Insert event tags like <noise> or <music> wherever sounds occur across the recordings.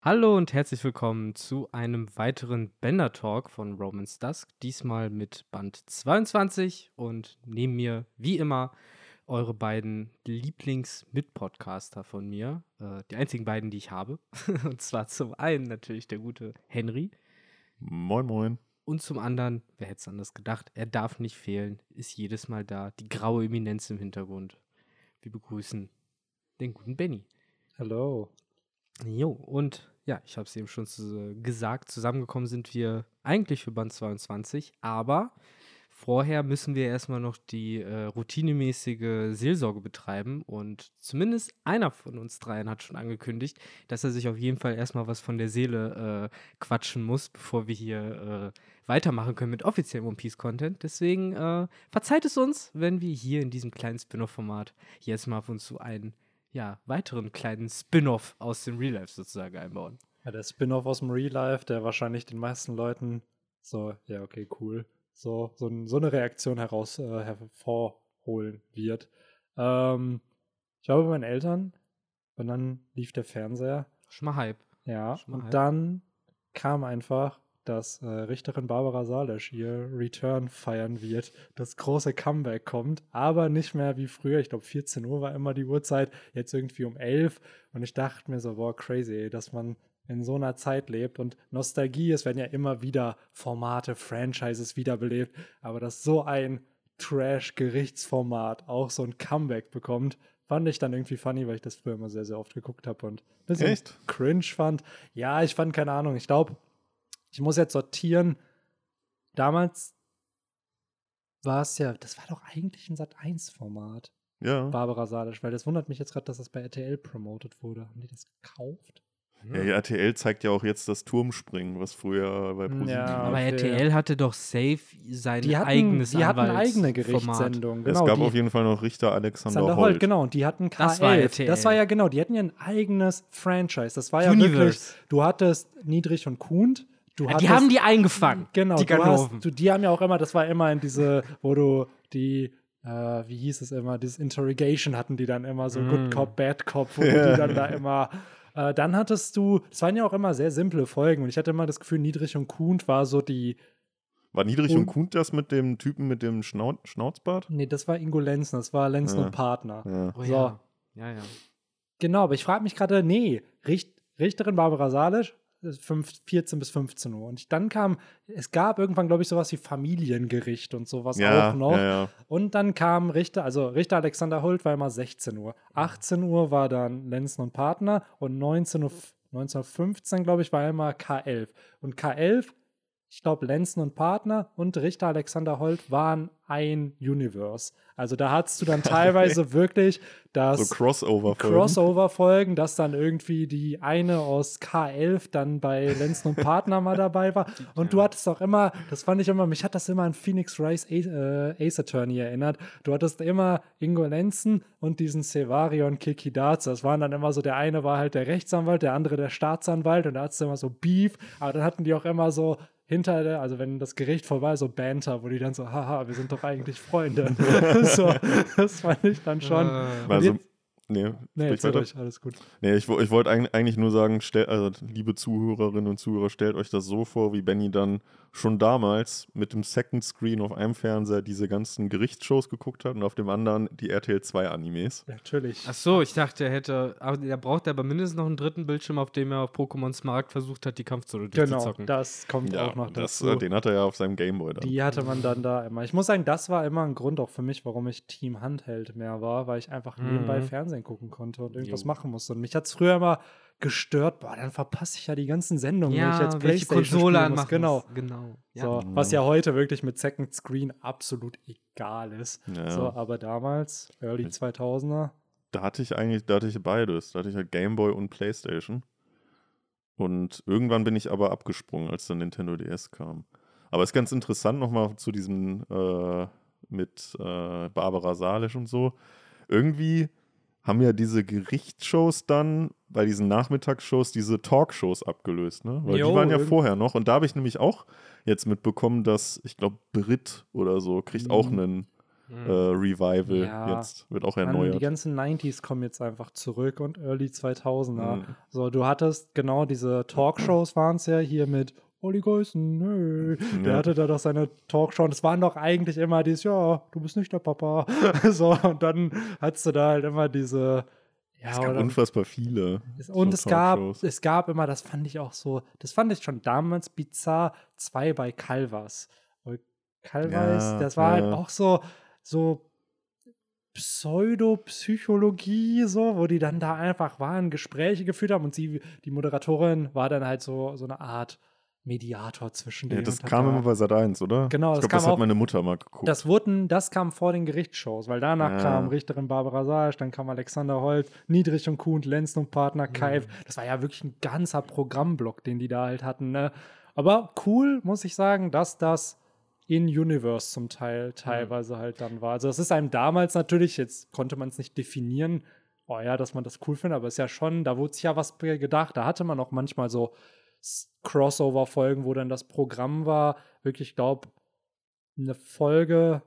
Hallo und herzlich willkommen zu einem weiteren Bender Talk von Romans Dusk. Diesmal mit Band 22 und neben mir, wie immer, eure beiden Lieblings-Mitpodcaster von mir. Äh, die einzigen beiden, die ich habe. <laughs> und zwar zum einen natürlich der gute Henry. Moin, moin. Und zum anderen, wer hätte es anders gedacht, er darf nicht fehlen, ist jedes Mal da. Die graue Eminenz im Hintergrund. Wir begrüßen den guten Benny. Hallo. Jo, und ja, ich habe es eben schon zu, gesagt, zusammengekommen sind wir eigentlich für Band 22, aber vorher müssen wir erstmal noch die äh, routinemäßige Seelsorge betreiben und zumindest einer von uns dreien hat schon angekündigt, dass er sich auf jeden Fall erstmal was von der Seele äh, quatschen muss, bevor wir hier äh, weitermachen können mit offiziellem One Piece Content. Deswegen äh, verzeiht es uns, wenn wir hier in diesem kleinen Spin-off-Format jetzt mal auf uns so einen ja, weiteren kleinen Spin-off aus dem Real Life sozusagen einbauen. Ja, der Spin-off aus dem Real Life, der wahrscheinlich den meisten Leuten so, ja, okay, cool, so, so, so eine Reaktion heraus äh, hervorholen wird. Ähm, ich war bei meinen Eltern und dann lief der Fernseher. Schon mal Hype. Ja, Schon mal und Hype. dann kam einfach, dass äh, Richterin Barbara Salisch ihr Return feiern wird, das große Comeback kommt, aber nicht mehr wie früher. Ich glaube, 14 Uhr war immer die Uhrzeit, jetzt irgendwie um 11. Und ich dachte mir so, boah, crazy, dass man in so einer Zeit lebt und Nostalgie, es werden ja immer wieder Formate, Franchises wiederbelebt, aber dass so ein Trash-Gerichtsformat auch so ein Comeback bekommt, fand ich dann irgendwie funny, weil ich das früher immer sehr, sehr oft geguckt habe und ein bisschen Echt? cringe fand. Ja, ich fand, keine Ahnung, ich glaube, ich muss jetzt sortieren. Damals war es ja, das war doch eigentlich ein Sat1-Format, Ja. Barbara Salisch, weil das wundert mich jetzt gerade, dass das bei RTL promotet wurde. Haben die das gekauft? ja. ja, RTL zeigt ja auch jetzt das Turmspringen, was früher bei ProSieben Ja, lief. Aber. RTL hatte doch safe sein Die hatten, eigenes die hatten eigene. Gerichtssendung. es Genau, gab die, auf jeden Fall noch Richter Alexander Holt. Holt, genau, und die hatten K11. Das war RTL. Das war ja genau, die hatten ja ein eigenes Franchise. Das war ja Universe. wirklich, du hattest Niedrig und Kuhnt. Du Ja, die hattest- haben die eingefangen. Genau, die du, hast, Ganoven. du, die haben ja auch immer, das war immer in diese, wo du die, äh, wie hieß es immer, dieses Interrogation hatten die dann immer, so Mm. Good Cop, Bad Cop, wo du die dann da <laughs> immer, äh, dann hattest du, es waren ja auch immer sehr simple Folgen und ich hatte immer das Gefühl, Niedrig und Kuhnt war so die, War Niedrig Und- und Kuhnt das mit dem Typen mit dem Schnau Schnauzbart? nee, das war Ingo Lenzen, das war Lenzen Ja. und Partner. Ja. oh, so. ja. ja, ja. Genau, aber ich frage mich gerade, nee, Richt, Richterin Barbara Salisch, äh, fünf- 14 bis 15 Uhr. Und ich, dann kam, es gab irgendwann, glaube ich, sowas wie Familiengericht und sowas Ja, auch noch. ja, ja. Und dann kam Richter, also Richter Alexander Holt war immer 16 Uhr. 18 Uhr war dann Lenzen und Partner und 19 Uhr, 1915, glaube ich, war immer K11. Und K11, ich glaube, Lenzen und Partner und Richter Alexander Holt waren ein Universe. Also da hattest du dann <laughs> teilweise wirklich das So Crossover-Folgen. Crossover-Folgen, dass dann irgendwie die eine aus K11 dann bei Lenzen und Partner mal dabei war. <laughs> Und du hattest auch immer, das fand ich immer, mich hat das immer an Phoenix Rice Ace, äh, Ace Attorney erinnert. Du hattest immer Ingo Lenzen und diesen Sevarion Kikidatsu. Das waren dann immer so, der eine war halt der Rechtsanwalt, der andere der Staatsanwalt und da hattest du immer so Beef. Aber dann hatten die auch immer so hinter der, also wenn das Gericht vorbei, so Banter, wo die dann so, haha, wir sind doch eigentlich Freunde. <laughs> <laughs> so, das fand ich dann schon. Äh, Also, jetzt- nee, Nee, weiter. euch, alles gut. Nee, ich, ich wollte eig- eigentlich nur sagen, stell, also, liebe Zuhörerinnen und Zuhörer, stellt euch das so vor, wie Benny dann schon damals mit dem Second Screen auf einem Fernseher diese ganzen Gerichtsshows geguckt hat und auf dem anderen die RTL 2 Animes. Natürlich. Ach so, ich dachte, er hätte, aber er braucht aber mindestens noch einen dritten Bildschirm, auf dem er auf Pokémons Markt versucht hat, die Kampfzone Genau, durchzuzocken. das kommt Ja, auch noch das, dazu. äh, den hat er ja auf seinem Gameboy dann. die hatte man dann da immer. Ich muss sagen, das war immer ein Grund auch für mich, warum ich Team Handheld mehr war, weil ich einfach nebenbei Mhm. Fernsehen gucken konnte und irgendwas Jo. machen musste. Und mich hat es früher immer gestört, boah, dann verpasse ich ja die ganzen Sendungen, wenn ich jetzt Playstation Konsole spielen muss. Genau. Genau. Ja. So, was ja heute wirklich mit Second Screen absolut egal ist. Ja. So, aber damals, Early 2000er, Da hatte ich eigentlich, da hatte ich beides. Da hatte ich halt Gameboy und Playstation. Und irgendwann bin ich aber abgesprungen, als dann Nintendo DS kam. Aber ist ganz interessant nochmal zu diesem äh, mit äh, Barbara Salisch und so. Irgendwie haben ja diese Gerichtsshows dann bei diesen Nachmittagsshows diese Talkshows abgelöst, ne? Weil Jo, die waren ja vorher noch. Und da habe ich nämlich auch jetzt mitbekommen, dass, ich glaube, Brit oder so kriegt auch Mhm. einen äh, Revival Ja. jetzt, wird auch erneuert. die ganzen 90s kommen jetzt einfach zurück und Early 2000er. Mhm. So, du hattest genau diese Talkshows waren es ja hier mit Olli Geußen, nö. <laughs> Der Ja. hatte da doch seine Talkshow und es waren doch eigentlich immer dieses, ja, du bist nicht der Papa. <laughs> so, und dann hattest du da halt immer diese, ja, es gab oder- unfassbar viele. es- Und so es gab, es gab immer, das fand ich auch so, das fand ich schon damals bizarr, zwei bei Calvas. Calvas, Ja, das war halt ja. auch so, so Pseudopsychologie, so, wo die dann da einfach waren, Gespräche geführt haben und sie, die Moderatorin, war dann halt so, so eine Art Mediator zwischen Ja, denen. das hat kam immer bei Sat 1, oder? Genau, ich das glaube, das kam hat auch- meine Mutter mal geguckt. Das wurden, das kam vor den Gerichtsshows, weil danach Ja. kam Richterin Barbara Saasch, dann kam Alexander Holt, Niedrich und Kuhn, Lenz und Partner, Kaif. Das war ja wirklich ein ganzer Programmblock, den die da halt hatten. Ne? Aber cool, muss ich sagen, dass das in Universe zum Teil teilweise halt dann war. Also das ist einem damals natürlich, jetzt konnte man es nicht definieren, oh ja, dass man das cool findet, aber es ist ja schon, da wurde sich ja was gedacht. Da hatte man auch manchmal so Crossover-Folgen, wo dann das Programm war, wirklich, ich glaube, eine Folge,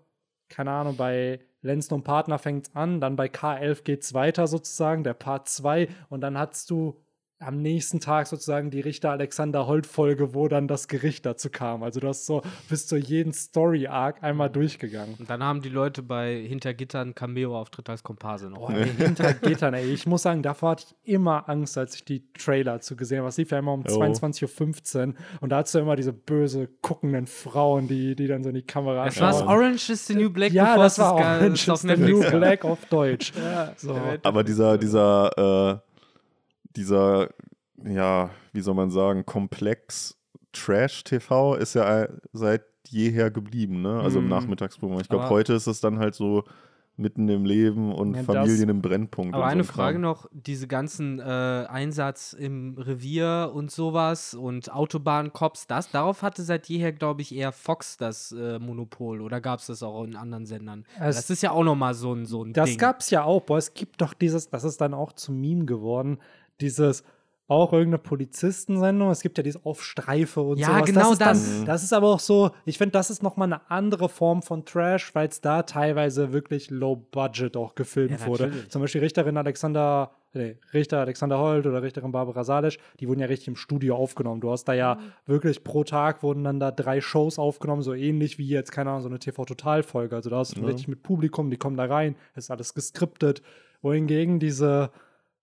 keine Ahnung, bei Lenzen und Partner fängt es an, dann bei K11 geht es weiter sozusagen, der Part 2 und dann hast du am nächsten Tag sozusagen die Richter Alexander Holt Folge, wo dann das Gericht dazu kam. Also du hast so bis zu jeden Story Arc einmal durchgegangen. Und dann haben die Leute bei Hintergittern Cameo-Auftritt als Komparse noch. Boah, ey, hinter <laughs> Gittern, ey. Ich muss sagen, davor hatte ich immer Angst, als ich die Trailer zu gesehen habe. Es lief ja immer um Jo. 22.15 Uhr und da hast du immer diese böse guckenden Frauen, die, die dann so in die Kamera Das war. Orange is the New Black, ja, das es war das Orange is the New. Black auf Deutsch. <laughs> so. Aber dieser, dieser, äh, dieser, ja, wie soll man sagen, Komplex Trash-TV ist ja äh, seit jeher geblieben, ne? Also im Mhm. Nachmittagsprogramm. Ich glaube, heute ist es dann halt so mitten im Leben und Ja, das- Familien im Brennpunkt. Aber und so eine ein Kram. Frage noch, diese ganzen äh, Einsatz im Revier und sowas und Autobahncops, das, darauf hatte seit jeher, glaube ich, eher Fox das äh, Monopol oder gab es das auch in anderen Sendern? Es- das ist ja auch nochmal so ein, so ein Das Ding. gab's ja auch, boah, es gibt doch dieses, das ist dann auch zum Meme geworden, dieses auch irgendeine Polizistensendung, es gibt ja dieses auf Streife und Ja, sowas. genau das. Ist das. Dann, das ist aber auch so, ich finde, das ist nochmal eine andere Form von Trash, weil es da teilweise wirklich low budget auch gefilmt Ja, wurde. Zum Beispiel Richterin Alexander, nee, Richter Alexander Holt oder Richterin Barbara Salisch, die wurden ja richtig im Studio aufgenommen. Du hast da ja wirklich pro Tag wurden dann da drei Shows aufgenommen, so ähnlich wie jetzt, keine Ahnung, so eine TV-Total-Folge. Also da hast du Ja. richtig mit Publikum, die kommen da rein, ist alles geskriptet. Wohingegen diese,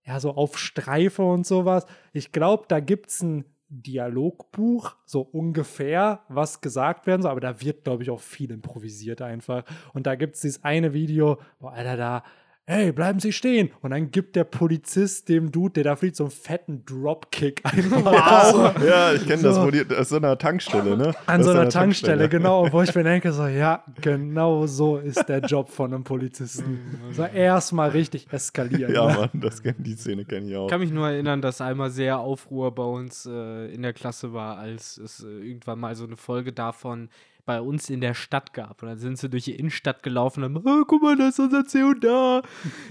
ja, so auf Streife und sowas, ich glaube, da gibt es ein Dialogbuch, so ungefähr, was gesagt werden soll, aber da wird, glaube ich, auch viel improvisiert einfach. Und da gibt es dieses eine Video, wo Alter da, hey, bleiben Sie stehen. Und dann gibt der Polizist dem Dude, der da fliegt, so einen fetten Dropkick <laughs> einfach. so, Ja, ich kenne das, So. wo die, das ist so einer Tankstelle, ne? an Das so einer an Tankstelle, genau, wo ich mir <laughs> denke, so, ja, genau so ist der Job von einem Polizisten. So erstmal richtig eskalieren. Ja, ne? Mann, das kenn, die Szene kenne ich auch. Ich kann mich nur erinnern, dass einmal sehr Aufruhr bei uns äh, in der Klasse war, als es äh, irgendwann mal so eine Folge davon bei uns in der Stadt gab. Und dann sind sie durch die Innenstadt gelaufen und haben, oh, guck mal, da ist unser C und da.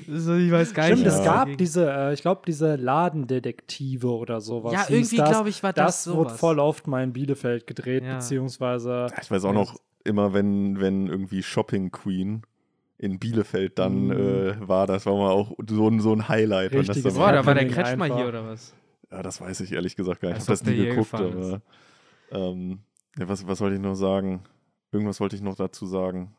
So, ich weiß gar Stimmt, nicht. es was gab dagegen- diese, äh, ich glaube, diese Ladendetektive oder sowas. Ja, irgendwie, das. glaub ich, war das Das wurde sowas. voll oft mal in Bielefeld gedreht, Ja. beziehungsweise. Ich weiß auch noch immer, wenn, wenn irgendwie Shopping Queen in Bielefeld dann Mm. äh, war, das war mal auch so ein, so ein Highlight. wenn das Boah, da war der einfach. hier oder was? Ja, das weiß ich ehrlich gesagt gar nicht. Ich habe das nie geguckt, aber ähm, ja, was, was wollte ich noch sagen? Irgendwas wollte ich noch dazu sagen.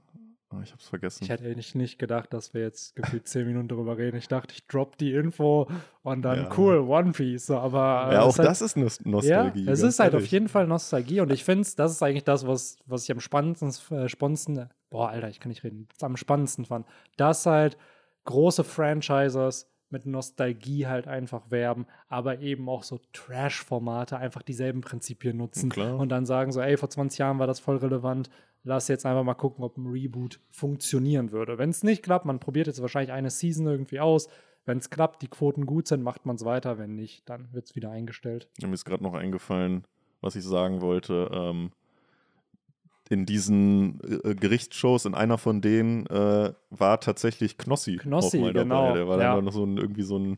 Ah, ich habe es vergessen. Ich hätte eigentlich nicht gedacht, dass wir jetzt gefühlt zehn Minuten darüber reden. Ich dachte, ich drop die Info und dann Ja. cool, One Piece. Aber ja, auch ist halt- das ist Nos Nostalgie. Ja, es ist halt auf ehrlich. jeden Fall Nostalgie und ich finde, das ist eigentlich das, was, was ich am spannendsten, äh, spannendsten, boah, Alter, ich kann nicht reden, am spannendsten fand, dass halt große Franchises mit Nostalgie halt einfach werben, aber eben auch so Trash-Formate einfach dieselben Prinzipien nutzen Klar. und dann sagen so, ey, vor 20 Jahren war das voll relevant, lass jetzt einfach mal gucken, ob ein Reboot funktionieren würde. Wenn es nicht klappt, man probiert jetzt wahrscheinlich eine Season irgendwie aus, wenn es klappt, die Quoten gut sind, macht man es weiter, wenn nicht, dann wird es wieder eingestellt. Mir ist gerade noch eingefallen, was ich sagen wollte. Ähm, in diesen äh, Gerichtsshows, in einer von denen äh, war tatsächlich Knossi, Knossi, auch mal dabei. genau, Der war ja. dann noch so ein, irgendwie so ein,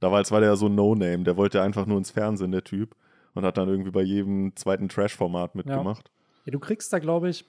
damals war der ja so ein No-Name, der wollte einfach nur ins Fernsehen, der Typ. Und hat dann irgendwie bei jedem zweiten Trash-Format mitgemacht. Ja, du kriegst da, glaube ich,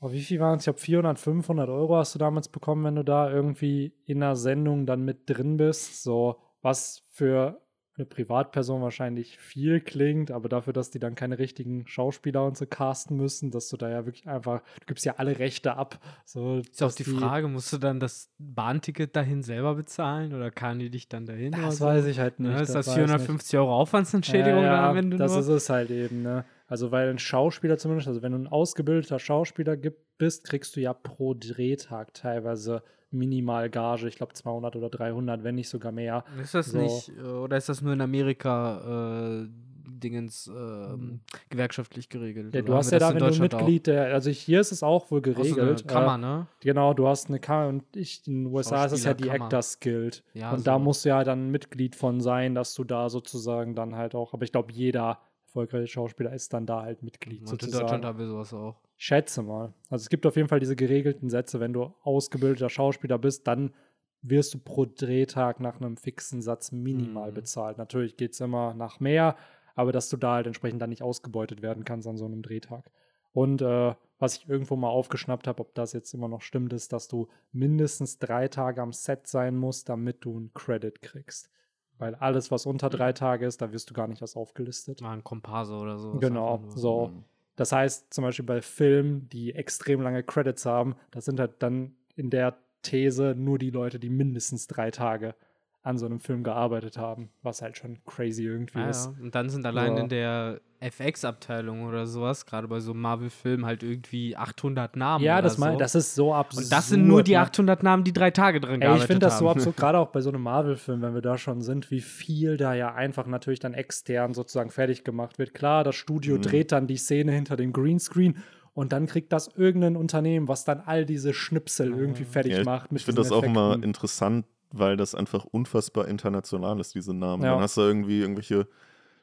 Oh, wie viel waren es? Ich glaube, 400, 500 Euro hast du damals bekommen, wenn du da irgendwie in einer Sendung dann mit drin bist. So, was für eine Privatperson wahrscheinlich viel klingt, aber dafür, dass die dann keine richtigen Schauspieler und so casten müssen, dass du da ja wirklich einfach, du gibst ja alle Rechte ab. So, Ist auch dass die Frage, musst du dann das Bahnticket dahin selber bezahlen oder kann die dich dann dahin? Das so? weiß ich halt nicht. Ja, ist das nicht. 450 Euro Aufwandsentschädigung ja, ja, am Ende das nur? ist es halt eben, ne? Also, weil ein Schauspieler zumindest, also wenn du ein ausgebildeter Schauspieler bist, kriegst du ja pro Drehtag teilweise Minimalgage, ich glaube 200 oder 300, wenn nicht sogar mehr. Ist das So. nicht, äh, oder ist das nur in Amerika äh, Dingens ähm, gewerkschaftlich geregelt? Ja, du hast ja da, in wenn du? Mitglied der, also hier ist es auch wohl Auch so eine geregelt. Kammer, äh, ne? Genau, du hast eine Kammer und ich, in den USA ist es ja die. Actors Guild. Ja, und so. da musst du ja dann Mitglied von sein, dass du da sozusagen dann halt auch, aber ich glaube, jeder erfolgreiche Schauspieler ist dann da halt Mitglied Und in sozusagen. Deutschland haben wir sowas auch. Schätze mal. Also es gibt auf jeden Fall diese geregelten Sätze, wenn du ausgebildeter Schauspieler bist, dann wirst du pro Drehtag nach einem fixen Satz minimal Mhm. bezahlt. Natürlich geht es immer nach mehr, aber dass du da halt entsprechend dann nicht ausgebeutet werden kannst an so einem Drehtag. Und äh, was ich irgendwo mal aufgeschnappt habe, ob das jetzt immer noch stimmt, ist, dass du mindestens drei Tage am Set sein musst, damit du einen Credit kriegst. Weil alles, was unter drei Tage ist, da wirst du gar nicht erst aufgelistet. Mal ein Komparse oder so. Genau, so. Mhm. Das heißt, zum Beispiel bei Filmen, die extrem lange Credits haben, das sind halt dann in der These nur die Leute, die mindestens drei Tage an so einem Film gearbeitet haben, was halt schon crazy irgendwie Ja, ist. ja. Und dann sind allein Ja. in der FX-Abteilung oder sowas, gerade bei so Marvel-Filmen, halt irgendwie 800 Namen. Ja, oder das, mein, so. das ist so absurd. Und das sind nur die ne? 800 Namen, die drei Tage drin Ey, ich finde das so absurd, <laughs> gerade auch bei so einem Marvel-Film, wenn wir da schon sind, wie viel da ja einfach natürlich dann extern sozusagen fertig gemacht wird. Klar, das Studio Mhm. dreht dann die Szene hinter dem Greenscreen und dann kriegt das irgendein Unternehmen, was dann all diese Schnipsel irgendwie fertig Ja, ich macht. mit ich finde das diesen auch immer Effekten. interessant, weil das einfach unfassbar international ist, diese Namen. Ja. Dann hast du irgendwie irgendwelche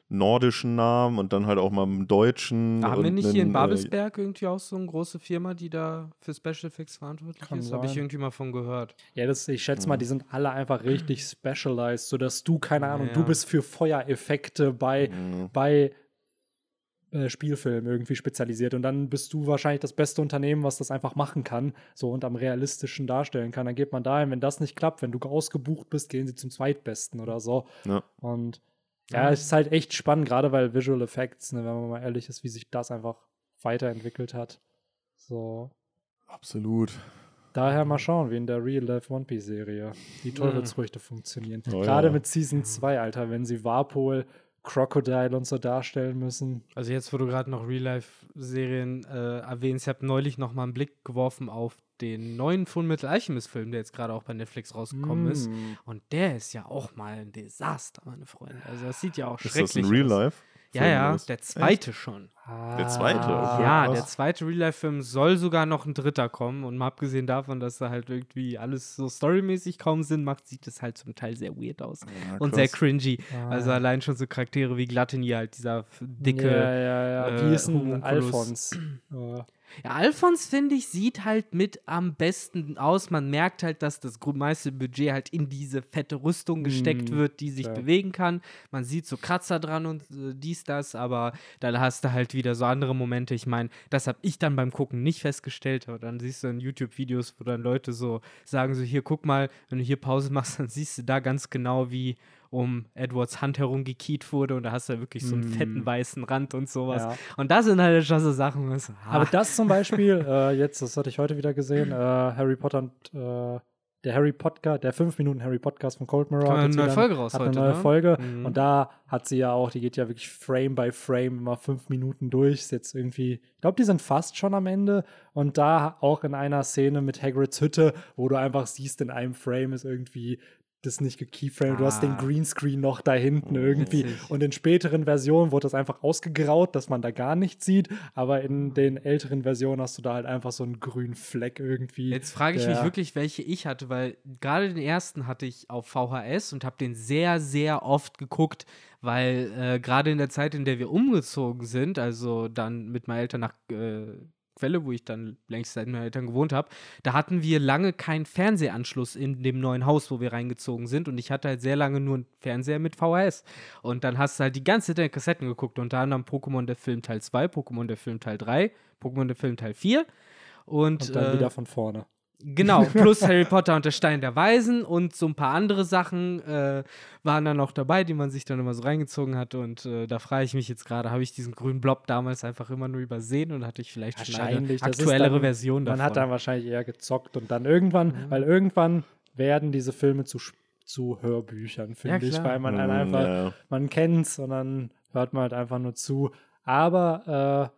nordischen Namen und dann halt auch mal einen deutschen. Haben wir nicht hier in einen, äh, Babelsberg irgendwie auch so eine große Firma, die da für Special Effects verantwortlich ist? Habe ich irgendwie mal von gehört. Ja, das, ich schätze mal, die sind alle einfach richtig specialized, sodass du, keine Ahnung, Ja. du bist für Feuereffekte bei, Mhm. bei äh, Spielfilmen irgendwie spezialisiert und dann bist du wahrscheinlich das beste Unternehmen, was das einfach machen kann, so und am realistischen darstellen kann. Dann geht man dahin, wenn das nicht klappt, wenn du ausgebucht bist, gehen sie zum zweitbesten oder so. Ja. Und ja, es ist halt echt spannend, gerade weil Visual Effects, ne, wenn man mal ehrlich ist, wie sich das einfach weiterentwickelt hat. So. Absolut. Daher mal schauen, wie in der Real Life One Piece Serie die Teufelsfrüchte funktionieren. Oh Gerade ja. mit Season 2, Alter, wenn sie Warpol, Crocodile und so darstellen müssen. Also jetzt, wo du gerade noch Real-Life-Serien äh, erwähnst, ich habe neulich noch mal einen Blick geworfen auf den neuen Fullmetal Alchemist-Film, der jetzt gerade auch bei Netflix rausgekommen ist. Mm. Und der ist ja auch mal ein Desaster, meine Freunde. Also das sieht ja auch Ist schrecklich das ein Real aus. Life? Ja, ja, ist? der zweite schon. Der zweite, okay. ja, krass. der zweite Real-Life-Film soll sogar noch ein dritter kommen. Und mal abgesehen davon, dass da halt irgendwie alles so storymäßig kaum Sinn macht, sieht es halt zum Teil sehr weird aus. Ja, und sehr cringy. Ah. Also allein schon so Charaktere wie Gluttony, halt dieser dicke. Ja, ja, ja. äh, Wie ist denn. Alphons? <clears throat> Ja, Alphons, finde ich, sieht halt mit am besten aus. Man merkt halt, dass das meiste Budget halt in diese fette Rüstung gesteckt Mm, wird, die sich klar. bewegen kann. Man sieht so Kratzer dran und äh, dies, das, aber dann hast du halt wieder so andere Momente. Ich meine, das habe ich dann beim Gucken nicht festgestellt, aber dann siehst du in YouTube-Videos, wo dann Leute so sagen: so, hier, guck mal, wenn du hier Pause machst, <laughs> dann siehst du da ganz genau, wie um Edwards Hand herum gekiet wurde und da hast du wirklich so einen Mm. fetten weißen Rand und sowas. Ja. Und das sind halt schon so Sachen, ich so, Aber ah, das zum Beispiel, <laughs> äh, jetzt, das hatte ich heute wieder gesehen, äh, Harry Potter und äh, der Harry Podcast, der 5 Minuten Harry Podcast von Cold Mirror hat eine neue Folge raus heute, eine neue ne? Folge Mhm. und da hat sie ja auch, die geht ja wirklich Frame by Frame immer fünf Minuten durch. Ist jetzt irgendwie, ich glaube, die sind fast schon am Ende und da auch in einer Szene mit Hagrids Hütte, wo du einfach siehst, in einem Frame ist irgendwie das nicht gekeyframed, du hast den Ah. Greenscreen noch da hinten irgendwie witzig. und in späteren Versionen wurde das einfach ausgegraut, dass man da gar nichts sieht, aber in den älteren Versionen hast du da halt einfach so einen grünen Fleck irgendwie. Jetzt frage ich mich wirklich, welche ich hatte, weil gerade den ersten hatte ich auf VHS und habe den sehr, sehr oft geguckt, weil äh, gerade in der Zeit, in der wir umgezogen sind, also dann mit meinen Eltern nach äh, Quelle, wo ich dann längst seit meinen Eltern gewohnt habe, da hatten wir lange keinen Fernsehanschluss in dem neuen Haus, wo wir reingezogen sind. Und ich hatte halt sehr lange nur einen Fernseher mit VHS und dann hast du halt die ganze Zeit Kassetten geguckt, unter anderem Pokémon der Film Teil 2, Pokémon der Film Teil 3, Pokémon der Film Teil 4 Und, Und dann äh, wieder von vorne. Genau, <laughs> plus Harry Potter und der Stein der Weisen und so ein paar andere Sachen äh, waren dann noch dabei, die man sich dann immer so reingezogen hat. Und äh, da frage ich mich jetzt gerade, habe ich diesen grünen Blob damals einfach immer nur übersehen und hatte ich vielleicht schon eine Wahrscheinlich, das ist aktuellere dann- Version davon? Man hat dann wahrscheinlich eher gezockt und dann irgendwann, weil irgendwann werden diese Filme zu, zu Hörbüchern, finde ich, klar. weil man dann Mm, einfach, ja. man kennt's und dann hört man halt einfach nur zu. Aber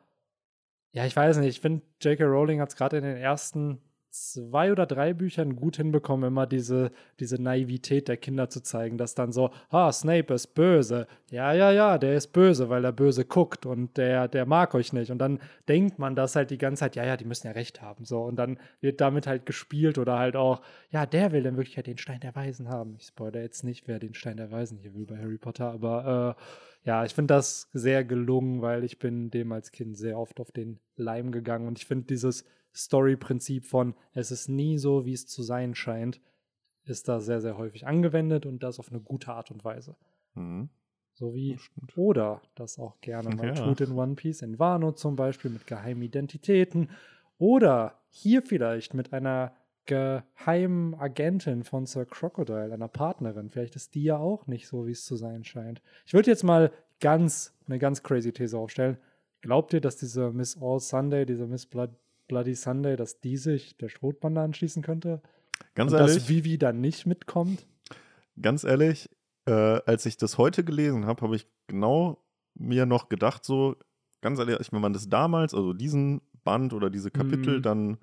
äh, ja, ich weiß nicht, ich finde, J.K. Rowling hat es gerade in den ersten zwei oder drei Büchern gut hinbekommen, immer diese, diese Naivität der Kinder zu zeigen, dass dann so, ah, Snape ist böse. Ja, ja, ja, der ist böse, weil er böse guckt und der, der mag euch nicht. Und dann denkt man das halt die ganze Zeit, ja, ja, die müssen ja recht haben. So, und dann wird damit halt gespielt oder halt auch, ja, der will in Wirklichkeit den Stein der Weisen haben. Ich spoilere jetzt nicht, wer den Stein der Weisen hier will bei Harry Potter, aber äh, ja, ich finde das sehr gelungen, weil ich bin dem als Kind sehr oft auf den Leim gegangen und ich finde dieses Story-Prinzip von es ist nie so, wie es zu sein scheint, ist da sehr, sehr häufig angewendet und das auf eine gute Art und Weise. Mhm. So wie Das. Oda das auch gerne <laughs> mal Ja. tut in One Piece, in Wano zum Beispiel mit geheimen Identitäten oder hier vielleicht mit einer geheimen Agentin von Sir Crocodile, einer Partnerin. Vielleicht ist die ja auch nicht so, wie es zu sein scheint. Ich würde jetzt mal ganz eine ganz crazy These aufstellen. Glaubt ihr, dass diese Miss All Sunday, diese Miss Blood, Bloody Sunday, dass die sich der Strohbande anschließen könnte? Ganz und ehrlich, dass Vivi dann nicht mitkommt? ganz ehrlich, äh, als ich das heute gelesen habe, habe ich genau mir noch gedacht, so, ganz ehrlich, wenn man das damals, also diesen Band oder diese Kapitel Mhm. dann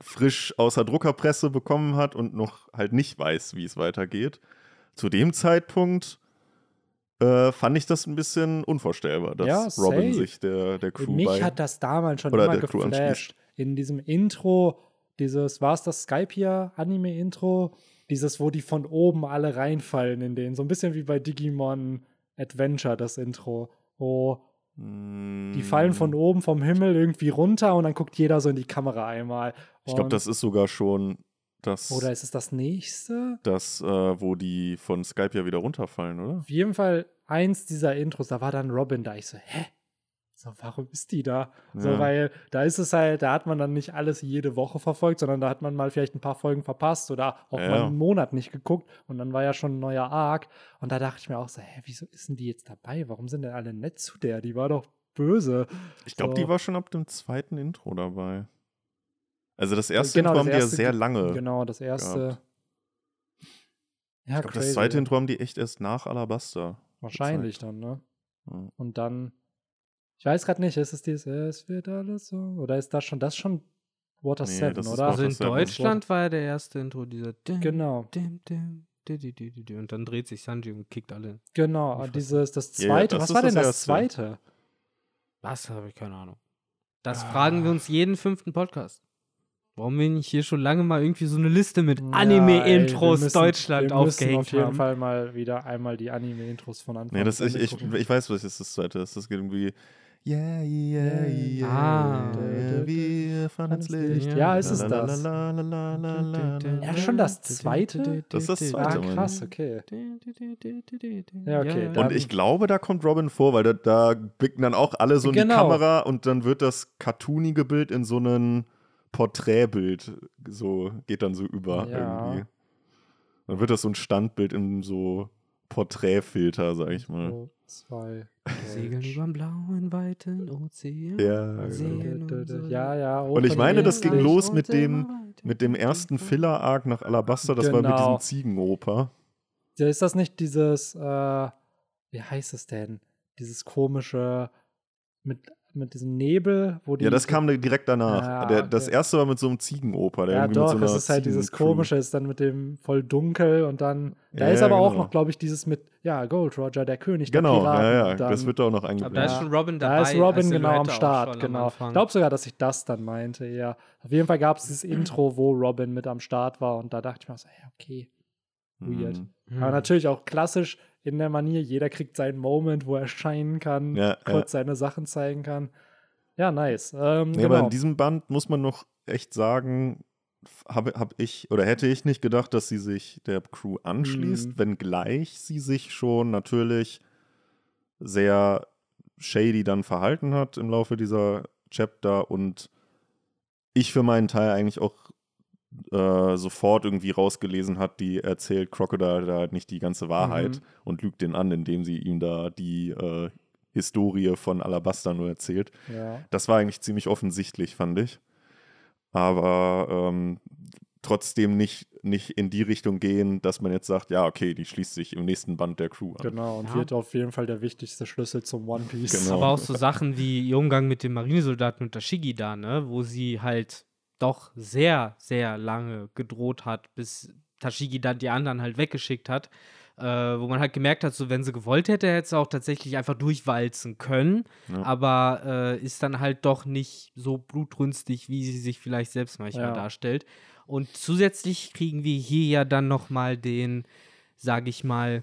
frisch aus der Druckerpresse bekommen hat und noch halt nicht weiß, wie es weitergeht, zu dem Zeitpunkt äh, fand ich das ein bisschen unvorstellbar, dass Ja, Robin sich der, der Crew Mich bei. hat das damals schon oder immer der Crew anschließt. geflasht. In diesem Intro, dieses, war es das Skype hier, Anime-Intro? Dieses, wo die von oben alle reinfallen in den, so ein bisschen wie bei Digimon Adventure, das Intro, wo die fallen Mm, von oben vom Himmel irgendwie runter und dann guckt jeder so in die Kamera einmal. Ich glaube, das ist sogar schon das, Oder ist es das nächste? das äh, wo die von Skype ja wieder runterfallen, oder? Auf jeden Fall eins dieser Intros, da war dann Robin da. Ich so, hä? So, warum ist die da? So, Ja. weil da ist es halt, da hat man dann nicht alles jede Woche verfolgt, sondern da hat man mal vielleicht ein paar Folgen verpasst oder auch Ja. mal einen Monat nicht geguckt und dann war ja schon ein neuer Arc und da dachte ich mir auch so, hä, wieso ist denn die jetzt dabei? Warum sind denn alle nett zu der? Die war doch böse. Ich glaube, So. die war schon ab dem zweiten Intro dabei. Also das erste Genau, Intro haben die ja erste sehr ge- lange. Genau, das erste. gehabt. Ja, ich glaube, das zweite Intro haben die echt erst nach Alabaster. Wahrscheinlich gezeigt. dann, ne? Ja. Und dann, ich weiß gerade nicht, ist es dieses, es wird alles so? Oder ist das schon, das schon Water Nee, 7, das ist oder? Also in Deutschland war ja der erste Intro dieser dim, Genau. dim, dim, di, di, di, di, di. und dann dreht sich Sanji und kickt alle. Genau, dieses, das Ja, ja, zweite, das was war denn das das erste. zweite? Was habe ich keine Ahnung. Das Ah. fragen wir uns jeden fünften Podcast. Warum wir nicht hier schon lange mal irgendwie so eine Liste mit Ja, Anime-Intros Deutschland wir müssen aufgehängt auf jeden haben? Fall mal wieder einmal die Anime-Intros von Anfang Nee, das, ich, ich, ich weiß, was jetzt das zweite ist. Das geht irgendwie. Yeah, yeah, yeah. Ah. Wir fahren ins Licht. Ja, ist es das? Ja, schon das zweite? Das ist das Ah, zweite, Mann. krass, okay. Ja, Ja, okay, ja. Und ich glaube, da kommt Robin vor, weil da, da blicken dann auch alle so in die Genau. Kamera und dann wird das cartoonige Bild in so ein Porträtbild so, geht dann so über Ja. irgendwie. Dann wird das so ein Standbild in so Porträtfilter, sag ich mal. So, zwei. <laughs> Segeln Deutsch. über blauen, weiten Ozean. Ja, genau. unsere Ja, ja. Und ich meine, das ging los mit dem- Mit dem ersten Filler-Arc nach Alabaster, das war mit Genau. diesem Ziegenoper. Ja, Ist das nicht dieses, äh, wie heißt es denn? Dieses komische, mit, mit diesem Nebel, wo die. Ja, das kam direkt danach. Ja, der, das okay. erste war mit so einem Ziegenoper. Der Ja, doch, so einer es ist halt dieses komische, ist dann mit dem voll dunkel und dann. Da Ja, ist ja, aber auch genau. noch, glaube ich, dieses mit, ja, Gold Roger, der König Genau, der Piraten. ja, ja. und dann, Das wird da auch noch Aber da eingeblendet. ist schon Robin dabei. Da ist Robin genau am auch Start, genau. Ich glaube sogar, dass ich das dann meinte, ja. Auf jeden Fall gab es dieses Intro, wo Robin mit am Start war und da dachte ich mir so, ja, okay. weird. Mhm. Hm. Aber natürlich auch klassisch in der Manier, jeder kriegt seinen Moment, wo er scheinen kann, Ja, kurz seine Sachen zeigen kann. Ja, nice. Ähm, Nee, genau. aber in diesem Band muss man noch echt sagen, habe hab ich oder hätte ich nicht gedacht, dass sie sich der Crew anschließt, Mhm. wenngleich sie sich schon natürlich sehr shady dann verhalten hat im Laufe dieser Chapter und ich für meinen Teil eigentlich auch äh, sofort irgendwie rausgelesen hat, die erzählt Crocodile da halt nicht die ganze Wahrheit Mhm. und lügt den an, indem sie ihm da die äh, Historie von Alabasta nur erzählt. Ja. Das war eigentlich ziemlich offensichtlich, fand ich. Aber ähm, trotzdem nicht, nicht in die Richtung gehen, dass man jetzt sagt, ja, okay, die schließt sich im nächsten Band der Crew an. Genau, und Ja. wird auf jeden Fall der wichtigste Schlüssel zum One Piece. Genau. Aber auch so Sachen wie ihr Umgang mit dem Marinesoldaten und Tashigi da, ne, wo sie halt doch sehr, sehr lange gedroht hat, bis Tashigi dann die anderen halt weggeschickt hat. Äh, wo man halt gemerkt hat, so wenn sie gewollt hätte, hätte sie auch tatsächlich einfach durchwalzen können, Ja. aber äh, ist dann halt doch nicht so blutrünstig, wie sie sich vielleicht selbst manchmal Ja. darstellt. Und zusätzlich kriegen wir hier ja dann noch mal den, sage ich mal,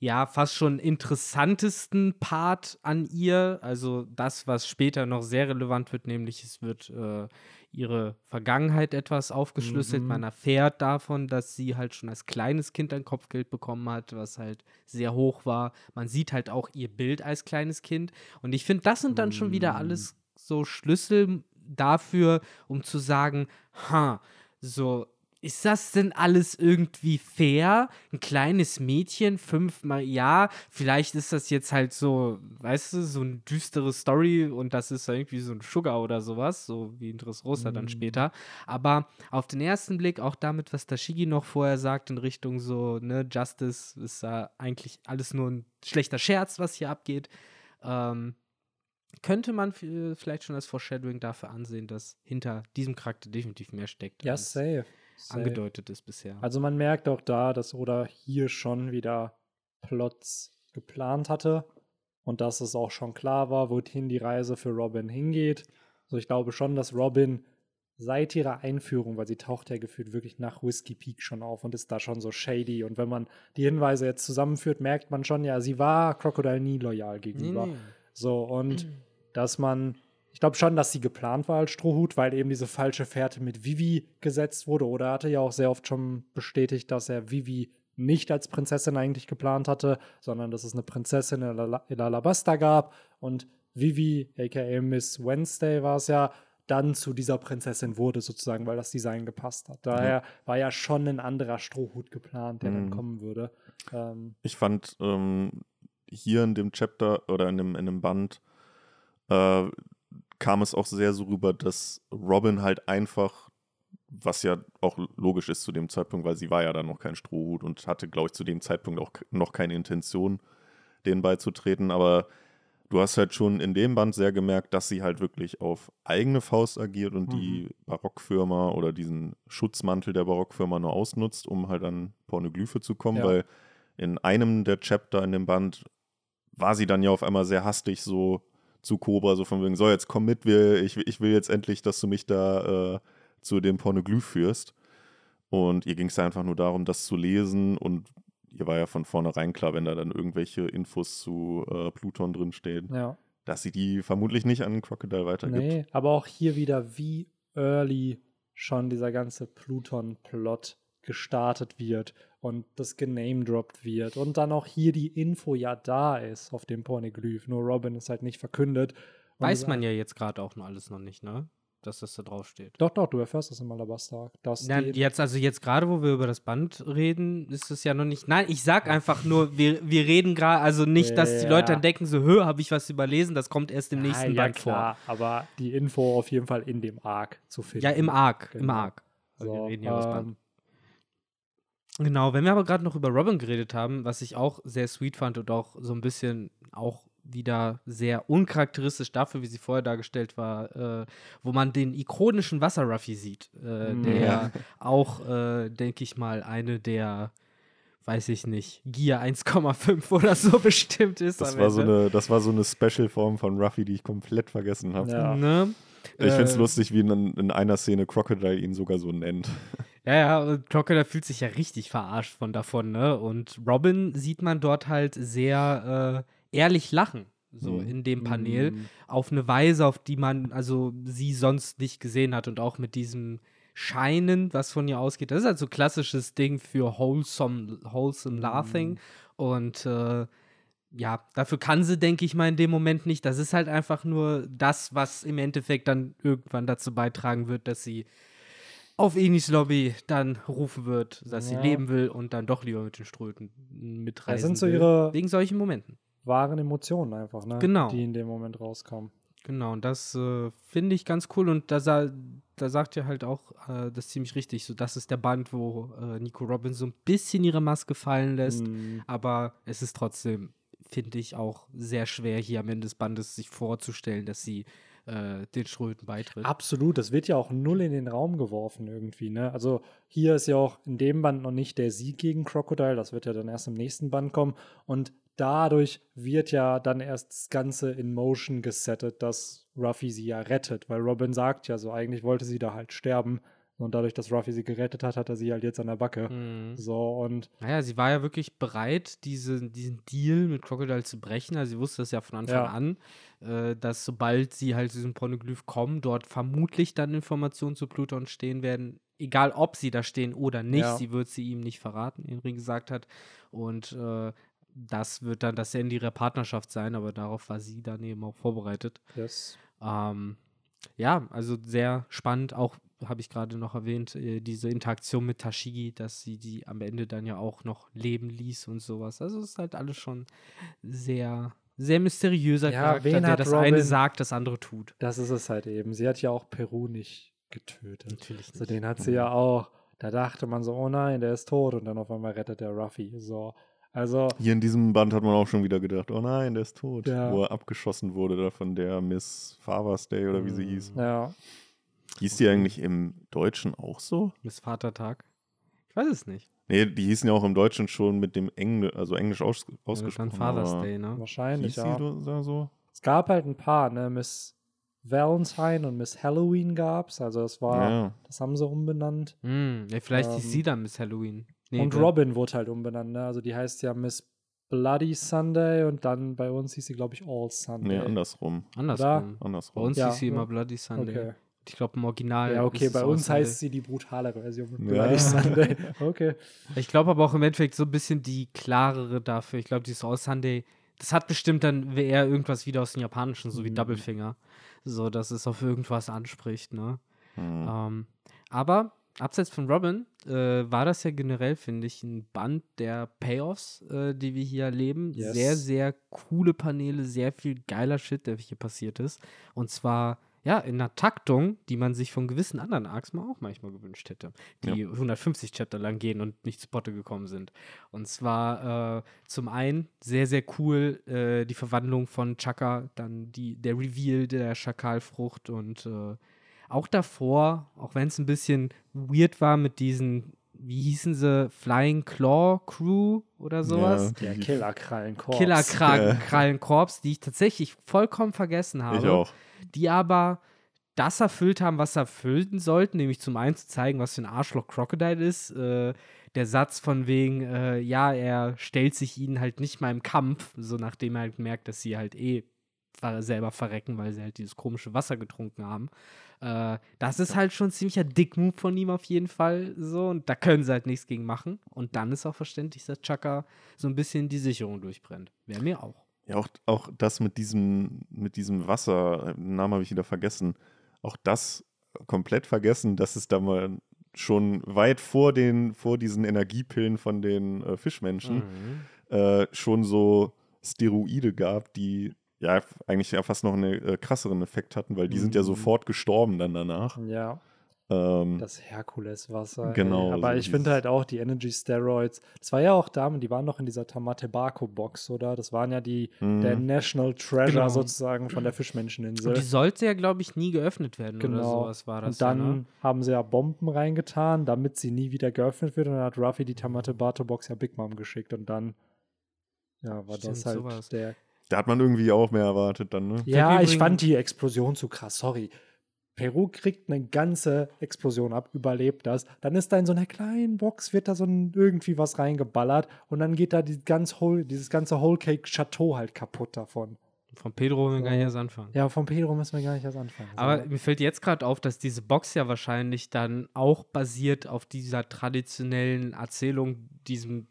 ja, fast schon interessantesten Part an ihr. Also das, was später noch sehr relevant wird, nämlich es wird äh, ihre Vergangenheit etwas aufgeschlüsselt. Mhm. Man erfährt davon, dass sie halt schon als kleines Kind ein Kopfgeld bekommen hat, was halt sehr hoch war. Man sieht halt auch ihr Bild als kleines Kind. Und ich finde, das sind dann schon wieder Mhm. alles so Schlüssel dafür, um zu sagen, ha, so, ist das denn alles irgendwie fair? Ein kleines Mädchen, fünfmal, ja, vielleicht ist das jetzt halt so, weißt du, so eine düstere Story und das ist irgendwie so ein Sugar oder sowas, so wie in Dressrosa dann Mhm. später. Aber auf den ersten Blick, auch damit, was Tashigi noch vorher sagt, in Richtung so, ne, Justice ist da eigentlich alles nur ein schlechter Scherz, was hier abgeht, ähm, könnte man v- vielleicht schon als Foreshadowing dafür ansehen, dass hinter diesem Charakter definitiv mehr steckt, Ja, safe. Safe. angedeutet ist bisher. Also man merkt auch da, dass Oda hier schon wieder Plots geplant hatte und dass es auch schon klar war, wohin die Reise für Robin hingeht. Also ich glaube schon, dass Robin seit ihrer Einführung, weil sie taucht ja gefühlt wirklich nach Whiskey Peak schon auf und ist da schon so shady. Und wenn man die Hinweise jetzt zusammenführt, merkt man schon, ja, sie war Crocodile nie loyal gegenüber. So, und <clears throat> dass man, ich glaube schon, dass sie geplant war als Strohhut, weil eben diese falsche Fährte mit Vivi gesetzt wurde. Oder er hatte ja auch sehr oft schon bestätigt, dass er Vivi nicht als Prinzessin eigentlich geplant hatte, sondern dass es eine Prinzessin in, Ala- in Alabasta gab und Vivi, aka Miss Wednesday war es ja, dann zu dieser Prinzessin wurde sozusagen, weil das Design gepasst hat. Daher war ja schon ein anderer Strohhut geplant, der dann Mhm. kommen würde. Ähm, Ich fand ähm, hier in dem Chapter oder in dem, in dem Band äh, kam es auch sehr so rüber, dass Robin halt einfach, was ja auch logisch ist zu dem Zeitpunkt, weil sie war ja dann noch kein Strohhut und hatte, glaube ich, zu dem Zeitpunkt auch noch keine Intention, denen beizutreten. Aber du hast halt schon in dem Band sehr gemerkt, dass sie halt wirklich auf eigene Faust agiert und die Barockfirma oder diesen Schutzmantel der Barockfirma nur ausnutzt, um halt an Pornoglyphe zu kommen, Ja. weil in einem der Chapter in dem Band war sie dann ja auf einmal sehr hastig so zu Cobra, so von wegen, so jetzt komm mit, wir, ich, ich will jetzt endlich, dass du mich da äh, zu dem Pornoglyph führst. Und ihr ging es einfach nur darum, das zu lesen und ihr war ja von vornherein klar, wenn da dann irgendwelche Infos zu äh, Pluton drinstehen, ja. dass sie die vermutlich nicht an Crocodile weitergibt. Nee, aber auch hier wieder, wie early schon dieser ganze Pluton-Plot gestartet wird und das genamedroppt wird und dann auch hier die Info ja da ist auf dem Pornoglyph. Nur Robin ist halt nicht verkündet. Weiß man ja jetzt gerade auch noch alles noch nicht, ne? Dass das da drauf steht. Doch, doch, du erfährst das im Alabasta. Dass Ja, die, jetzt, also jetzt gerade, wo wir über das Band reden, ist es ja noch nicht. Nein, ich sag einfach nur, wir, wir reden gerade, also nicht, dass die Ja. Leute dann denken, so, hö, habe ich was überlesen, das kommt erst im nächsten ja, Band klar, aber die Info auf jeden Fall in dem Arc zu vor. finden. Ja, im Arc, im Genau. Arc. Weil wir So, reden ja über das Band. Genau, wenn wir aber gerade noch über Robin geredet haben, was ich auch sehr sweet fand und auch so ein bisschen auch wieder sehr uncharakteristisch dafür, wie sie vorher dargestellt war, äh, wo man den ikonischen Wasserruffy sieht, äh, Mm. der Ja. <laughs> auch, äh, denke ich mal, eine der, weiß ich nicht, Gear 1,5 oder so <laughs> bestimmt ist. Das war, so eine, das war so eine Special-Form von Ruffy, die ich komplett vergessen habe. Ja. Ne? Ich finde es Äh, lustig, wie in, in einer Szene Crocodile ihn sogar so nennt. <laughs> Ja, ja, und Crocodile fühlt sich ja richtig verarscht von davon, ne? Und Robin sieht man dort halt sehr äh, ehrlich lachen, so Mhm. in dem Panel, mm, auf eine Weise, auf die man also sie sonst nicht gesehen hat und auch mit diesem Scheinen, was von ihr ausgeht. Das ist halt so klassisches Ding für wholesome, wholesome Mhm. laughing und äh, ja, dafür kann sie, denke ich mal, in dem Moment nicht. Das ist halt einfach nur das, was im Endeffekt dann irgendwann dazu beitragen wird, dass sie auf Enis Lobby dann rufen wird, dass Ja. sie leben will und dann doch lieber mit den Ströten mitreisen sind so will. ihre- Wegen solchen Momenten. Wahren Emotionen einfach, ne? Genau. Die in dem Moment rauskommen. Genau, und das äh, finde ich ganz cool. Und da, da sagt ihr halt auch äh, das ziemlich richtig. So, das ist der Band, wo äh, Nico Robbins so ein bisschen ihre Maske fallen lässt. Mhm. Aber es ist trotzdem, finde ich, auch sehr schwer, hier am Ende des Bandes sich vorzustellen, dass sie äh, den Schröten beitritt. Absolut, das wird ja auch null in den Raum geworfen irgendwie, ne? Also hier ist ja auch in dem Band noch nicht der Sieg gegen Crocodile, das wird ja dann erst im nächsten Band kommen und dadurch wird ja dann erst das Ganze in Motion gesettet, dass Ruffy sie ja rettet, weil Robin sagt ja so, eigentlich wollte sie da halt sterben und dadurch, dass Ruffy sie gerettet hat, hat er sie halt jetzt an der Backe. Mhm. So und Naja, sie war ja wirklich bereit, diese, diesen Deal mit Crocodile zu brechen. Also sie wusste das ja von Anfang Ja. an, äh, dass sobald sie halt zu diesem Poneglyph kommen, dort vermutlich dann Informationen zu Pluton stehen werden. Egal, ob sie da stehen oder nicht, Ja. sie wird sie ihm nicht verraten, wie Henry gesagt hat. Und äh, das wird dann das Ende ihrer Partnerschaft sein, aber darauf war sie dann eben auch vorbereitet. das Ähm, ja, also sehr spannend. Auch habe ich gerade noch erwähnt, äh, diese Interaktion mit Tashigi, dass sie die am Ende dann ja auch noch leben ließ und sowas. Also es ist halt alles schon sehr, sehr mysteriöser Ja, Charakter, wen der hat das eine Robin- sagt, das andere tut. das ist es halt eben. Sie hat ja auch Peru nicht getötet. Natürlich So, den hat sie ja auch. Da dachte man so, oh nein, der ist tot. Und dann auf einmal rettet der Ruffy. So. Also, Hier in diesem Band hat man auch schon wieder gedacht, oh nein, der ist tot. Ja. Wo er abgeschossen wurde da von der Miss Father's Day oder wie sie hieß. ja. Hieß die eigentlich im Deutschen auch so? Miss Vatertag. Ich weiß es nicht. Nee, die hießen ja auch im Deutschen schon mit dem Engl also Englisch aus Ja, ausgesprochen. dann Father's Day, ne? Wahrscheinlich, Hieß ja. die da so? Es gab halt ein paar, ne? Miss Valentine und Miss Halloween gab's. Also, das war, Ja. das haben sie umbenannt. Hm, ja, vielleicht hieß Ähm, sie dann Miss Halloween. Nee, und ne? Robin wurde halt umbenannt, ne? Also, die heißt ja Miss Bloody Sunday und dann bei uns hieß sie, glaube ich, All Sunday. Nee, andersrum. Andersrum. Bei Andersrum. uns Ja, hieß sie ja. immer Bloody Sunday. Okay. Ich glaube, im Original. Ja, okay, bei uns Sunday. heißt sie die brutale Version Ja. Bloody Sunday. <laughs> Okay. Ich glaube aber auch im Endeffekt so ein bisschen die klarere dafür. Ich glaube, dieses All Sunday, das hat bestimmt dann eher irgendwas wieder aus dem Japanischen, so wie Mhm. Double Finger. So, dass es auf irgendwas anspricht, ne? Hm. Ähm, aber abseits von Robin äh, war das ja generell, finde ich, ein Band der Payoffs, äh, die wir hier erleben. Yes. Sehr, sehr coole Paneele, sehr viel geiler Shit, der hier passiert ist. Und zwar, ja, in einer Taktung, die man sich von gewissen anderen Arcs mal auch manchmal gewünscht hätte, die 150 Chapter lang gehen und nicht zu Potte gekommen sind. Und zwar äh, zum einen sehr, sehr cool äh, die Verwandlung von Chaka, dann die, der Reveal der Schakalfrucht und äh, auch davor, auch wenn es ein bisschen weird war mit diesen, wie hießen sie, Flying Claw Crew oder sowas. Ja, Der die- Killerkrallenkorps. Killerkrallenkorps, die ich tatsächlich vollkommen vergessen habe Ich auch. die aber das erfüllt haben, was sie erfüllen sollten, nämlich zum einen zu zeigen, was für ein Arschloch Crocodile ist. Äh, der Satz von wegen, äh, ja, er stellt sich ihnen halt nicht mal im Kampf, so nachdem er halt merkt, dass sie halt eh selber verrecken, weil sie halt dieses komische Wasser getrunken haben. Äh, das ist halt schon ein ziemlicher Dickmove von ihm auf jeden Fall so und da können sie halt nichts gegen machen. Und dann ist auch verständlich, dass Chaka so ein bisschen die Sicherung durchbrennt. Wäre mir auch. Ja, auch, auch das mit diesem, mit diesem Wasser, den Namen habe ich wieder vergessen. Auch das komplett vergessen, dass es da mal schon weit vor den, vor diesen Energiepillen von den äh, Fischmenschen Mhm. äh, schon so Steroide gab, die ja eigentlich ja fast noch einen äh, krasseren Effekt hatten, weil die sind ja Mhm. sofort gestorben dann danach. Ja, Ähm, das Herkuleswasser. Genau, Ey. Aber so ich finde halt auch die Energy Steroids. Das war ja auch Damen, die waren noch in dieser Tamate Barco Box, oder? Das waren ja die, Mhm. der National Treasure Genau. sozusagen von der Fischmenscheninsel. Und die sollte ja, glaube ich, nie geöffnet werden oder Genau. sowas war das. Und dann ja, ne? haben sie ja Bomben reingetan, damit sie nie wieder geöffnet wird. Und dann hat Ruffy die Tamate Bato Box ja Big Mom geschickt. Und dann, ja, war Stimmt, das halt sowas. der. Da hat man irgendwie auch mehr erwartet dann, ne? Ja, ich fand die Explosion zu krass, sorry. Peru kriegt eine ganze Explosion ab, überlebt das. Dann ist da in so einer kleinen Box, wird da so ein, irgendwie was reingeballert und dann geht da die ganz whole, dieses ganze Whole Cake Chateau halt kaputt davon. Von Pedro wollen wir gar nicht erst anfangen. Ja, von Pedro müssen wir gar nicht erst anfangen. Aber mir fällt jetzt gerade auf, dass diese Box ja wahrscheinlich dann auch basiert auf dieser traditionellen Erzählung, diesem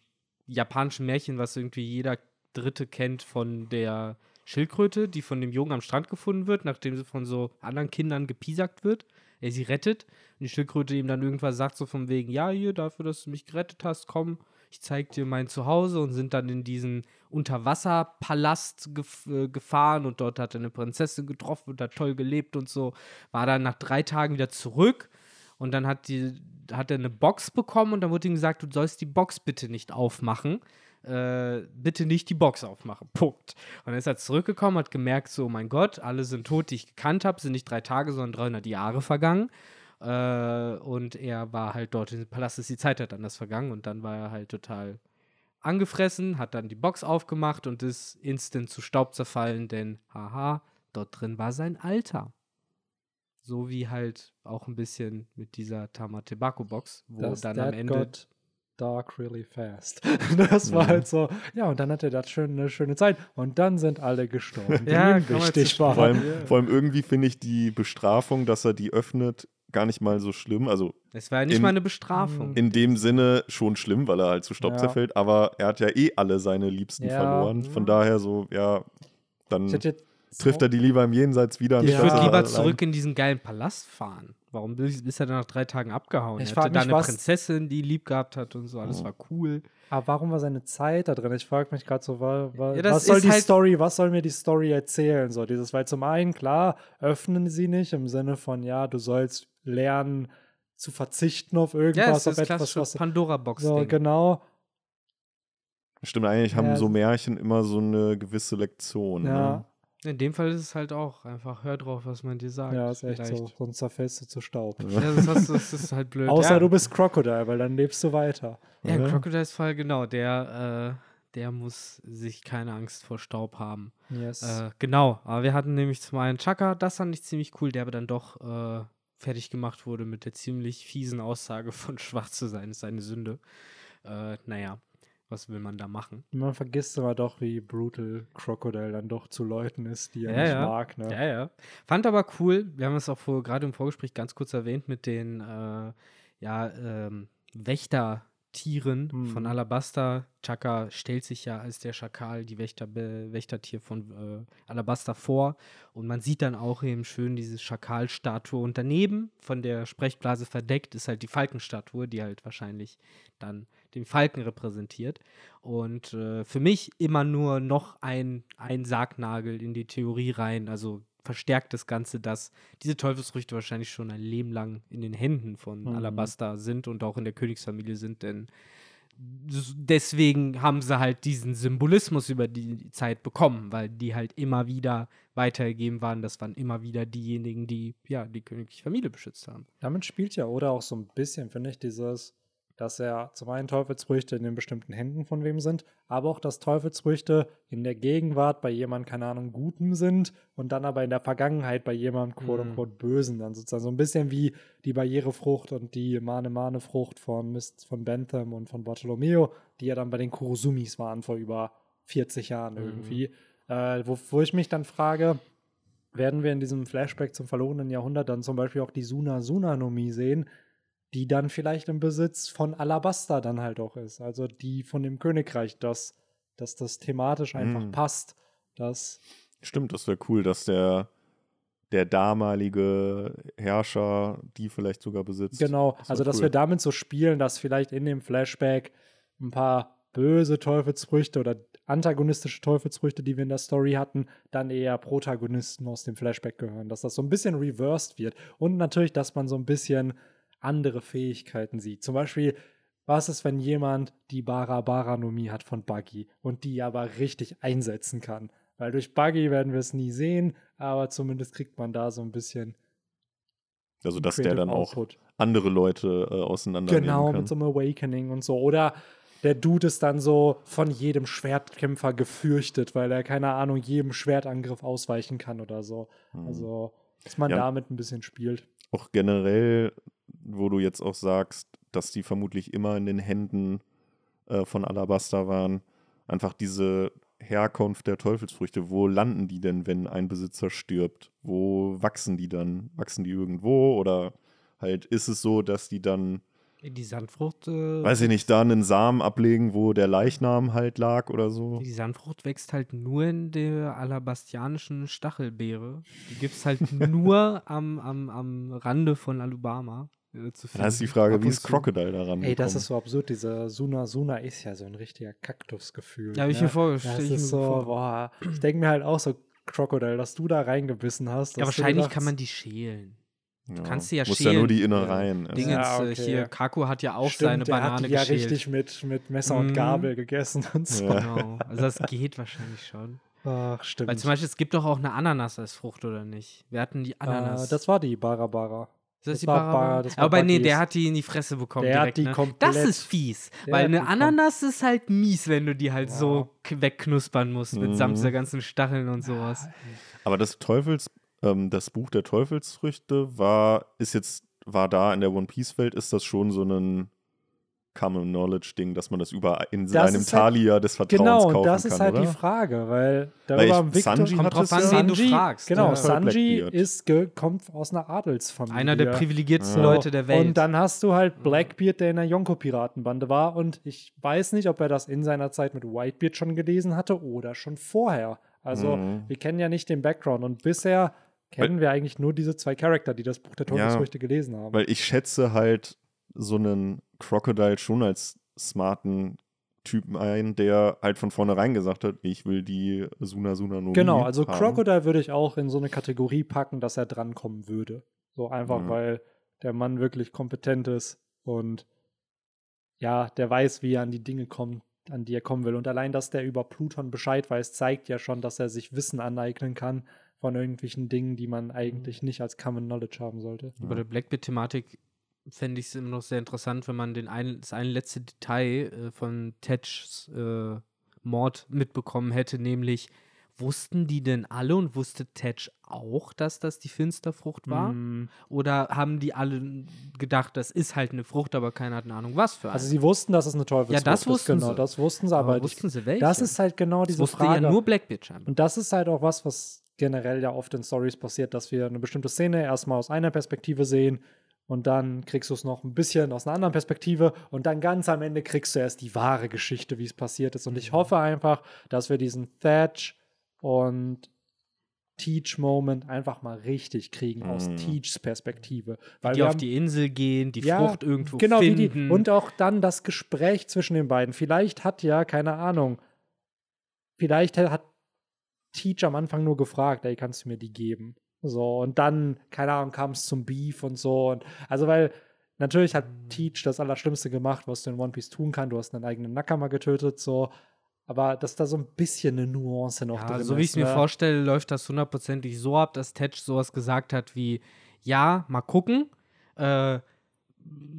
japanischen Märchen, was irgendwie jeder dritte kennt von der Schildkröte, die von dem Jungen am Strand gefunden wird, nachdem sie von so anderen Kindern gepiesackt wird. Er sie rettet. Und die Schildkröte ihm dann irgendwann sagt so von wegen, ja, hier, dafür, dass du mich gerettet hast, komm, ich zeig dir mein Zuhause und sind dann in diesen Unterwasserpalast gef äh, gefahren und dort hat er eine Prinzessin getroffen und hat toll gelebt und so. War dann nach drei Tagen wieder zurück und dann hat, die, hat er eine Box bekommen und dann wurde ihm gesagt, du sollst die Box bitte nicht aufmachen. Äh, bitte nicht die Box aufmachen. <laughs> Punkt. Und dann ist er zurückgekommen, hat gemerkt, so, mein Gott, alle sind tot, die ich gekannt habe, sind nicht drei Tage, sondern 300 Jahre vergangen. Äh, und er war halt dort im Palast, ist die Zeit halt anders vergangen und dann war er halt total angefressen, hat dann die Box aufgemacht und ist instant zu Staub zerfallen, denn haha, dort drin war sein Alter. So wie halt auch ein bisschen mit dieser Tamatebako-Box, wo Das dann am Ende. got dark really fast. <laughs> Das war Mhm. halt so, ja, und dann hatte das schön, eine schöne Zeit. Und dann sind alle gestorben, die <laughs> Ja, ihm wichtig waren. Vor allem, vor allem irgendwie finde ich die Bestrafung, dass er die öffnet, gar nicht mal so schlimm. Also Es war ja nicht in- mal eine Bestrafung. in dem Sinne schon schlimm, weil er halt zu Staub Ja. zerfällt, aber er hat ja eh alle seine Liebsten Ja. verloren. Von daher so, ja, dann trifft er die lieber im Jenseits wieder. Ich würde er lieber allein- zurück in diesen geilen Palast fahren. Warum ist er dann nach drei Tagen abgehauen? Ich er hatte da eine was- Prinzessin, die ihn lieb gehabt hat und so. Alles Oh. war cool. Aber warum war seine Zeit da drin? Ich frage mich gerade so, wa, wa, Ja, was soll die halt- Story, was soll mir die Story erzählen? So, dieses, weil zum einen, klar, öffnen sie nicht im Sinne von, ja, du sollst lernen zu verzichten auf Ja, irgendwas, es ist auf das etwas, klassische was. So, Pandora-Box-Ding. genau. Stimmt, eigentlich haben Ja. so Märchen immer so eine gewisse Lektion. Ja, Ne? In dem Fall ist es halt auch einfach, hör drauf, was man dir sagt. ja, ist echt vielleicht. so. Sonst zerfällst du zu Staub. Ja, das, hast, das ist halt blöd. Außer ja. du bist Crocodile, weil dann lebst du weiter. Ja, Ja. Crocodiles Fall, genau. Der, äh, der muss sich keine Angst vor Staub haben. Yes. Äh, genau, aber wir hatten nämlich zum einen Chaka, das fand ich ziemlich cool, der aber dann doch äh, fertig gemacht wurde mit der ziemlich fiesen Aussage <laughs> von schwach zu sein, ist eine Sünde. Äh, naja, was will man da machen? Man vergisst immer doch, wie brutal Crocodile dann doch zu Leuten ist, die er Ja, nicht ja. mag. Ne? Ja, ja. Fand aber cool, wir haben es auch vor, gerade im Vorgespräch ganz kurz erwähnt mit den äh, ja, ähm, Wächtertieren Mhm. von Alabasta. Chaka stellt sich ja als der Schakal, die Wächter, Be- Wächtertier von äh, Alabasta vor. Und man sieht dann auch eben schön diese Schakalstatue. Und daneben, von der Sprechblase verdeckt, ist halt die Falkenstatue, die halt wahrscheinlich dann den Falken repräsentiert. Und äh, für mich immer nur noch ein, ein Sargnagel in die Theorie rein. Also verstärkt das Ganze, dass diese Teufelsfrüchte wahrscheinlich schon ein Leben lang in den Händen von Mhm. Alabasta sind und auch in der Königsfamilie sind, denn deswegen haben sie halt diesen Symbolismus über die Zeit bekommen, weil die halt immer wieder weitergegeben waren. Das waren immer wieder diejenigen, die ja die königliche Familie beschützt haben. Damit spielt ja Oda auch so ein bisschen, finde ich, dieses, dass er zum einen Teufelsfrüchte in den bestimmten Händen von wem sind, aber auch, dass Teufelsfrüchte in der Gegenwart bei jemandem, keine Ahnung, Guten sind und dann aber in der Vergangenheit bei jemandem, quote Mhm. unquote, Bösen dann sozusagen. So ein bisschen wie die Barrierefrucht und die Mane-Mane-Frucht von, Mist, von Bentham und von Bartolomeo, die ja dann bei den Kurosumis waren vor über 40 Jahren Mhm. irgendwie. Äh, wo, wo ich mich dann frage, werden wir in diesem Flashback zum verlorenen Jahrhundert dann zum Beispiel auch die Suna-Suna-Nomie sehen, die dann vielleicht im Besitz von Alabasta dann halt auch ist. Also die von dem Königreich, dass, dass das thematisch einfach Mm. passt. Dass, Stimmt, das wäre cool, dass der, der damalige Herrscher die vielleicht sogar besitzt. genau, Das also dass cool. wir damit so spielen, dass vielleicht in dem Flashback ein paar böse Teufelsfrüchte oder antagonistische Teufelsfrüchte, die wir in der Story hatten, dann eher Protagonisten aus dem Flashback gehören. Dass das so ein bisschen reversed wird. Und natürlich, dass man so ein bisschen andere Fähigkeiten sieht. Zum Beispiel, was ist, wenn jemand die Barabaranomie hat von Buggy und die aber richtig einsetzen kann? Weil durch Buggy werden wir es nie sehen, aber zumindest kriegt man da so ein bisschen Also, dass der dann auch Output. andere Leute äh, auseinandernehmen Genau, kann. mit so einem Awakening und so. Oder der Dude ist dann so von jedem Schwertkämpfer gefürchtet, weil er, keine Ahnung, jedem Schwertangriff ausweichen kann oder so. Mhm. Also, dass man Ja. damit ein bisschen spielt. auch generell, wo du jetzt auch sagst, dass die vermutlich immer in den Händen äh, von Alabasta waren, einfach diese Herkunft der Teufelsfrüchte, wo landen die denn, wenn ein Besitzer stirbt? Wo wachsen die dann? Wachsen die irgendwo oder halt ist es so, dass die dann Die Sandfrucht. Äh, Weiß ich nicht, da einen Samen ablegen, wo der Leichnam halt lag oder so. Die Sandfrucht wächst halt nur in der alabastianischen Stachelbeere. Die gibt es halt <laughs> nur am, am, am Rande von Alabama. Äh, zu Da ist die finden. Frage, Ab wie ist. Crocodile daran Ey, das gekommen? ist so absurd. Dieser Suna Suna ist ja so ein richtiger Kaktusgefühl. Ja, hab ich ne? mir vorgestellt. Das ist so, boah. Ich denke mir halt auch so, Crocodile, dass du da reingebissen hast. Ja, du wahrscheinlich kann man die schälen. ja. kannst du ja Musst ja nur schälen. die Innereien essen. Dingens, Ja, äh, okay, hier, ja. Kako hat ja auch Stimmt, seine der Banane hat die ja geschält. richtig mit, mit Messer Mhm. und Gabel gegessen und so. Ja. Genau. Also das geht wahrscheinlich schon. Ach, stimmt. Weil zum Beispiel, es gibt doch auch eine Ananas als Frucht, oder nicht? Wir hatten die Ananas. Äh, das war die Barabara. Ist das das die war? Bar- das war Aber nee, Buggies. der hat die in die Fresse bekommen Der hat direkt, die ne? komplett- Das ist fies. Der weil hat eine Ananas ist halt mies, wenn du die halt Ja. so wegknuspern musst mit samt Mhm. dieser ganzen Stacheln und sowas. Aber das Teufels, ähm, das Buch der Teufelsfrüchte war, ist jetzt, war da in der One Piece Welt, ist das schon so ein Common Knowledge Ding, dass man das über in Das einem ist halt- Thalia des Vertrauens Genau, kaufen und das kann, ist halt oder? die Frage, weil Weil darüber ich- haben Victor Sanji Kommt hat drauf an, ja- wen du Sanji, fragst. Genau, Ja. Sanji Blackbeard. ist kommt aus einer Adelsfamilie. Einer der privilegiertesten Ja. Leute der Welt. Und dann hast du halt Blackbeard, der in der Yonko-Piratenbande war. Und ich weiß nicht, ob er das in seiner Zeit mit Whitebeard schon gelesen hatte oder schon vorher. Also, Mhm. wir kennen ja nicht den Background. Und bisher kennen wir eigentlich nur diese zwei Charakter, die das Buch der Ja. Teufelsfrüchte gelesen haben. Weil ich schätze halt so einen Crocodile schon als smarten Typen ein, der halt von vornherein gesagt hat, ich will die Suna Suna no Mi Genau, also haben. Crocodile würde ich auch in so eine Kategorie packen, dass er drankommen würde. So einfach, Ja. weil der Mann wirklich kompetent ist und ja, der weiß, wie er an die Dinge kommt, an die er kommen will. Und allein, dass der über Pluton Bescheid weiß, zeigt ja schon, dass er sich Wissen aneignen kann von irgendwelchen Dingen, die man eigentlich nicht als Common Knowledge haben sollte. Bei der Blackbeard-Thematik fände ich es immer noch sehr interessant, wenn man den ein, das eine letzte Detail äh, von Tetchs äh, Mord mitbekommen hätte, nämlich wussten die denn alle und wusste Tetch auch, dass das die Finsterfrucht war? Mm, Oder haben die alle gedacht, das ist halt eine Frucht, aber keiner hat eine Ahnung, was für eine? Also sie wussten, dass es eine Teufelsfrucht Ja, das ist. wussten Genau, sie. das wussten sie, aber, aber wussten sie welche? das ist halt genau das diese wusste Frage. ja nur Blackbeard scheinbar. Und das ist halt auch was, was generell ja oft in Stories passiert, dass wir eine bestimmte Szene erstmal aus einer Perspektive sehen und dann kriegst du es noch ein bisschen aus einer anderen Perspektive und dann ganz am Ende kriegst du erst die wahre Geschichte, wie es passiert ist. Und ich hoffe einfach, dass wir diesen Thatch und Teach-Moment einfach mal richtig kriegen aus Mhm. Teachs Perspektive. Weil die wir auf haben- die Insel gehen, die Ja, Frucht irgendwo genau, wie finden. die, und auch dann das Gespräch zwischen den beiden. Vielleicht hat ja, keine Ahnung, vielleicht hat Teach am Anfang nur gefragt, ey, kannst du mir die geben? So, und dann, keine Ahnung, kam es zum Beef und so. Und also, weil natürlich hat Teach das Allerschlimmste gemacht, was du in One Piece tun kannst. Du hast deinen eigenen Nakama getötet, so. Aber dass da so ein bisschen eine Nuance noch Ja, drin so wie ich ist. es mir ne? vorstelle, läuft das hundertprozentig so ab, dass Tetch sowas gesagt hat wie, ja, mal gucken. Äh,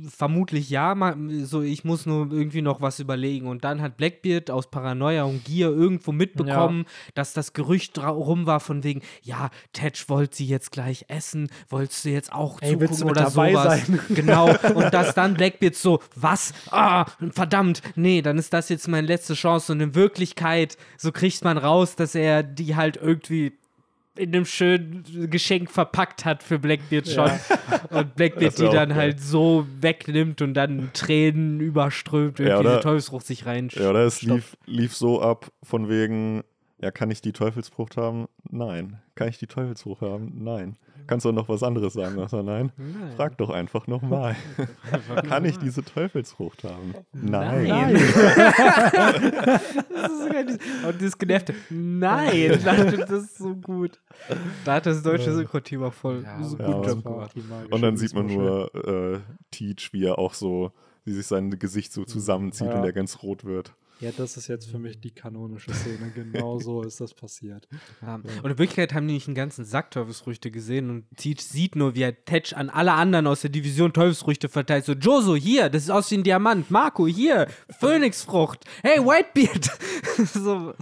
vermutlich ja, so ich muss nur irgendwie noch was überlegen. Und dann hat Blackbeard aus Paranoia und Gier irgendwo mitbekommen, dass das Gerücht rum war von wegen, ja, Tetch wollte sie jetzt gleich essen, wolltest du jetzt auch Ey, zugucken oder sowas. sein? <laughs> Genau. Und dass dann Blackbeard so, was? Ah, verdammt, nee, dann ist das jetzt meine letzte Chance. Und in Wirklichkeit, so kriegt man raus, dass er die halt irgendwie in einem schönen Geschenk verpackt hat für Blackbeard schon. Und Blackbeard die dann geil. halt so wegnimmt und dann Tränen überströmt, irgendwie Ja, oder- diese Teufelsfrucht sich rein. Ja, oder es lief, lief so ab, von wegen, ja, kann ich die Teufelsfrucht haben? Nein. Kann ich die Teufelsfrucht haben? Nein. Kannst du noch was anderes sagen <laughs> außer nein? Nein. Frag doch einfach nochmal. kann ich diese Teufelsfrucht haben? Nein. Nein. <laughs> das ist sogar dieses, und das genervte Nein, <laughs> ich dachte, das ist so gut. Da hat das deutsche Synchro-Team auch voll so ja, gut aber- Job gemacht. Und dann sieht man nur äh, Teach, wie er auch so, wie sich sein Gesicht so zusammenzieht Ja. und er ganz rot wird. Ja, das ist jetzt für mich die kanonische Szene. Genau so <laughs> ist das passiert. Ja. Und in Wirklichkeit haben die nicht einen ganzen Sack Teufelsfrüchte gesehen und Teach sieht nur, wie er Tetch an alle anderen aus der Division Teufelsfrüchte verteilt. So, Joso, hier, das ist aus wie ein Diamant. Marco, hier, <laughs> Phönixfrucht. Hey, Whitebeard. <laughs> so,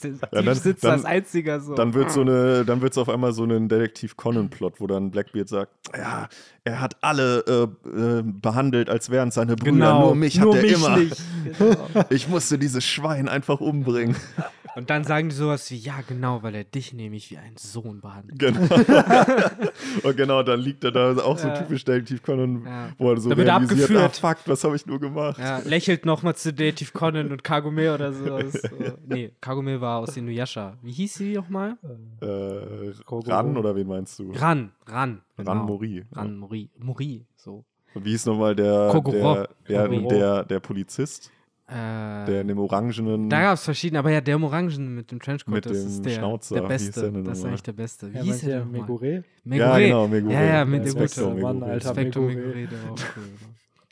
Teach dann- sitzt dann- als einziger so. Dann wird so eine, dann wird es auf einmal so ein Detektiv Conan-Plot, wo dann Blackbeard sagt, ja, er hat alle äh, äh, behandelt, als wären es seine Brüder. genau, Nur mich nur hat er mich immer. nicht. Genau. Ich musste dieses Schwein einfach umbringen. <laughs> Und dann sagen die sowas wie, ja, genau, weil er dich nämlich wie einen Sohn behandelt. Genau. <laughs> und genau, dann liegt er da auch so Ja. typisch Detective Conan, Ja. wo er so Da wird realisiert, ah, abgeführt. fuck, was habe ich nur gemacht? Ja, lächelt nochmal zu Dative Conan und Kagome oder sowas. So. <laughs> Nee, Kagome war aus Inuyasha. Wie hieß sie nochmal? Äh. Ran oder wen meinst du? Ran, Ran. Genau. Ran Mori. Ran Mori. Mori, so. Und wie hieß nochmal der, der, der, der, der Polizist, Äh, der in dem orangenen. da gab es verschiedene, aber ja, der im Orangen mit dem Trenchcoat, Mit das dem ist der, Schnauzer, der Beste. der das ist eigentlich der Beste. Wie Ja, hieß der denn nochmal? Megure? ja, genau, Megure. Ja, ja, mit Ja, der Spectre, Gute. Mann, Megure. Alter. Spectre Megure. Megure, der war auch cool.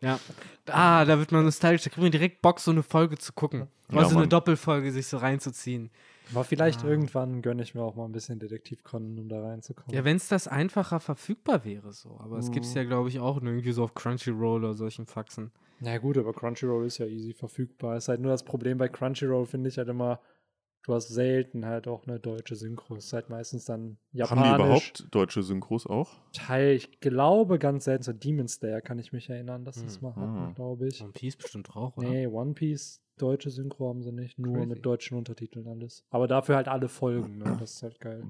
Ja. Ah, da wird man nostalgisch. Da kriegt man direkt Bock, so eine Folge zu gucken. Ja, Mal so eine Mann. Doppelfolge sich so reinzuziehen. Aber vielleicht Ah. irgendwann gönne ich mir auch mal ein bisschen Detektiv Conan, um da reinzukommen. Ja, wenn es das einfacher verfügbar wäre, so. Aber es gibt es Mhm. ja, glaube ich, auch irgendwie so auf Crunchyroll oder solchen Faxen. Na gut, aber Crunchyroll ist ja easy verfügbar. Ist halt nur das Problem bei Crunchyroll, finde ich halt immer, du hast selten halt auch eine deutsche Synchro. Ist halt meistens dann Haben die japanisch. überhaupt deutsche Synchros auch? Teil, ich glaube ganz selten, so Demon Slayer kann ich mich erinnern, dass das Hm. mal hatten, Ah. glaube ich. One Piece bestimmt auch, oder? Nee, One Piece, deutsche Synchro haben sie nicht, nur Crazy. mit deutschen Untertiteln alles. Aber dafür halt alle Folgen, ne? Das ist halt geil.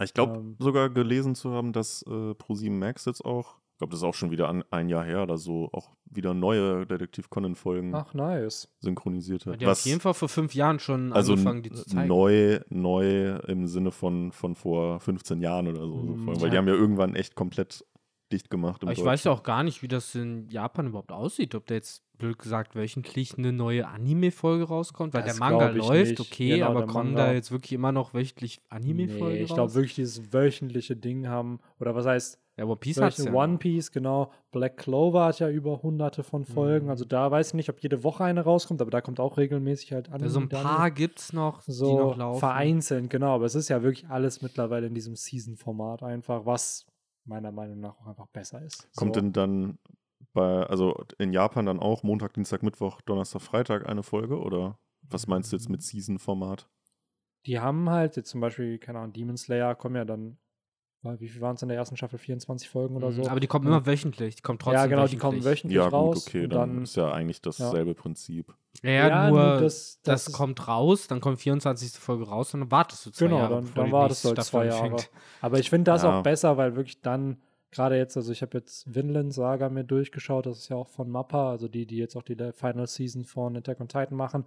Ich glaube Ähm. sogar gelesen zu haben, dass äh, Pro7 Max jetzt auch, glaube, das ist auch schon wieder an, ein Jahr her oder so, auch wieder neue Detektiv Conan-Folgen Ach, nice. synchronisiert hat. Die haben auf jeden Fall vor fünf Jahren schon also angefangen, die zu zeigen. neu, neu im Sinne von, von vor 15 Jahren oder so. so Mhm. Folgen, weil die haben ja irgendwann echt komplett dicht gemacht. Im Aber ich weiß ja auch gar nicht, wie das in Japan überhaupt aussieht. Ob da jetzt, blöd gesagt, wöchentlich eine neue Anime-Folge rauskommt. Weil Das der Manga läuft, nicht. okay, Genau, aber kommen Manga. da jetzt wirklich immer noch wöchentlich Anime-Folgen Nee, ich glaube wirklich dieses wöchentliche Ding haben, oder was heißt, Ja, One Piece hat ja. One Piece, genau. Black Clover hat ja über hunderte von Folgen. Mhm. Also da weiß ich nicht, ob jede Woche eine rauskommt, aber da kommt auch regelmäßig halt an. Also ein paar gibt es noch, die so noch laufen. vereinzelt, genau. Aber es ist ja wirklich alles mittlerweile in diesem Season-Format einfach, was meiner Meinung nach auch einfach besser ist. Kommt so. denn dann bei, also in Japan dann auch Montag, Dienstag, Mittwoch, Donnerstag, Freitag eine Folge? Oder was meinst du jetzt mit Season-Format? Die haben halt jetzt zum Beispiel, keine Ahnung, Demon Slayer kommen ja dann, wie viel waren es in der ersten Staffel? 24 Folgen oder so? Mhm, Aber die kommen Ja. immer wöchentlich. Die kommen trotzdem ja, genau, die wöchentlich. kommen wöchentlich Ja, gut, raus. okay, und dann, dann ist ja eigentlich dasselbe Prinzip. Ja, ja, Ja, nur, nur das, das- das kommt raus, dann kommt 24. Folge raus und dann wartest du zwei Genau, Jahre. dann, bevor dann die wartest du halt zwei Jahre. anfängt. Aber ich finde das Ja. auch besser, weil wirklich dann, gerade jetzt, also ich habe jetzt Vinland Saga mir durchgeschaut, das ist ja auch von Mappa, also die, die jetzt auch die Final Season von Attack on Titan machen.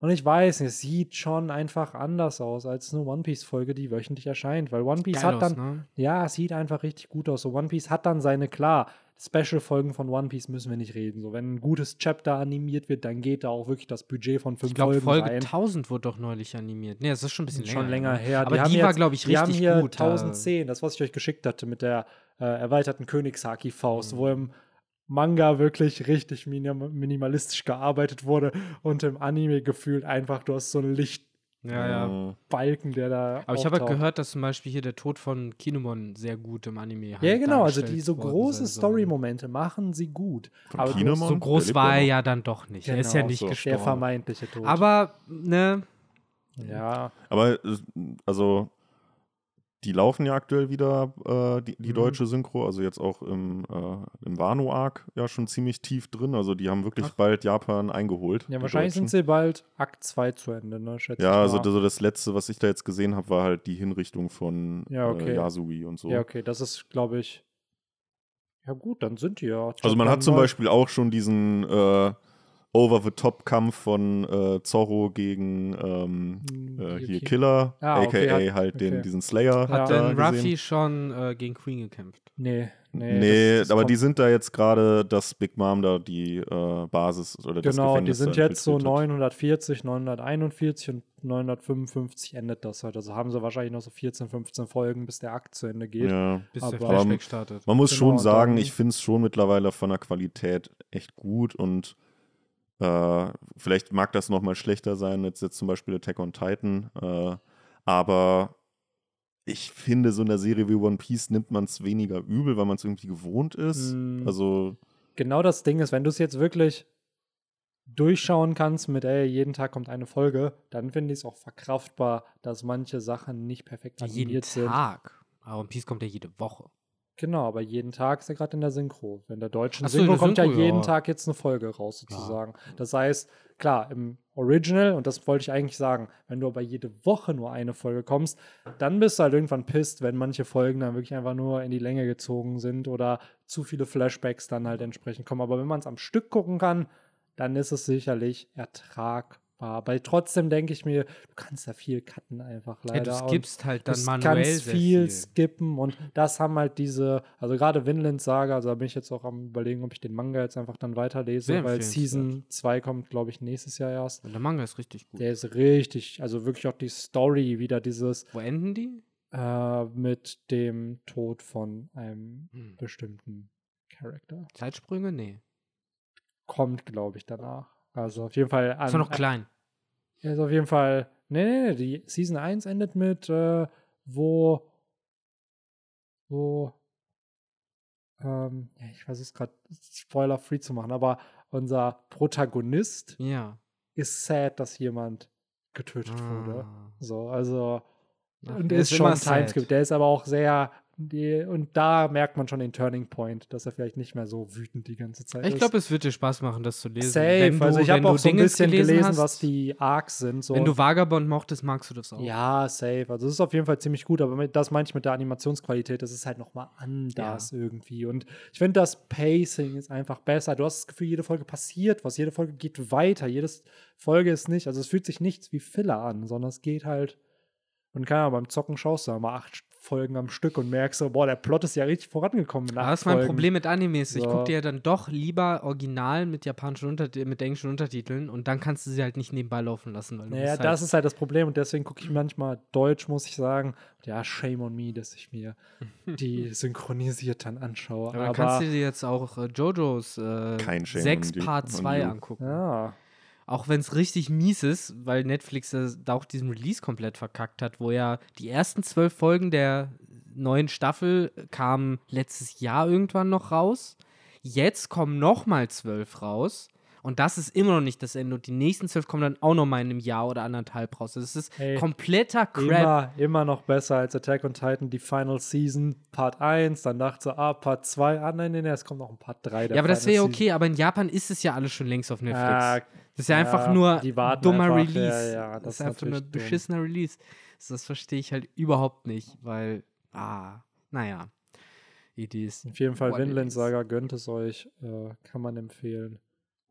Und ich weiß es sieht schon einfach anders aus als eine One Piece Folge, die wöchentlich erscheint, weil One Piece Geil hat aus, dann, ne? ja, es sieht einfach richtig gut aus. So One Piece hat dann seine, klar, Special-Folgen von One Piece müssen wir nicht reden. So, wenn ein gutes Chapter animiert wird, dann geht da auch wirklich das Budget von fünf Ich glaube, Folgen Folge rein. 1000 wurde doch neulich animiert. Nee, das ist schon ein bisschen länger. schon länger her. Aber die, haben war, glaube ich, die haben richtig hier gut. da- 1010, das, was ich euch geschickt hatte mit der äh, erweiterten Königshaki-Faust, Mhm. wo im Manga wirklich richtig minim minimalistisch gearbeitet wurde und im Anime gefühlt einfach, du hast so einen Ja, ja. Lichtbalken, der da. Aber ich habe halt auftaucht. gehört, dass zum Beispiel hier der Tod von Kinemon sehr gut im Anime Ja, halt genau, also die so große. Story-Momente machen sie gut. Von Aber Kinemon? So Der groß war ja er ja dann doch nicht. er ist ja Genau, nicht so. Der gestorben. vermeintliche Tod. Aber, ne, ja, Aber also die laufen ja aktuell wieder, äh, die, die Mhm. deutsche Synchro, also jetzt auch im, äh, im Wano-Arc ja schon ziemlich tief drin. Also die haben wirklich Ach. bald Japan eingeholt. ja wahrscheinlich Deutschen. sind sie bald Akt 2 zu Ende, ne? Schätze Ja, ich also das, das letzte, was ich da jetzt gesehen habe, war halt die Hinrichtung von Ja, okay. äh, Yasui und so. Ja, okay, das ist, glaube ich. Ja, gut, dann sind die ja. Also man hat zum Beispiel auch schon diesen äh, Over-the-Top-Kampf von äh, Zorro gegen ähm, Hm, äh, hier hier Ki- Killer, Ah, aka okay, hat- halt den, okay. diesen Slayer. hat denn Ruffy schon äh, gegen Queen gekämpft? Nee, nee. Nee, das- das aber die sind da jetzt gerade, dass Big Mom da die äh, Basis oder das Genau, die sind jetzt so infiltriert hat. 940, 941 und 955 endet das halt. Also haben sie wahrscheinlich noch so 14, 15 Folgen, bis der Akt zu Ende geht. Ja. Bis Aber- der Flashback startet. Man muss Genau, schon sagen, dann- ich finde es schon mittlerweile von der Qualität echt gut und äh, vielleicht mag das nochmal schlechter sein, als jetzt zum Beispiel Attack on Titan, äh, aber ich finde, so in der Serie wie One Piece nimmt man es weniger übel, weil man es irgendwie gewohnt ist. Mm. Also, Genau das Ding ist, wenn du es jetzt wirklich durchschauen kannst mit, ey, jeden Tag kommt eine Folge, dann finde ich es auch verkraftbar, dass manche Sachen nicht perfekt jeden animiert sind. Tag. Aber One Piece kommt ja jede Woche. Genau, aber jeden Tag ist er gerade in der Synchro. Wenn der deutschen so, in Synchro der kommt ja Synchro, jeden ja. Tag jetzt eine Folge raus, sozusagen. Das heißt, klar, im Original, und das wollte ich eigentlich sagen, wenn du aber jede Woche nur eine Folge kommst, dann bist du halt irgendwann pisst, wenn manche Folgen dann wirklich einfach nur in die Länge gezogen sind oder zu viele Flashbacks dann halt entsprechend kommen. Aber wenn man es am Stück gucken kann, dann ist es sicherlich ertragbar. Aber trotzdem denke ich mir, du kannst da viel cutten einfach Ja, leider. du und- skippst halt dann du manuell kannst sehr viel, viel. skippen und das haben halt diese, also gerade Vinland Saga, also da bin ich jetzt auch am überlegen, ob ich den Manga jetzt einfach dann weiterlese, Sehr weil. Season 2 kommt, glaube ich, nächstes Jahr erst. Und der Manga ist richtig gut. Der ist richtig, also wirklich auch die Story wieder dieses Wo enden die? äh, mit dem Tod von einem Hm. bestimmten Charakter. Zeitsprünge? Nee. Kommt, glaube ich, danach. Also auf jeden Fall an, Ist doch noch klein. Er ist auf jeden Fall. Nee, nee, nee, die Season 1 endet mit, äh, wo. Wo. Ähm, ja, ich versuche es gerade spoiler-free zu machen, aber unser Protagonist Ja. ist sad, dass jemand getötet wurde. Ah. So, also. Ach, und der ist schon Timeskip. Der ist aber auch sehr. Die, und da merkt man schon den Turning Point, dass er vielleicht nicht mehr so wütend die ganze Zeit Ich ist. glaube, es wird dir Spaß machen, das zu lesen. Safe. Du, also ich habe auch so ein bisschen gelesen, hast, was die Arcs sind. So. Wenn du Vagabond mochtest, magst du das auch. Ja, safe. Also es ist auf jeden Fall ziemlich gut, aber das meine ich mit der Animationsqualität, das ist halt nochmal anders irgendwie. Und ich finde, das Pacing ist einfach besser. Du hast das Gefühl, jede Folge passiert was, jede Folge geht weiter, jede Folge ist nicht, also es fühlt sich nichts wie Filler an, sondern es geht halt. Und kann ja beim Zocken schaust du mal acht Folgen am Stück und merkst so, boah, der Plot ist ja richtig vorangekommen. acht das ist mein Folgen. Problem mit Animes. Ich So. gucke dir ja dann doch lieber Original mit japanischen Untertiteln, mit englischen Untertiteln und dann kannst du sie halt nicht nebenbei laufen lassen. Weil du Naja, musst das halt, ist halt das Problem und deswegen gucke ich manchmal Deutsch, muss ich sagen. Ja, shame on me, dass ich mir <laughs> die synchronisiert dann anschaue. aber dann Aber, kannst du dir jetzt auch äh, JoJo's äh, Kein Shame 6 on you- Part on 2 you. angucken. ja, Auch wenn es richtig mies ist, weil Netflix da auch diesen Release komplett verkackt hat, wo ja die ersten zwölf Folgen der neuen Staffel kamen letztes Jahr irgendwann noch raus. Jetzt kommen noch mal zwölf raus. Und das ist immer noch nicht das Ende. Und die nächsten zwölf kommen dann auch noch mal in einem Jahr oder anderthalb raus. Das ist Hey, kompletter Crap. immer, immer noch besser als Attack on Titan, die Final Season, Part 1, dann dachte so, ah, Part 2, ah, nein, nein, nein, es kommt noch ein Part 3. der Ja, aber das wäre Season. okay. Aber in Japan ist es ja alles schon längst auf Netflix. Ah, das ist ja, einfach ja, nur die warten dummer einfach, Release. ja, ja, das, das ist einfach nur dumm. beschissener Release. Das, das verstehe ich halt überhaupt nicht, weil, ah, naja. Idees. Auf jeden Fall, Vinland. Saga, gönnt es euch, äh, kann man empfehlen.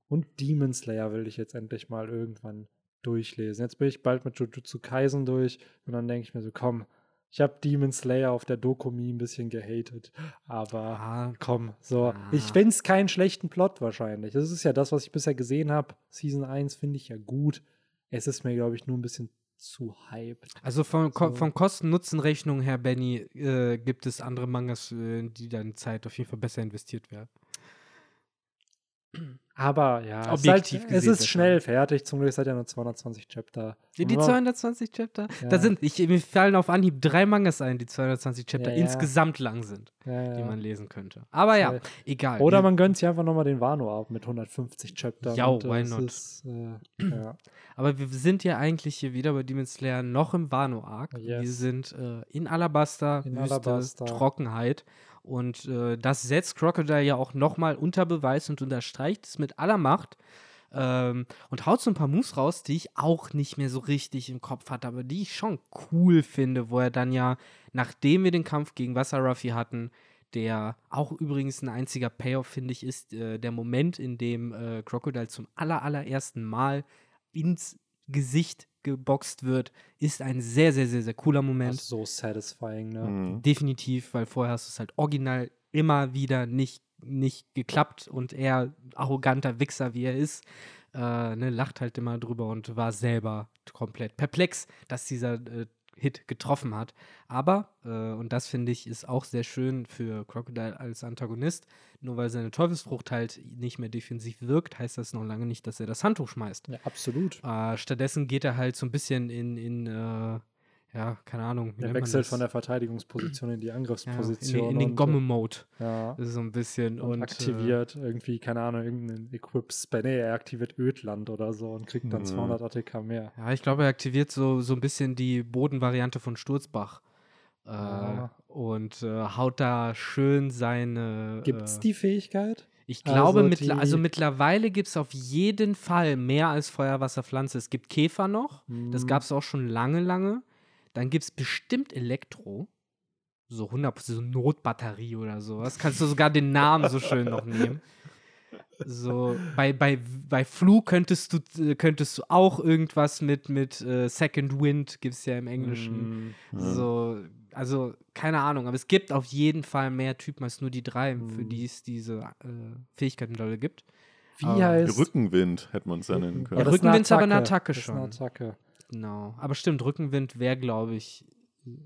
Und Demon Slayer will ich jetzt endlich mal irgendwann durchlesen. Jetzt bin ich bald mit Jujutsu Kaisen durch und dann denke ich mir so, komm, ich habe Demon Slayer auf der Dokumi ein bisschen gehatet, aber Ah, komm, so, Ah. ich finde es keinen schlechten Plot wahrscheinlich. Das ist ja das, was ich bisher gesehen habe. Season 1 finde ich ja gut. Es ist mir, glaube ich, nur ein bisschen zu hyped. Also von, So. von Kosten-Nutzen-Rechnung her, Benny, äh, gibt es andere Mangas, äh, in die deine Zeit auf jeden Fall besser investiert wäre. Aber ja, es ist, Objektiv halt, es ist schnell fertig. Zum Glück seid ja nur 220 Chapter. Die, die Und man- 220 Chapter? Ja. Da sind, ich, mir fallen auf Anhieb drei Mangas ein, die 220 Chapter Ja, ja. insgesamt lang sind, ja, die ja. man lesen könnte. Aber ja, egal. Oder Wir- man gönnt sich einfach nochmal den Wano ab mit 150 Chapter. Ja, why not? Ist, äh, <clears throat> ja. Aber wir sind ja eigentlich hier wieder bei Demon Slayer noch im Wano-Arc. Wir Yes. sind äh, in Alabasta, In Wüste, Alabasta. Trockenheit. Und äh, das setzt Crocodile ja auch nochmal unter Beweis und unterstreicht es mit aller Macht. Ähm, und haut so ein paar Moves raus, die ich auch nicht mehr so richtig im Kopf hatte, aber die ich schon cool finde, wo er dann ja, nachdem wir den Kampf gegen Wasser-Ruffy hatten, der auch übrigens ein einziger Payoff, finde ich, ist äh, der Moment, in dem äh, Crocodile zum aller, allerersten Mal ins Gesicht geboxt wird, ist ein sehr, sehr, sehr, sehr cooler Das Moment. ist so satisfying, ne? Mhm. Definitiv, weil vorher hast du es halt original immer wieder nicht, nicht geklappt und er, arroganter Wichser wie er ist, äh, ne, lacht halt immer drüber und war selber komplett perplex, dass dieser äh, Hit getroffen hat. Aber, äh, und das finde ich, ist auch sehr schön für Crocodile als Antagonist, nur weil seine Teufelsfrucht halt nicht mehr defensiv wirkt, heißt das noch lange nicht, dass er das Handtuch schmeißt. Ja, absolut. Äh, stattdessen geht er halt so ein bisschen in, in äh, ja, keine Ahnung. wie Der wechselt das? von der Verteidigungsposition in die ja, in, Angriffsposition. in den äh, Gomme-Mode. Ja. Das ist so ein bisschen. Und, Und, aktiviert irgendwie, keine Ahnung, irgendeinen Equip-Spell. Nee, er aktiviert Ödland oder so und kriegt dann Mhm. 200 ATK mehr. Äh, ja, ich glaube, er aktiviert so, so ein bisschen die Bodenvariante von Sturzbach. Äh, Ah. Und äh, haut da schön seine. Gibt es äh, die Fähigkeit? Ich glaube, Also mittler- also mittlerweile gibt es auf jeden Fall mehr als Feuer, Wasser, Pflanze. Es gibt Käfer noch. Das Mhm. gab es auch schon lange, lange. Dann gibt es bestimmt Elektro. So 100 so Notbatterie oder sowas. Kannst du sogar den Namen so schön noch nehmen. So, bei, bei, bei Flu könntest du, äh, könntest du auch irgendwas mit, mit äh, Second Wind, gibt es ja im Englischen. Mm, So, also, keine Ahnung, aber es gibt auf jeden Fall mehr Typen als nur die drei, für Mhm. die es diese äh, Fähigkeit mittlerweile gibt. Wie Aber heißt Rückenwind hätte man es ja nennen Ja, können. Ja, Rückenwind ist aber eine Attacke. Das ist eine schon. Attacke. Genau. Aber stimmt, Rückenwind wäre, glaube ich.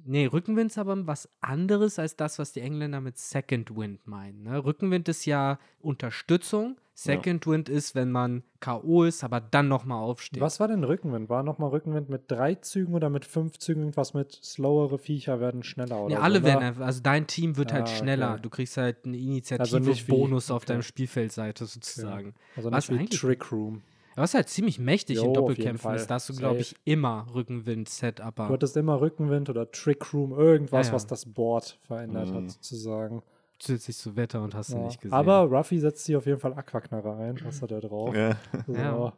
Nee, Rückenwind ist aber was anderes als das, was die Engländer mit Second Wind meinen. Ne? Rückenwind ist ja Unterstützung. Second Wind ist, wenn man K.O. ist, aber dann nochmal aufsteht. Was war denn Rückenwind? War nochmal Rückenwind mit drei Zügen oder mit fünf Zügen? Irgendwas mit slowere Viecher werden schneller oder Ja, alle werden ne? einfach, also dein Team wird halt Ah, schneller. okay. Du kriegst halt einen Also Initiative-Bonus wie- auf deinem okay. Spielfeldseite sozusagen. Also Was nicht wie eigentlich- Trick Room. Was halt ziemlich mächtig Jo, in Doppelkämpfen ist, da hast du, glaube ich, immer Rückenwind-Setupper. Du hattest immer Rückenwind oder Trick Room, irgendwas, Ja, ja. was das Board verändert Mhm. hat, sozusagen. Zusätzlich zu Wetter und hast du Ja. nicht gesehen. Aber Ruffy setzt sich auf jeden Fall Aquaknarre ein. Was hat er drauf? Ja. So. Ja.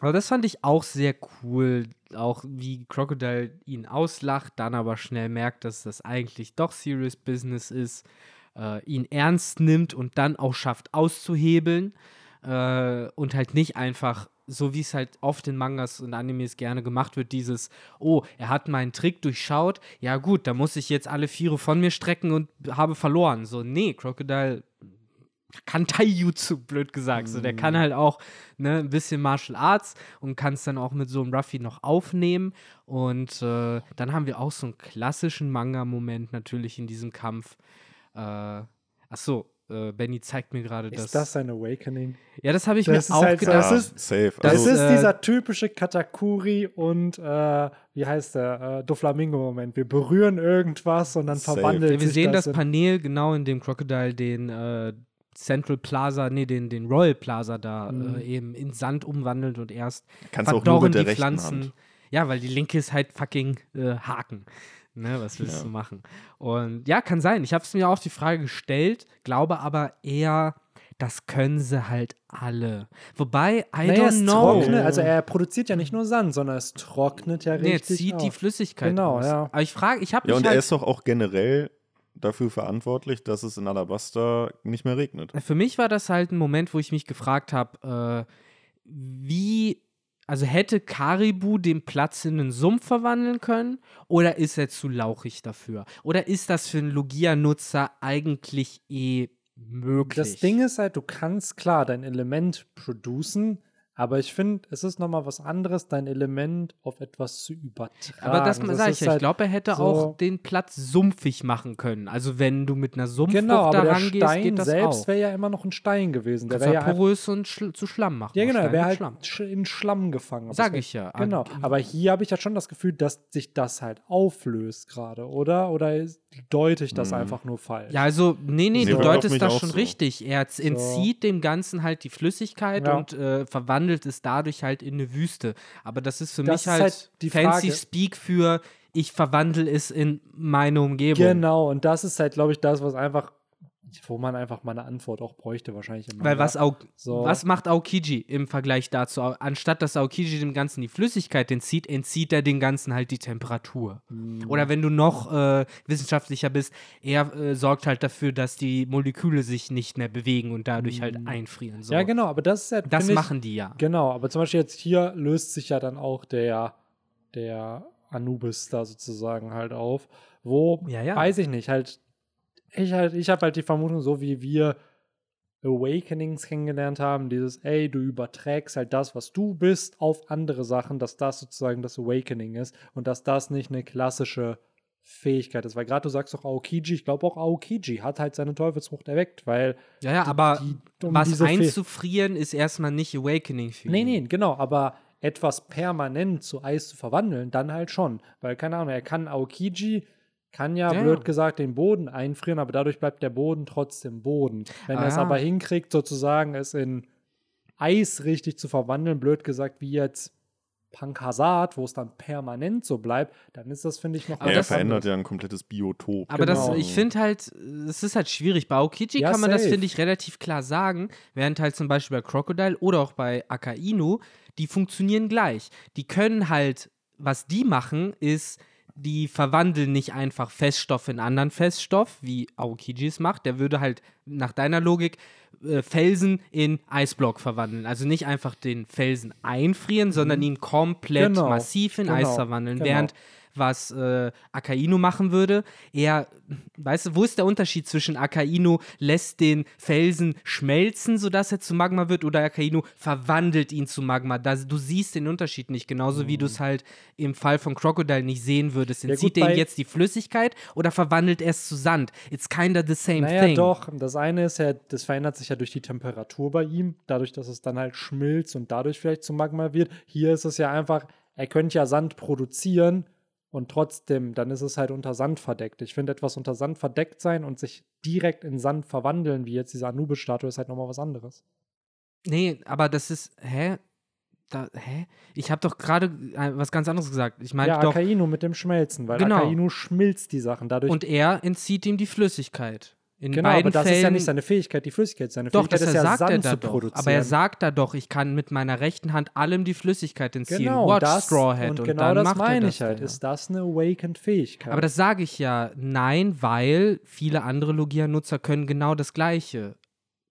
Aber das fand ich auch sehr cool, auch wie Crocodile ihn auslacht, dann aber schnell merkt, dass das eigentlich doch Serious Business ist, äh, ihn ernst nimmt und dann auch schafft auszuhebeln äh, und halt nicht einfach, so wie es halt oft in Mangas und Animes gerne gemacht wird, dieses, oh, er hat meinen Trick durchschaut, ja gut, da muss ich jetzt alle Viere von mir strecken und habe verloren. So, nee, Crocodile kann Taijutsu, blöd gesagt. So, der kann halt auch ne, ein bisschen Martial Arts und kann es dann auch mit so einem Ruffy noch aufnehmen. Und äh, dann haben wir auch so einen klassischen Manga-Moment natürlich in diesem Kampf. Äh, ach so, äh, Benny zeigt mir gerade das. Ist das ein Awakening? ja, das habe ich Das mir auch halt so- gedacht. Das Ja, ist- safe. Das Also, ist äh, dieser typische Katakuri und äh, wie heißt der? Äh, Doflamingo-Moment. Wir berühren irgendwas und dann Safe. verwandelt Ja, wir sich sehen das in- Panel genau in dem Crocodile den äh, Central Plaza, nee, den, den Royal Plaza da Mhm. äh, eben in Sand umwandelt und erst Kannst du auch nur verdorren mit der die Pflanzen. Hand. Ja, weil die linke ist halt fucking äh, Haken. Ne, was willst Ja. du machen? Und ja, kann sein. Ich habe es mir auch die Frage gestellt, glaube aber eher, das können sie halt alle. Wobei, I Naja, don't es know. trocknet, also er produziert ja nicht nur Sand, sondern es trocknet ja nee, er richtig zieht die auf. Flüssigkeit Genau, aus. ja. Aber ich frage, ich habe Ja, und er halt ist doch auch generell dafür verantwortlich, dass es in Alabasta nicht mehr regnet. Für mich war das halt ein Moment, wo ich mich gefragt habe, äh, wie, also hätte Karibu den Platz in einen Sumpf verwandeln können oder ist er zu lauchig dafür? Oder ist das für einen Logia-Nutzer eigentlich eh möglich? Das Ding ist halt, du kannst klar dein Element producen, aber ich finde, es ist nochmal was anderes, dein Element auf etwas zu übertragen. aber das sage ich ja, ich halt- glaube, er hätte so- auch den Platz sumpfig machen können. Also wenn du mit einer Sumpfbucht Genau, aber da der rangehst, Stein geht das selbst wäre ja immer noch ein Stein gewesen. Der wäre ja ja einfach- porös und schl zu Schlamm machen. Ja, genau, er wäre halt Schlamm. sch- in Schlamm gefangen. Sag ich ja. Genau, aber hier habe ich ja schon das Gefühl, dass sich das halt auflöst gerade, oder? Oder deute ich das Mhm. einfach nur falsch? Ja, also, nee, nee, Nee, du deutest das schon so. richtig. Er entzieht dem Ganzen halt die Flüssigkeit Ja. und äh, verwandelt es dadurch halt in eine Wüste. Aber das ist für Das mich ist halt, halt die fancy Frage. Speak für ich verwandle es in meine Umgebung. Genau, und das ist halt, glaube ich, das, was einfach, wo man einfach mal eine Antwort auch bräuchte, wahrscheinlich. Weil Manga. was, Au So. was macht Aokiji im Vergleich dazu? Anstatt dass Aokiji dem Ganzen die Flüssigkeit entzieht, entzieht er dem Ganzen halt die Temperatur. Hm. Oder wenn du noch äh, wissenschaftlicher bist, er äh, sorgt halt dafür, dass die Moleküle sich nicht mehr bewegen und dadurch halt einfrieren. So. Hm. Ja, genau, aber das ist ja. Das ich, machen die ja. Genau, aber zum Beispiel jetzt hier löst sich ja dann auch der, der Anubis da sozusagen halt auf, wo, Ja, ja. weiß ich nicht, halt, ich halt, ich habe halt die Vermutung, so wie wir Awakenings kennengelernt haben, dieses, ey, du überträgst halt das, was du bist, auf andere Sachen, dass das sozusagen das Awakening ist und dass das nicht eine klassische Fähigkeit ist. Weil gerade du sagst doch Aokiji, ich glaube auch Aokiji hat halt seine Teufelsfrucht erweckt, weil Ja, ja, die- aber die- um was Fäh- einzufrieren ist erstmal nicht Awakening für ihn. Nee, nee, genau, aber etwas permanent zu Eis zu verwandeln, dann halt schon. Weil, keine Ahnung, er kann Aokiji, kann ja, Ja, blöd gesagt, den Boden einfrieren, aber dadurch bleibt der Boden trotzdem Boden. Wenn Ah, er es ja. aber hinkriegt, sozusagen es in Eis richtig zu verwandeln, blöd gesagt, wie jetzt Punk Hazard, wo es dann permanent so bleibt, dann ist das, finde ich, noch Aber er das- verändert ja ein komplettes Biotop. Aber das, Genau. ich finde halt, es ist halt schwierig. Bei Aokiji Ja, kann man das, safe. finde ich, relativ klar sagen, während halt zum Beispiel bei Crocodile oder auch bei Akainu, die funktionieren gleich. Die können halt, was die machen, ist, die verwandeln nicht einfach Feststoff in anderen Feststoff, wie Aokiji es macht. Der würde halt nach deiner Logik äh, Felsen in Eisblock verwandeln. Also nicht einfach den Felsen einfrieren, sondern ihn komplett Genau, massiv in genau, Eis verwandeln. genau. Während was äh, Akainu machen würde. Er, weißt du, wo ist der Unterschied zwischen Akainu lässt den Felsen schmelzen, sodass er zu Magma wird, oder Akainu verwandelt ihn zu Magma? Das, du siehst den Unterschied nicht, genauso wie du es halt im Fall von Crocodile nicht sehen würdest. Mhm. Ja, Entzieht gut, er ihm jetzt die Flüssigkeit oder verwandelt er es zu Sand? It's kinda the same Naja, thing. doch. Das eine ist ja, das verändert sich ja durch die Temperatur bei ihm, dadurch, dass es dann halt schmilzt und dadurch vielleicht zu Magma wird. Hier ist es ja einfach, er könnte ja Sand produzieren und trotzdem, dann ist es halt unter Sand verdeckt. Ich finde, etwas unter Sand verdeckt sein und sich direkt in Sand verwandeln, wie jetzt diese Anubis-Statue, ist halt nochmal was anderes. Nee, aber das ist, hä? Da, hä? Ich habe doch gerade äh, was ganz anderes gesagt. Ich meinte ja, doch, Akainu mit dem Schmelzen, weil Genau. Akainu schmilzt die Sachen dadurch. und er entzieht ihm die Flüssigkeit. In genau, aber beiden das Fällen ist ja nicht seine Fähigkeit, die Flüssigkeit. Seine Doch, Fähigkeit das ist er ja sagt er Sand da zu doch. produzieren. Aber er sagt da doch, ich kann mit meiner rechten Hand allem die Flüssigkeit entziehen. genau, Watch das, Straw Hat. und Und, genau dann das macht er meine ich halt. ja. Ist das eine Awakened-Fähigkeit? Aber das sage ich ja nein, weil viele andere Logia-Nutzer können genau das Gleiche.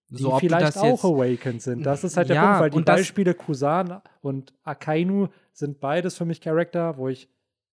die du vielleicht auch awakened sind. Das ist halt der Ja, Punkt, weil die Beispiele Kusan und Akainu sind beides für mich Charakter, wo ich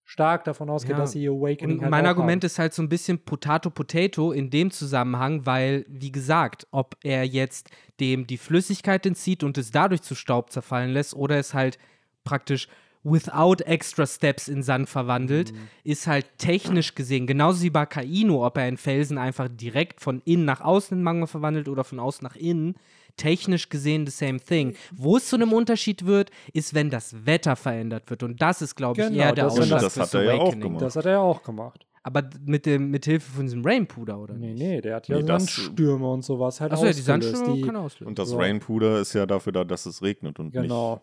stark davon ausgehe, Ja. dass sie Awakening Und halt mein auch Argument haben. ist halt so ein bisschen Potato Potato in dem Zusammenhang, weil, wie gesagt, ob er jetzt dem die Flüssigkeit entzieht und es dadurch zu Staub zerfallen lässt oder es halt praktisch without extra steps in Sand verwandelt, Mhm. ist halt technisch gesehen, genauso wie bei Kaino, ob er einen Felsen einfach direkt von innen nach außen in Magma verwandelt oder von außen nach innen, technisch gesehen the same thing. Wo es zu einem Unterschied wird, ist, wenn das Wetter verändert wird. Und das ist, glaube ich, Genau, eher der das- Ausschlag das hat er ja auch Awakening. gemacht. Das hat er ja auch gemacht. Aber mit, dem, mit Hilfe von diesem Rainpuder, oder Nee, nee, der hat ja Nee, Sandstürme und sowas halt Achso, ja, die. Sandstürme die- kann auslösen. Und das So. Rainpuder ist ja dafür da, dass es regnet und Genau. nicht,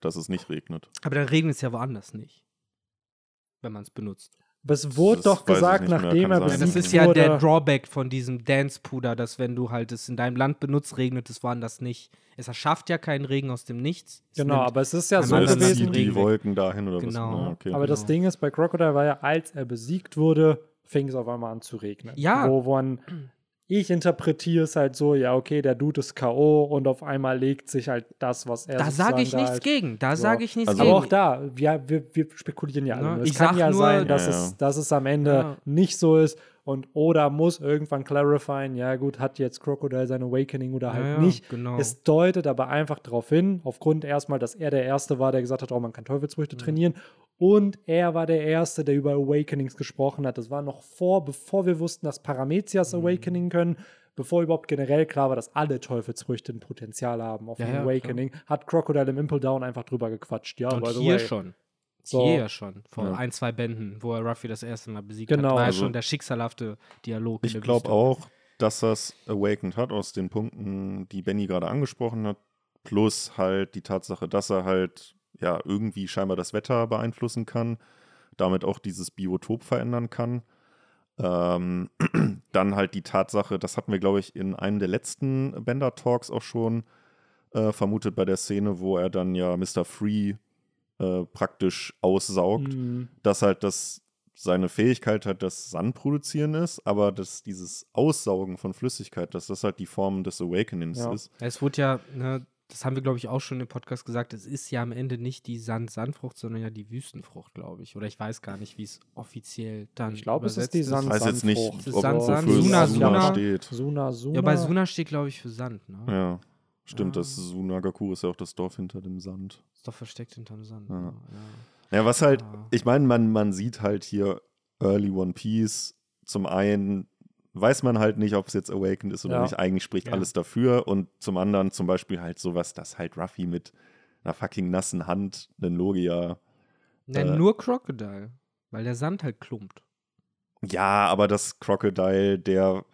dass es nicht regnet. Aber dann regnet es ja woanders nicht. Wenn man es benutzt. Aber es wurde Das doch gesagt, nachdem er besiegt das ist ja wurde. der Drawback von diesem Dance-Puder, dass wenn du halt es in deinem Land benutzt, regnet es woanders nicht. Es erschafft ja keinen Regen aus dem Nichts. Es Genau, aber es ist ja so gewesen. die die. Wolken dahin oder Genau. was? Ja, okay. Aber das Genau. Ding ist, bei Crocodile war ja, als er besiegt wurde, fing es auf einmal an zu regnen. Ja. Wo man, ich interpretiere es halt so, ja, okay, der Dude ist K.O. und auf einmal legt sich halt das, was er da sage ich nichts da halt, gegen. Da So. sage ich nichts Also- gegen. Aber auch da, wir, wir, wir spekulieren ja alle. Ne. Es ich kann ja nur- sein, dass, Ja, es, ja. dass es am Ende Ja. nicht so ist und oder muss irgendwann clarifyen, ja gut, hat jetzt Crocodile sein Awakening oder halt Ja, ja, nicht. genau. Es deutet aber einfach darauf hin, aufgrund erstmal, dass er der Erste war, der gesagt hat, oh, man kann Teufelsfrüchte trainieren. Und er war der Erste, der über Awakenings gesprochen hat. Das war noch vor, bevor wir wussten, dass Paramezias Mhm. Awakening können, bevor überhaupt generell klar war, dass alle Teufelsfrüchte ein Potenzial haben auf Ja, ein ja, Awakening, hat Crocodile im Impel Down einfach drüber gequatscht. Ja, Und by the hier way. schon. So. Hier ja schon. Vor Ja. ein, zwei Bänden, wo er Ruffy das erste Mal besiegt Genau. hat. War Also- schon der schicksalhafte Dialog. Ich glaube auch, dass das Awakened hat aus den Punkten, die Benny gerade angesprochen hat. Plus halt die Tatsache, dass er halt ja irgendwie scheinbar das Wetter beeinflussen kann, damit auch dieses Biotop verändern kann. Ähm, <clears throat> dann halt die Tatsache, das hatten wir, glaube ich, in einem der letzten Bender-Talks auch schon äh, vermutet bei der Szene, wo er dann ja Mr. Free äh, praktisch aussaugt Mhm. dass halt das seine Fähigkeit halt das Sand produzieren ist, aber dass dieses Aussaugen von Flüssigkeit, dass das halt die Form des Awakenings Ja. ist. Es wurde ja, ne, das haben wir, glaube ich, auch schon im Podcast gesagt, es ist ja am Ende nicht die Sand-Sandfrucht, sondern ja die Wüstenfrucht, glaube ich. Oder ich weiß gar nicht, wie es offiziell dann Ich glaube, es ist die Ich Sand- weiß jetzt nicht, ob Sand, wofür Sand, Suna, Suna, Suna Suna. steht. Suna, Suna. Ja, bei Suna steht, glaube ich, für Sand. Ne? Ja, stimmt, Ah. das Sunagaku ist ja auch das Dorf hinter dem Sand. Ist doch versteckt hinterm Sand. Ja. ne? Ja, was halt, ich meine, man, man sieht halt hier Early One Piece. Zum einen weiß man halt nicht, ob es jetzt Awakened ist oder Ja. nicht. Eigentlich spricht Ja. alles dafür. Und zum anderen zum Beispiel halt sowas, dass halt Ruffy mit einer fucking nassen Hand einen Logia Ne, Äh. nur Crocodile, weil der Sand halt klumpt. Ja, aber das Crocodile, der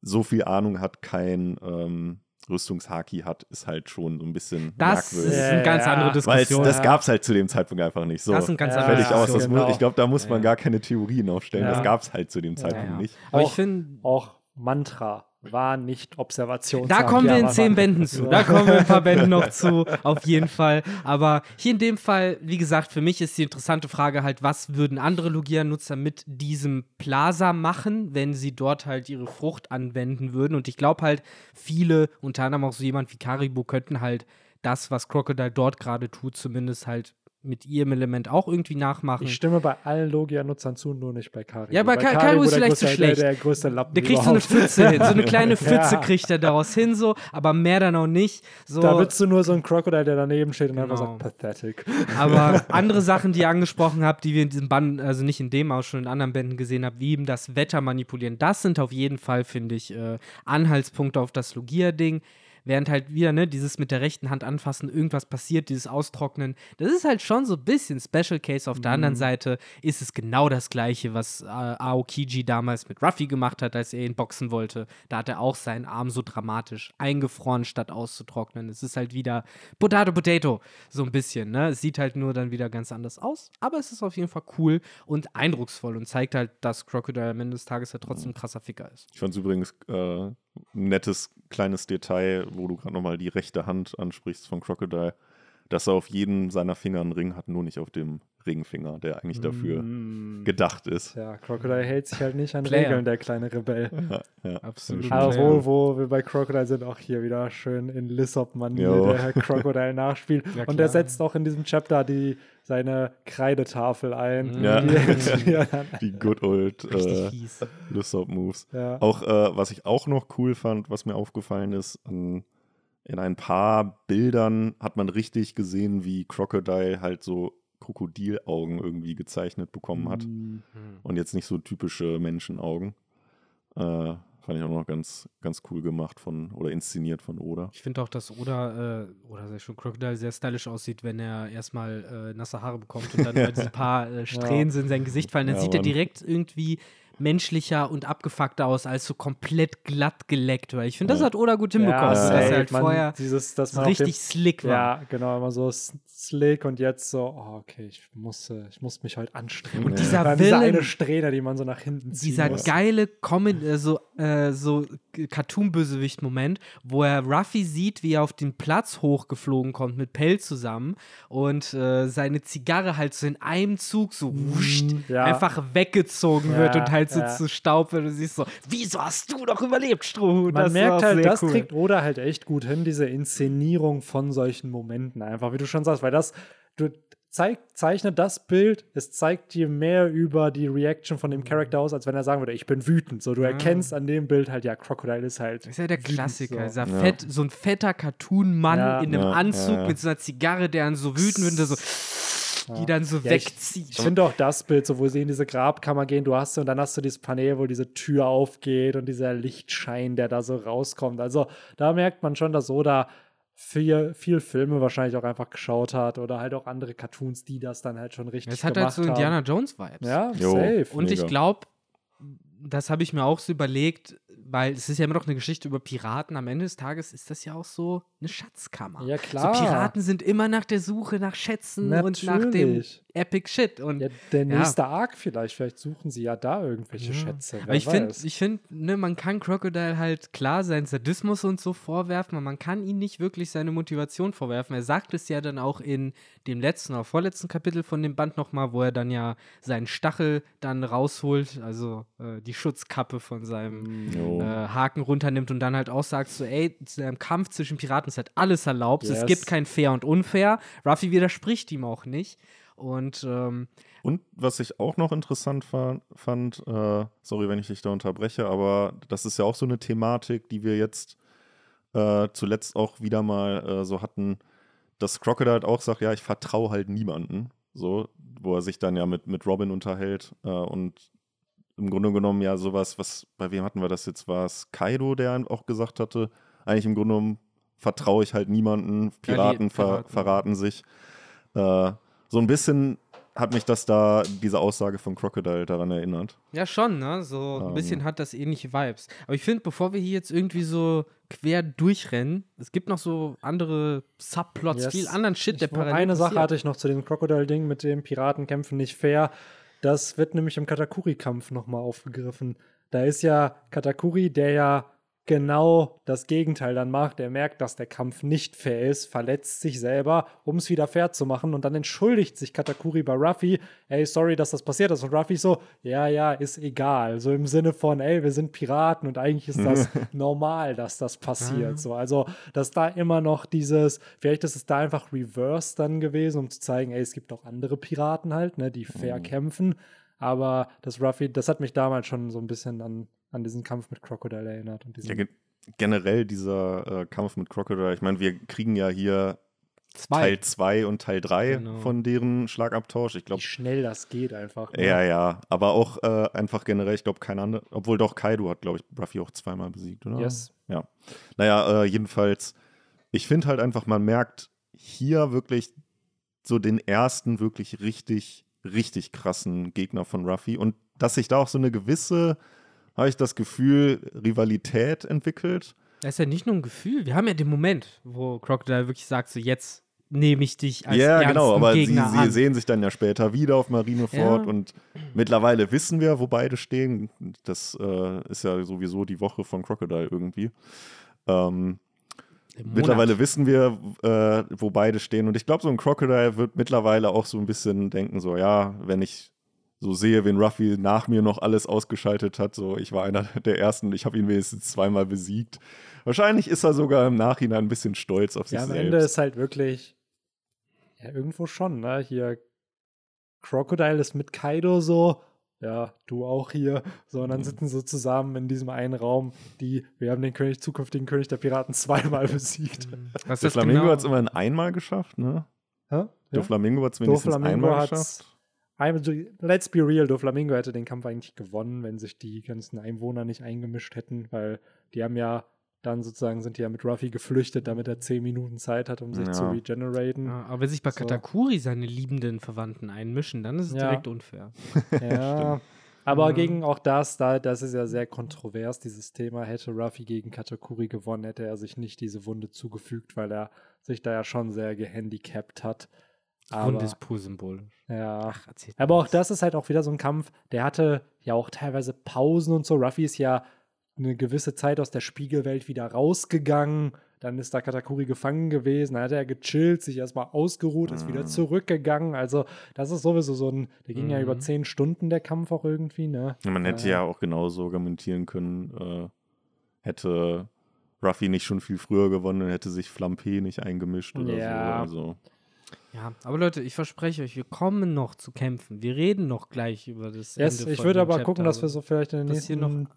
so viel Ahnung hat, kein, ähm, Rüstungshaki hat, ist halt schon so ein bisschen Das merkwürdig. ist Ja, eine ganz andere Weil Diskussion. das ja. gab es halt zu dem Zeitpunkt einfach nicht. So, Das ist ein ganz Ja, anderer fertig aus. Das genau. ich glaube, da muss man Ja. gar keine Theorien aufstellen. Ja. Das gab es halt zu dem Zeitpunkt ja. nicht. Aber ich Auch- finde, Auch Mantra war nicht Observation. Da kommen wir in zehn Bänden zu. Da kommen wir in ein paar Bänden noch zu, auf jeden Fall. Aber hier in dem Fall, wie gesagt, für mich ist die interessante Frage halt, was würden andere Logia-Nutzer mit diesem Plaza machen, wenn sie dort halt ihre Frucht anwenden würden? Und ich glaube halt, viele, unter anderem auch so jemand wie Karibu, könnten halt das, was Crocodile dort gerade tut, zumindest halt mit ihrem Element auch irgendwie nachmachen. Ich stimme bei allen Logia-Nutzern zu, nur nicht bei Karibu. Ja, bei Ka- Karibu ist vielleicht zu größte- schlecht. Der, der größte Lappen der kriegt so eine überhaupt. Pfütze hin, so eine kleine <laughs> Pfütze Ja. kriegt er daraus hin, so, aber mehr dann auch nicht. So, Da willst du nur so ein Crocodile, der daneben steht und einfach Genau. sagt, pathetic. Aber <laughs> andere Sachen, die ihr angesprochen habt, die wir in diesem Band, also nicht in dem, aber schon in anderen Bänden gesehen habt, wie eben das Wetter manipulieren, das sind auf jeden Fall, finde ich, äh, Anhaltspunkte auf das Logia-Ding. Während halt wieder, ne, dieses mit der rechten Hand anfassen, irgendwas passiert, dieses Austrocknen, das ist halt schon so ein bisschen Special Case. Auf der anderen Seite ist es genau das Gleiche, was äh, Aokiji damals mit Ruffy gemacht hat, als er ihn boxen wollte. Da hat er auch seinen Arm so dramatisch eingefroren, statt auszutrocknen. Es ist halt wieder Potato Potato, so ein bisschen, ne? Es sieht halt nur dann wieder ganz anders aus, aber es ist auf jeden Fall cool und eindrucksvoll und zeigt halt, dass Crocodile am Ende des Tages ja trotzdem ein krasser Ficker ist. Ich fand es übrigens äh, nettes kleines Detail, wo du gerade nochmal die rechte Hand ansprichst von Crocodile, dass er auf jedem seiner Finger einen Ring hat, nur nicht auf dem Ringfinger, der eigentlich dafür Mm. gedacht ist. Ja, Crocodile hält sich halt nicht an Player. Regeln, der kleine Rebell. Ja, ja. Absolut. Aber wo, wo wir bei Crocodile sind, auch hier wieder schön in Lissop-Manier, der Herr Crocodile nachspielt. Ja, und der setzt auch in diesem Chapter die, seine Kreidetafel ein. Ja. <laughs> <laughs> Die, die good old äh, fies. Lissop Moves. ja. Auch äh, was ich auch noch cool fand, was mir aufgefallen ist, an, in ein paar Bildern hat man richtig gesehen, wie Crocodile halt so Krokodilaugen irgendwie gezeichnet bekommen hat. Mm. Und jetzt nicht so typische Menschenaugen. Äh, fand ich auch noch ganz, ganz cool gemacht von oder inszeniert von Oda. Ich finde auch, dass Oda, äh, oder sehr schon Crocodile sehr stylisch aussieht, wenn er erstmal äh, nasse Haare bekommt und dann <laughs> diese paar äh, Strähnen in sein Gesicht fallen. Dann Ja, sieht er Mann. direkt irgendwie menschlicher und abgefuckter aus, als so komplett glatt geleckt. Weil ich finde, das Ja. hat Oda gut hinbekommen, Ja, dass er halt man, vorher dieses, dass man richtig dem, slick war. Ja, genau, immer so slick und jetzt so, oh, okay, ich musste, ich muss mich heute anstrengen. Und dieser diese Willen- eine Strähne, die man so nach hinten zieht. Dieser geile Comin äh, so, äh, so Cartoon-Bösewicht-Moment, wo er Ruffy sieht, wie er auf den Platz hochgeflogen kommt mit Pell zusammen und äh, seine Zigarre halt so in einem Zug so wuscht, Mhm, ja. einfach weggezogen wird Ja, und halt so ja. zu Staub wird und du siehst so, wieso hast du noch überlebt, Strohhut? Man Das merkt halt, das cool. kriegt Oda halt echt gut hin, diese Inszenierung von solchen Momenten einfach, wie du schon sagst, weil das, du zeig, zeichnet das Bild, es zeigt dir mehr über die Reaction von dem Charakter aus, als wenn er sagen würde, ich bin wütend. So, du erkennst an dem Bild halt, ja, Crocodile ist halt. Das ist ja der wütend, Klassiker. so. Ja. Fett, so ein fetter Cartoon-Mann Ja. in einem Ja, Anzug ja, ja. mit so einer Zigarre, der dann so wütend wird und der so, die dann so Ja, ich- wegzieht. Ich finde auch das Bild, so wo sie in diese Grabkammer gehen, du hast und dann hast du dieses Panel, wo diese Tür aufgeht und dieser Lichtschein, der da so rauskommt. Also da merkt man schon, dass Oda viel, viel Filme wahrscheinlich auch einfach geschaut hat oder halt auch andere Cartoons, die das dann halt schon richtig Es hat halt gemacht so haben. Indiana Jones-Vibes. Ja, Jo. safe. Und ich Mega. glaube, das habe ich mir auch so überlegt, weil es ist ja immer noch eine Geschichte über Piraten. Am Ende des Tages ist das ja auch so eine Schatzkammer. Ja, klar. So Piraten sind immer nach der Suche nach Schätzen und nach dem Natürlich. Epic Shit. Und Ja, der Ja. nächste Arc vielleicht, vielleicht suchen sie ja da irgendwelche Ja. Schätze. Wer Aber ich finde, ich find, ne, man kann Crocodile halt klar seinen Sadismus und so vorwerfen, aber man kann ihm nicht wirklich seine Motivation vorwerfen. Er sagt es ja dann auch in dem letzten oder vorletzten Kapitel von dem Band nochmal, wo er dann ja seinen Stachel dann rausholt, also äh, die Schutzkappe von seinem äh, Haken runternimmt und dann halt auch sagt so, ey, im Kampf zwischen Piraten ist halt alles erlaubt, es Yes. gibt kein Fair und Unfair. Ruffy widerspricht ihm auch nicht. Und ähm, Und was ich auch noch interessant fa fand, äh, sorry, wenn ich dich da unterbreche, aber das ist ja auch so eine Thematik, die wir jetzt äh, zuletzt auch wieder mal äh, so hatten, dass Crocodile halt auch sagt, ja, ich vertraue halt niemanden, so, wo er sich dann ja mit, mit Robin unterhält äh, und im Grunde genommen ja sowas, was, bei wem hatten wir das jetzt, war es Kaido, der auch gesagt hatte, eigentlich im Grunde genommen vertraue ich halt niemanden, Piraten ver Piraten. verraten sich. Äh, so ein bisschen hat mich das da, diese Aussage von Crocodile daran erinnert. Ja, schon, ne? So ein Ähm. bisschen hat das ähnliche Vibes. Aber ich finde, bevor wir hier jetzt irgendwie so quer durchrennen, es gibt noch so andere Subplots, Yes. viel anderen Shit, der Ich, parallel eine Sache hatte ich noch zu dem Crocodile-Ding mit dem Piratenkämpfen nicht fair. Das wird nämlich im Katakuri-Kampf nochmal aufgegriffen. Da ist ja Katakuri, der ja genau das Gegenteil dann macht. Er merkt, dass der Kampf nicht fair ist, verletzt sich selber, um es wieder fair zu machen. Und dann entschuldigt sich Katakuri bei Ruffy. Ey, sorry, dass das passiert ist. Und Ruffy so, ja, ja, ist egal. So im Sinne von, ey, wir sind Piraten und eigentlich ist das <laughs> normal, dass das passiert. So, also, dass da immer noch dieses, vielleicht ist es da einfach reverse dann gewesen, um zu zeigen, ey, es gibt auch andere Piraten halt, ne, die fair kämpfen. Aber das Ruffy, das hat mich damals schon so ein bisschen an, an diesen Kampf mit Crocodile erinnert. Und Ja, ge generell dieser äh, Kampf mit Crocodile, ich meine, wir kriegen ja hier Zwei. Teil 2 und Teil 3 Genau. von deren Schlagabtausch. Ich wie glaube, schnell das geht einfach. ne? ja, ja. Aber auch äh, einfach generell, ich glaube, kein anderer, obwohl doch Kaido hat, glaube ich, Ruffy auch zweimal besiegt, oder? Yes. Ja. Naja, äh, jedenfalls, ich finde halt einfach, man merkt hier wirklich so den ersten wirklich richtig, richtig krassen Gegner von Ruffy und dass sich da auch so eine gewisse, habe ich das Gefühl, Rivalität entwickelt. Das ist ja nicht nur ein Gefühl. Wir haben ja den Moment, wo Crocodile wirklich sagt, so jetzt nehme ich dich als Ja, genau, aber sie, Gegner sie an. sehen sich dann ja später wieder auf Marineford Ja. und mittlerweile wissen wir, wo beide stehen. Das äh, ist ja sowieso die Woche von Crocodile irgendwie. Ähm. Mittlerweile wissen wir, äh, wo beide stehen. Und ich glaube, so ein Crocodile wird mittlerweile auch so ein bisschen denken: so, ja, wenn ich so sehe, wen Ruffy nach mir noch alles ausgeschaltet hat, so, ich war einer der ersten, ich habe ihn wenigstens zweimal besiegt. Wahrscheinlich ist er sogar im Nachhinein ein bisschen stolz auf sich Ja, am selbst. Ende ist halt wirklich, ja, irgendwo schon, ne? Hier, Crocodile ist mit Kaido so, ja, du auch hier. So, und dann Mhm. sitzen sie zusammen in diesem einen Raum, die, wir haben den König, zukünftigen König der Piraten zweimal <laughs> besiegt. Was Der ist Flamingo genau? hat es immerhin einmal geschafft, ne? Hä? Der Flamingo hat es wenigstens einmal geschafft. Also, let's be real, Doflamingo hätte den Kampf eigentlich gewonnen, wenn sich die ganzen Einwohner nicht eingemischt hätten, weil die haben ja dann sozusagen sind die ja mit Ruffy geflüchtet, damit er 10 Minuten Zeit hat, um sich Ja. zu regeneraten. Ja, aber wenn sich bei So. Katakuri seine liebenden Verwandten einmischen, dann ist es Ja. direkt unfair. <laughs> Ja. Aber Ja. gegen auch das, da, das ist ja sehr kontrovers, dieses Thema. Hätte Ruffy gegen Katakuri gewonnen, hätte er sich nicht diese Wunde zugefügt, weil er sich da ja schon sehr gehandicapt hat. Und Aber, ist pur symbolisch. ja. Ach, Aber auch das ist halt auch wieder so ein Kampf, der hatte ja auch teilweise Pausen und so. Ruffy ist ja eine gewisse Zeit aus der Spiegelwelt wieder rausgegangen. Dann ist da Katakuri gefangen gewesen. Dann hat er gechillt, sich erstmal ausgeruht, ist wieder Mhm. zurückgegangen. Also, das ist sowieso so ein, der ging ja Mhm. über zehn Stunden, der Kampf auch irgendwie, ne? Ja, Man hätte Äh, ja auch genauso argumentieren können, äh, hätte Ruffy nicht schon viel früher gewonnen, hätte sich Flampe nicht eingemischt oder Ja. so. Also, Ja, aber Leute, ich verspreche euch, wir kommen noch zu kämpfen. Wir reden noch gleich über das Yes, Ende ich würde aber Chapter. gucken, dass wir so vielleicht in den nächsten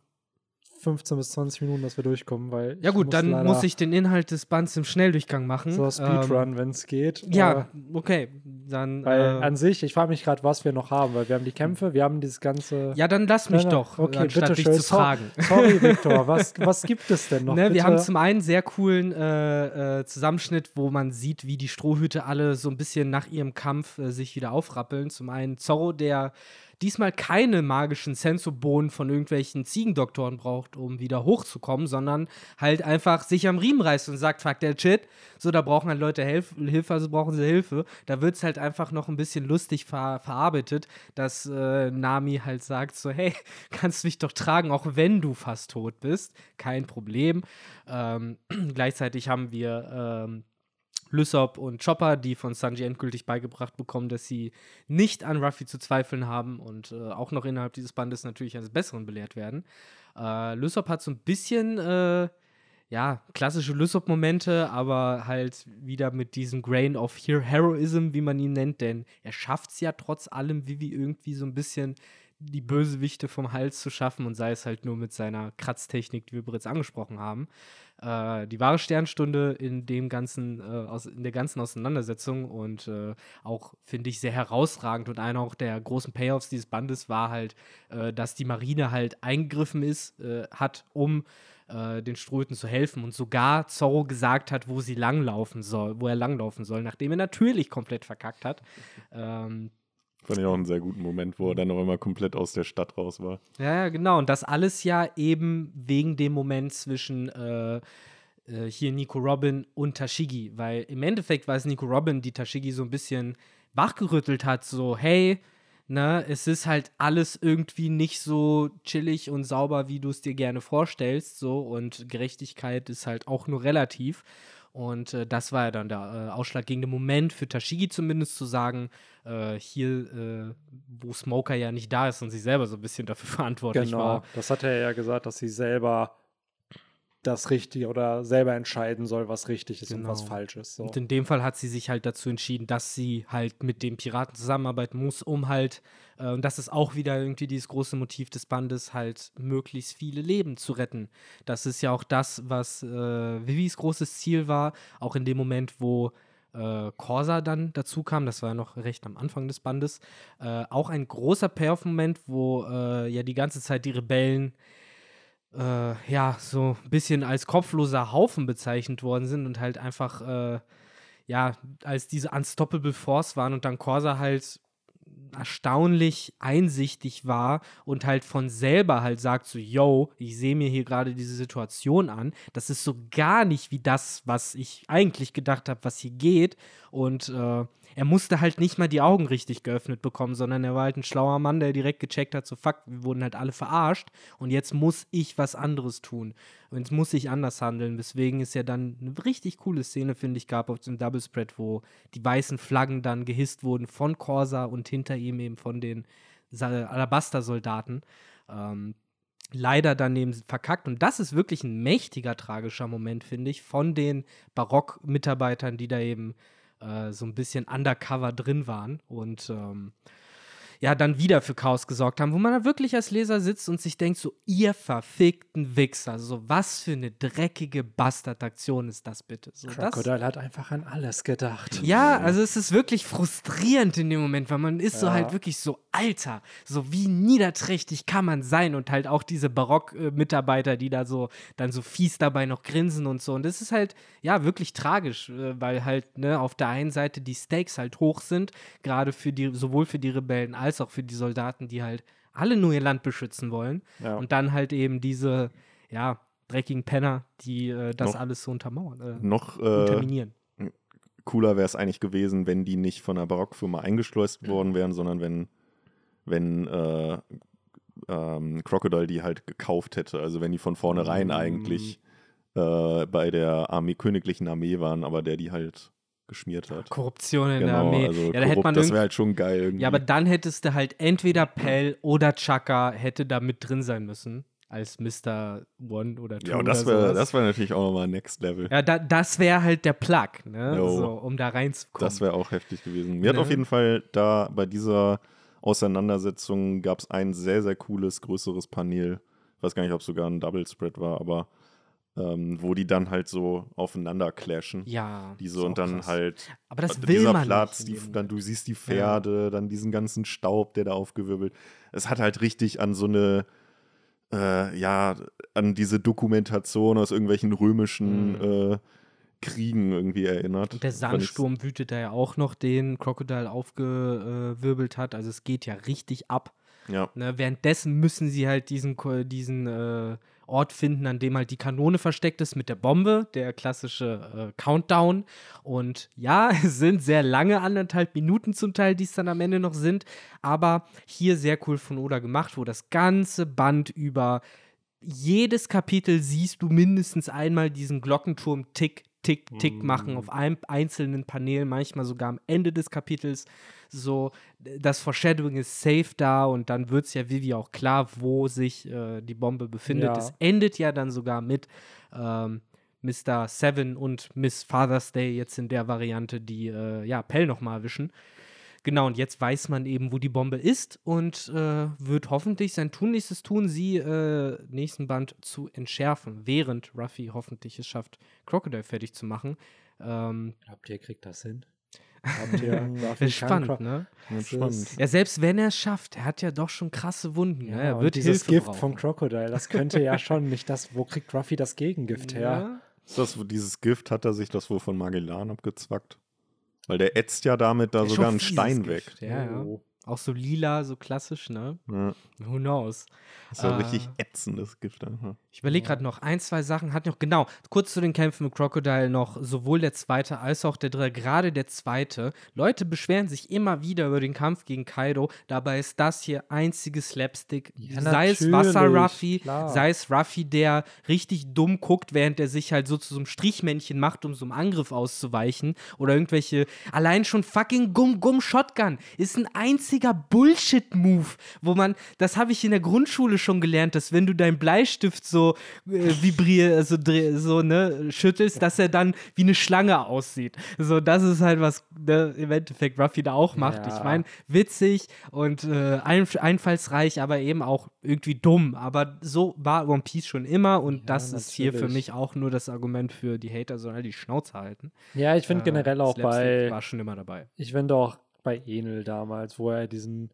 15 bis 20 Minuten, dass wir durchkommen, weil Ja gut, muss dann muss ich den Inhalt des Bands im Schnelldurchgang machen. so Ähm, Speedrun, wenn es geht. ja, Äh, okay. Dann. Weil äh, an sich, ich frage mich gerade, was wir noch haben, weil wir haben die Kämpfe, wir haben dieses ganze. ja, dann lass mich doch, okay, anstatt dich bitteschön. zu fragen. Sorry, <laughs> Victor, was, was gibt es denn noch? Ne, wir Bitte? haben zum einen sehr coolen äh, äh, Zusammenschnitt, wo man sieht, wie die Strohhüte alle so ein bisschen nach ihrem Kampf äh, sich wieder aufrappeln. Zum einen Zorro, der diesmal keine magischen Sensobohnen von irgendwelchen Ziegendoktoren braucht, um wieder hochzukommen, sondern halt einfach sich am Riemen reißt und sagt, fuck der Shit, so, da brauchen halt Leute Helf Hilfe, also brauchen sie Hilfe. Da wird es halt einfach noch ein bisschen lustig ver verarbeitet, dass äh, Nami halt sagt so, hey, <laughs> kannst mich doch tragen, auch wenn du fast tot bist. Kein Problem. Ähm, <clears throat> gleichzeitig haben wir ähm, Lysop und Chopper, die von Sanji endgültig beigebracht bekommen, dass sie nicht an Ruffy zu zweifeln haben und äh, auch noch innerhalb dieses Bandes natürlich eines Besseren belehrt werden. Äh, Lysop hat so ein bisschen, äh, ja, klassische Lysop-Momente, aber halt wieder mit diesem Grain of Hero Heroism, wie man ihn nennt, denn er schafft es ja trotz allem, Vivi irgendwie so ein bisschen die Bösewichte vom Hals zu schaffen und sei es halt nur mit seiner Kratztechnik, die wir bereits angesprochen haben. Äh, die wahre Sternstunde in dem ganzen, äh, aus, in der ganzen Auseinandersetzung und äh, auch, finde ich, sehr herausragend und einer auch der großen Payoffs dieses Bandes war halt, äh, dass die Marine halt eingegriffen ist, äh, hat, um äh, den Strohhüten zu helfen und sogar Zorro gesagt hat, wo sie langlaufen soll, wo er langlaufen soll, nachdem er natürlich komplett verkackt hat. Ähm, Fand ich auch einen sehr guten Moment, wo er dann auch immer komplett aus der Stadt raus war. Ja, ja, genau. Und das alles ja eben wegen dem Moment zwischen äh, äh, hier Nico Robin und Tashigi. Weil im Endeffekt war es Nico Robin, die Tashigi so ein bisschen wachgerüttelt hat, so, hey, ne, es ist halt alles irgendwie nicht so chillig und sauber, wie du es dir gerne vorstellst, so, und Gerechtigkeit ist halt auch nur relativ. Und äh, das war ja dann der äh, ausschlaggebende Moment für Tashigi zumindest zu sagen, äh, hier, äh, wo Smoker ja nicht da ist und sie selber so ein bisschen dafür <laughs> verantwortlich Genau, war. das hat er ja gesagt, dass sie selber das Richtige oder selber entscheiden soll, was richtig ist und was Genau. falsch ist. So. Und in dem Fall hat sie sich halt dazu entschieden, dass sie halt mit dem Piraten zusammenarbeiten muss, um halt, äh, und das ist auch wieder irgendwie dieses große Motiv des Bandes, halt möglichst viele Leben zu retten. Das ist ja auch das, was äh, Vivis großes Ziel war, auch in dem Moment, wo äh, Corsa dann dazu kam, das war ja noch recht am Anfang des Bandes, äh, auch ein großer Payoff-Moment, wo äh, ja die ganze Zeit die Rebellen äh, ja, so ein bisschen als kopfloser Haufen bezeichnet worden sind und halt einfach, äh, ja, als diese Unstoppable Force waren und dann Corsa halt erstaunlich einsichtig war und halt von selber halt sagt so, yo, ich sehe mir hier gerade diese Situation an. Das ist so gar nicht wie das, was ich eigentlich gedacht habe, was hier geht. Und äh, er musste halt nicht mal die Augen richtig geöffnet bekommen, sondern er war halt ein schlauer Mann, der direkt gecheckt hat, so fuck, wir wurden halt alle verarscht und jetzt muss ich was anderes tun. Und jetzt muss ich anders handeln. Deswegen ist ja dann eine richtig coole Szene, finde ich, gab auf dem Double Spread, wo die weißen Flaggen dann gehisst wurden von Corsa und hinter ihm eben von den Alabaster-Soldaten. Ähm, leider daneben verkackt. Und das ist wirklich ein mächtiger, tragischer Moment, finde ich, von den Barock-Mitarbeitern, die da eben äh, so ein bisschen undercover drin waren und ähm, ja, dann wieder für Chaos gesorgt haben, wo man da wirklich als Leser sitzt und sich denkt, so, ihr verfickten Wichser, so was für eine dreckige Bastardaktion ist das bitte? So, das, Crocodile hat einfach an alles gedacht. ja, also es ist wirklich frustrierend in dem Moment, weil man ist so Ja. halt wirklich so, Alter, so wie niederträchtig kann man sein und halt auch diese Barock-Mitarbeiter, die da so dann so fies dabei noch grinsen und so. Und das ist halt, ja, wirklich tragisch, äh, weil halt, ne, auf der einen Seite die Stakes halt hoch sind, gerade für die, sowohl für die Rebellen als auch für die Soldaten, die halt alle nur ihr Land beschützen wollen. Ja. Und dann halt eben diese, ja, dreckigen Penner, die äh, das Noch- alles so untermauern, äh, Noch äh, unterminieren. cooler wäre es eigentlich gewesen, wenn die nicht von einer Barockfirma eingeschleust worden wären, sondern wenn, wenn äh, ähm, Crocodile die halt gekauft hätte. Also wenn die von vornherein Mm. eigentlich äh, bei der Armee, königlichen Armee waren, aber der die halt geschmiert hat. Korruption in der Genau, Armee. also ja, da hätte man das wäre halt schon geil irgendwie. ja, aber dann hättest du halt entweder Pell oder Chaka hätte da mit drin sein müssen. Als Mr. One oder Two ja, und das wäre wär natürlich auch nochmal Next Level. ja, da, das wäre halt der Plug, ne? So, um da reinzukommen. Das wäre auch heftig gewesen. Mir hat Ne? auf jeden Fall da bei dieser Auseinandersetzung gab es ein sehr, sehr cooles, größeres Panel. Ich weiß gar nicht, ob es sogar ein Double Spread war, aber ähm, wo die dann halt so aufeinander clashen. ja. Die ist so und dann krass. halt Aber das will dieser man Platz, die, dann du siehst die Pferde, dann diesen ganzen Staub, der da aufgewirbelt. Es hat halt richtig an so eine äh, ja, an diese Dokumentation aus irgendwelchen römischen Mhm. äh, Kriegen irgendwie erinnert. Und der Sandsturm wütet da ja auch noch, den Crocodile aufgewirbelt hat. Also es geht ja richtig ab. Ja, Ne, währenddessen müssen sie halt diesen, diesen äh, Ort finden, an dem halt die Kanone versteckt ist mit der Bombe, der klassische äh, Countdown. Und ja, <laughs> es sind sehr lange, anderthalb Minuten zum Teil, die es dann am Ende noch sind. Aber hier sehr cool von Oda gemacht, wo das ganze Band über jedes Kapitel siehst du mindestens einmal diesen Glockenturm tick, tick, tick machen auf einem einzelnen Panel, manchmal sogar am Ende des Kapitels. So, das Foreshadowing ist safe da und dann wird es ja Vivi auch klar, wo sich äh, die Bombe befindet. Ja. Es endet ja dann sogar mit ähm, Mr. Seven und Miss Father's Day jetzt in der Variante, die äh, ja Pell nochmal erwischen. Genau, und jetzt weiß man eben, wo die Bombe ist und äh, wird hoffentlich sein Tunlichstes tun, sie äh, nächsten Band zu entschärfen, während Ruffy hoffentlich es schafft, Crocodile fertig zu machen. Ähm, Glaubt ihr, kriegt das hin? Glaubt ihr, kann spannend, ne? Das spannend. ist- Ja, selbst wenn er es schafft, er hat ja doch schon krasse Wunden. ne? Ja, Er und wird dieses Hilfe Gift brauchen. vom Crocodile, das könnte ja schon nicht das, wo kriegt Ruffy das Gegengift her? Ja. Ist das, dieses Gift, hat er sich das wohl von Magellan abgezwackt? Weil der ätzt ja damit da Ist sogar einen Stein Gift, weg. Ja, ja. Oh. Auch so lila, so klassisch, ne? Ja. Who knows? Das ist ja Äh, richtig ätzendes Gift einfach. Ich überlege gerade noch, ein, zwei Sachen hat noch, genau, kurz zu den Kämpfen mit Crocodile noch, sowohl der zweite als auch der dritte, gerade der zweite. Leute beschweren sich immer wieder über den Kampf gegen Kaido, dabei ist das hier einzige Slapstick. Ja, sei es Wasser-Ruffy, sei es Ruffy, der richtig dumm guckt, während er sich halt so zu so einem Strichmännchen macht, um so einem Angriff auszuweichen. Oder irgendwelche, allein schon fucking Gum-Gum-Shotgun ist ein einziger Bullshit-Move, wo man, das habe ich in der Grundschule schon gelernt, dass wenn du deinen Bleistift so äh, vibrier, also dreh- so, ne, schüttelst, dass er dann wie eine Schlange aussieht. So, das ist halt was ne, im Endeffekt Ruffy da auch macht. Ja. Ich meine, witzig und äh, einf einfallsreich, aber eben auch irgendwie dumm. Aber so war One Piece schon immer und Ja, das ist hier für natürlich. mich auch nur das Argument für die Hater, sondern die Schnauze halten. Ja, ich finde Äh, generell auch Slapstick bei, war schon immer dabei. ich finde auch bei Enel damals, wo er diesen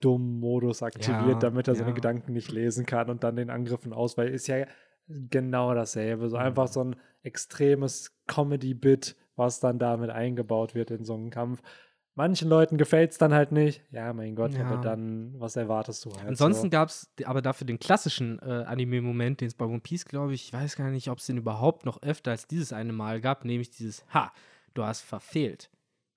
dummen Modus aktiviert, Ja, damit er seine ja. Gedanken nicht lesen kann und dann den Angriffen ausweicht, ist ja genau dasselbe. So Mhm. einfach so ein extremes Comedy-Bit, was dann damit eingebaut wird in so einen Kampf. Manchen Leuten gefällt es dann halt nicht. Ja, mein Gott, Ja. aber dann, was erwartest du halt? Ansonsten so? gab es aber dafür den klassischen äh, Anime-Moment, den es bei One Piece, glaube ich, ich weiß gar nicht, ob es den überhaupt noch öfter als dieses eine Mal gab, nämlich dieses Ha, du hast verfehlt.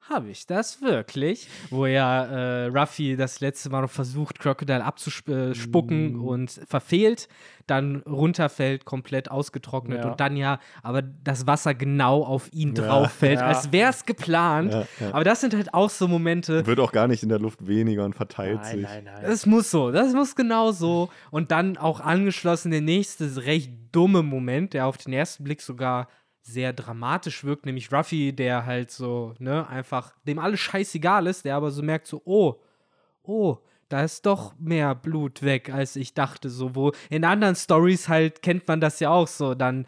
Habe ich das wirklich? Wo ja äh, Ruffy das letzte Mal noch versucht, Crocodile abzuspucken Mm. und verfehlt, dann runterfällt, komplett ausgetrocknet Ja. und dann ja, aber das Wasser genau auf ihn Ja. drauf fällt, Ja. als wäre es geplant. Ja, ja. Aber das sind halt auch so Momente, Wird auch gar nicht in der Luft weniger und verteilt Nein, sich. nein, nein. es muss so, das muss genau so. Und dann auch angeschlossen der nächste recht dumme Moment, der auf den ersten Blick sogar sehr dramatisch wirkt, nämlich Ruffy, der halt so, ne, einfach dem alles scheißegal ist, der aber so merkt so, oh, oh, da ist doch mehr Blut weg, als ich dachte, so, wo in anderen Stories halt kennt man das ja auch so, dann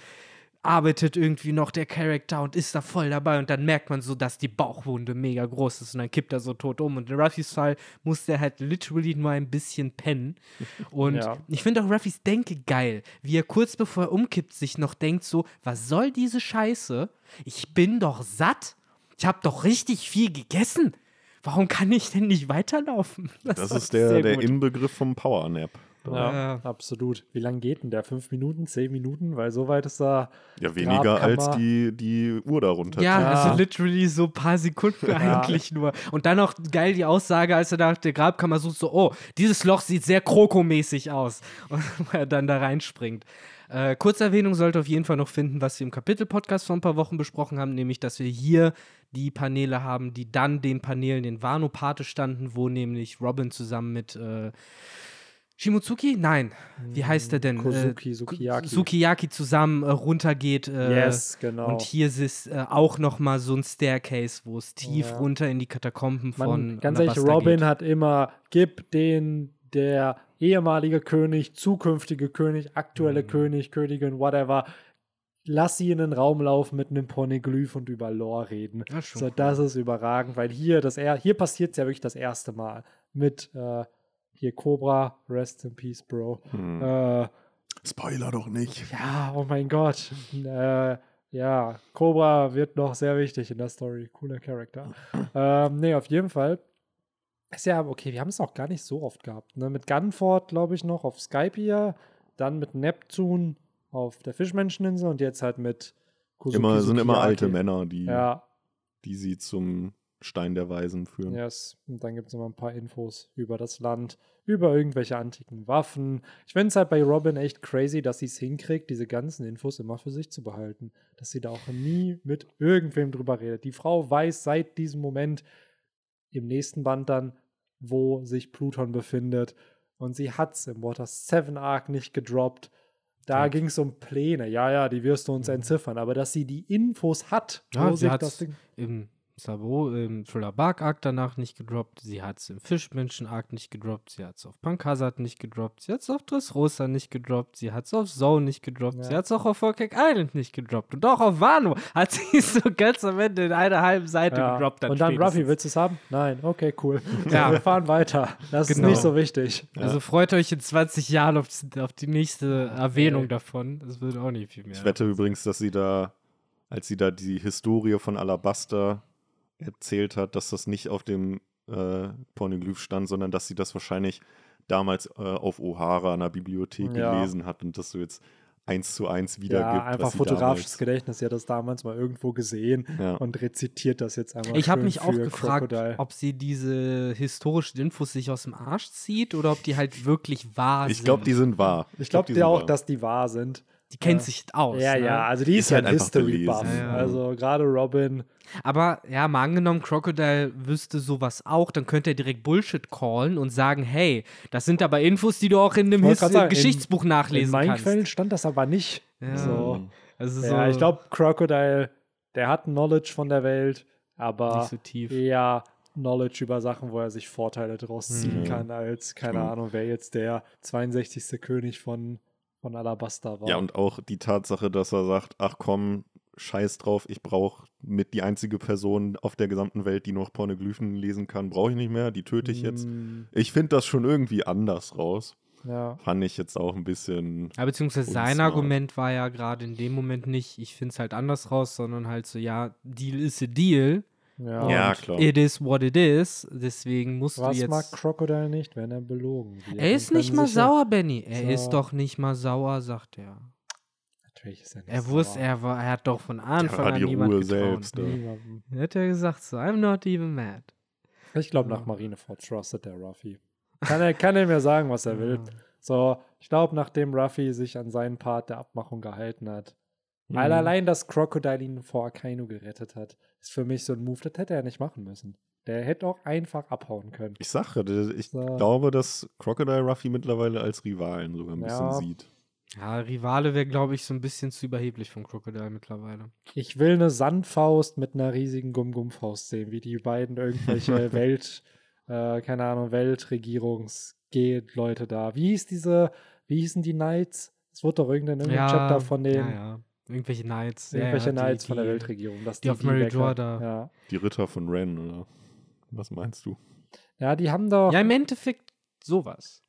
arbeitet irgendwie noch der Charakter und ist da voll dabei und dann merkt man so, dass die Bauchwunde mega groß ist und dann kippt er so tot um und in Ruffys Fall muss der halt literally nur ein bisschen pennen <laughs> und Ja. ich finde auch Ruffys Denke geil, wie er kurz bevor er umkippt sich noch denkt so, was soll diese Scheiße? Ich bin doch satt. Ich habe doch richtig viel gegessen. Warum kann ich denn nicht weiterlaufen? Das <laughs> war ist der, der. Inbegriff vom Powernap. Ja, Ja. absolut. Wie lange geht denn der? Fünf Minuten, zehn Minuten? Weil so weit ist da. Ja, weniger als die, die Uhr darunter. Ja, Ja. also literally so ein paar Sekunden eigentlich nur. Und dann noch geil die Aussage, als er nach der Grabkammer sucht, so, oh, dieses Loch sieht sehr krokomäßig aus. <laughs> Und wo er dann da reinspringt. Äh, Kurzerwähnung sollte auf jeden Fall noch finden, was wir im Kapitel-Podcast vor ein paar Wochen besprochen haben, nämlich, dass wir hier die Paneele haben, die dann den Paneelen in Wano-Pate standen, wo nämlich Robin zusammen mit äh, Shimotsuki? Nein, wie heißt er denn? Kozuki, äh, Sukiyaki. Sukiyaki zusammen äh, runtergeht. Äh, yes, genau. und hier ist äh, auch noch mal so ein Staircase, wo es tief Ja. runter in die Katakomben von Man, ganz ehrlich, Robin geht. hat immer, gib den der ehemalige König, zukünftige König, aktuelle Mhm. König, Königin, whatever, lass sie in den Raum laufen mit einem Poneglyph und über Lore reden. Schon so, das ist überragend, weil hier das er hier passiert es ja wirklich das erste Mal mit äh, hier Cobra, rest in peace, Bro. Hm. Äh, Spoiler doch nicht. ja, oh mein Gott. Äh, ja, Cobra wird noch sehr wichtig in der Story. Cooler Charakter. <clears throat> ähm, nee, auf jeden Fall. Ist ja, okay, wir haben es auch gar nicht so oft gehabt. Ne? Mit Gunford, glaube ich, noch auf Skype hier. Dann mit Neptun auf der Fischmenscheninsel und jetzt halt mit Kuzuki Immer, sind immer alte Männer, die, Ja, die sie zum Stein der Weisen führen. yes. Und dann gibt es noch ein paar Infos über das Land, über irgendwelche antiken Waffen. Ich finde es halt bei Robin echt crazy, dass sie es hinkriegt, diese ganzen Infos immer für sich zu behalten. Dass sie da auch nie mit irgendwem drüber redet. Die Frau weiß seit diesem Moment im nächsten Band dann, wo sich Pluton befindet. Und sie hat es im Water 7 Arc nicht gedroppt. Da Ja. ging es um Pläne. Ja, ja, die wirst du uns entziffern. Aber dass sie die Infos hat, Ja, wo sie sich hat's das Ding. im Sabo, im Thriller Bark Arc danach nicht gedroppt. Sie hat es im Fischmenschen Arc nicht gedroppt. Sie hat es auf Punk Hazard nicht gedroppt. Sie hat es auf Dressrosa nicht gedroppt. Sie hat es auf Zone nicht gedroppt. Ja. Sie hat es auch auf Volcanic Island nicht gedroppt. Und auch auf Wano hat sie es <laughs> so ganz am Ende in einer halben Seite Ja. gedroppt. Und dann, spätestens. Ruffy, willst du es haben? Nein, okay, cool. Ja. Wir fahren weiter. Das Genau. ist nicht so wichtig. Also freut euch in 20 Jahren auf, auf die nächste Erwähnung Okay. davon. Das wird auch nicht viel mehr. Ich wette übrigens, dass sie da, als sie da die Historie von Alabaster erzählt hat, dass das nicht auf dem äh, Pornoglyph stand, sondern dass sie das wahrscheinlich damals äh, auf O'Hara in der Bibliothek Ja. gelesen hat und das so jetzt eins zu eins wiedergibt. Ja, einfach fotografisches damals- Gedächtnis. Sie hat das damals mal irgendwo gesehen Ja. und rezitiert das jetzt einmal. Ich habe mich auch gefragt, Crocodile. ob sie diese historischen Infos sich aus dem Arsch zieht oder ob die halt wirklich wahr Ich sind. glaube, die sind wahr. Ich glaube die dir sind auch, wahr. dass die wahr sind. Die kennt ja. sich aus. ja, ne? ja, also die ist, Ist ja halt ein einfach History-Buff. Ja, ja. Also gerade Robin. Aber ja, mal angenommen, Crocodile wüsste sowas auch, dann könnte er direkt Bullshit callen und sagen, hey, das sind aber Infos, die du auch in einem sagen, in- Geschichtsbuch In nachlesen meinen kannst. Quellen stand das aber nicht. Ja. So. Also so Ja, ich glaube, Crocodile, der hat Knowledge von der Welt, aber nicht so tief. eher Knowledge über Sachen, wo er sich Vorteile draus ziehen Mhm. kann, als, keine True. Ahnung, wer jetzt der 62. König von, von Alabasta war. Ja, und auch die Tatsache, dass er sagt, ach komm, scheiß drauf, ich brauche mit die einzige Person auf der gesamten Welt, die noch Pornoglyphen lesen kann, brauche ich nicht mehr, die töte ich jetzt. Mm, Ich finde das schon irgendwie anders raus. Ja. Fand ich jetzt auch ein bisschen. Ja, beziehungsweise sein Unsmart. Argument war ja gerade in dem Moment nicht, ich finde es halt anders raus, sondern halt so, ja, Deal is a Deal. Ja. Ja, klar. It is what it is. Deswegen musst Was du mag jetzt. Crocodile nicht, wenn er belogen wird? Er ist nicht mal ja- sauer, Benny. Er ist So. doch nicht mal sauer, sagt er. Natürlich ist er nicht Er wusste, sauer. er, war, er hat doch von Anfang an die niemand Ruhe getraut. selbst. Ja. Niemandem. Er hat ja gesagt so, I'm not even mad. Ich glaube, nach Marineford trustet der Ruffy. Kann er, kann er mir sagen, was er will. <laughs> So, ich glaube, nachdem Ruffy sich an seinen Part der Abmachung gehalten hat, Mhm. weil allein das Crocodile ihn vor Akainu gerettet hat, ist für mich so ein Move, das hätte er nicht machen müssen. Der hätte auch einfach abhauen können. Ich sage, ich So. glaube, dass Crocodile Ruffy mittlerweile als Rivalen sogar ein bisschen Ja. sieht. Ja, Rivale wäre, glaube ich, so ein bisschen zu überheblich von Crocodile mittlerweile. Ich will eine Sandfaust mit einer riesigen Gum-Gum-Faust sehen, wie die beiden irgendwelche <laughs> Welt, äh, keine Ahnung, Weltregierungs-Leute da. Wie hieß diese, wie hießen die Knights? Es wurde doch irgendein, irgendein Chapter von den ja, ja. Irgendwelche Knights. ja, irgendwelche ja, die- Knights von der die- Weltregierung. Dass die auf Mary Joa da- Ja. Die Ritter von Ren, oder? Was meinst du? ja, die haben doch, Ja, ja, im Endeffekt sowas.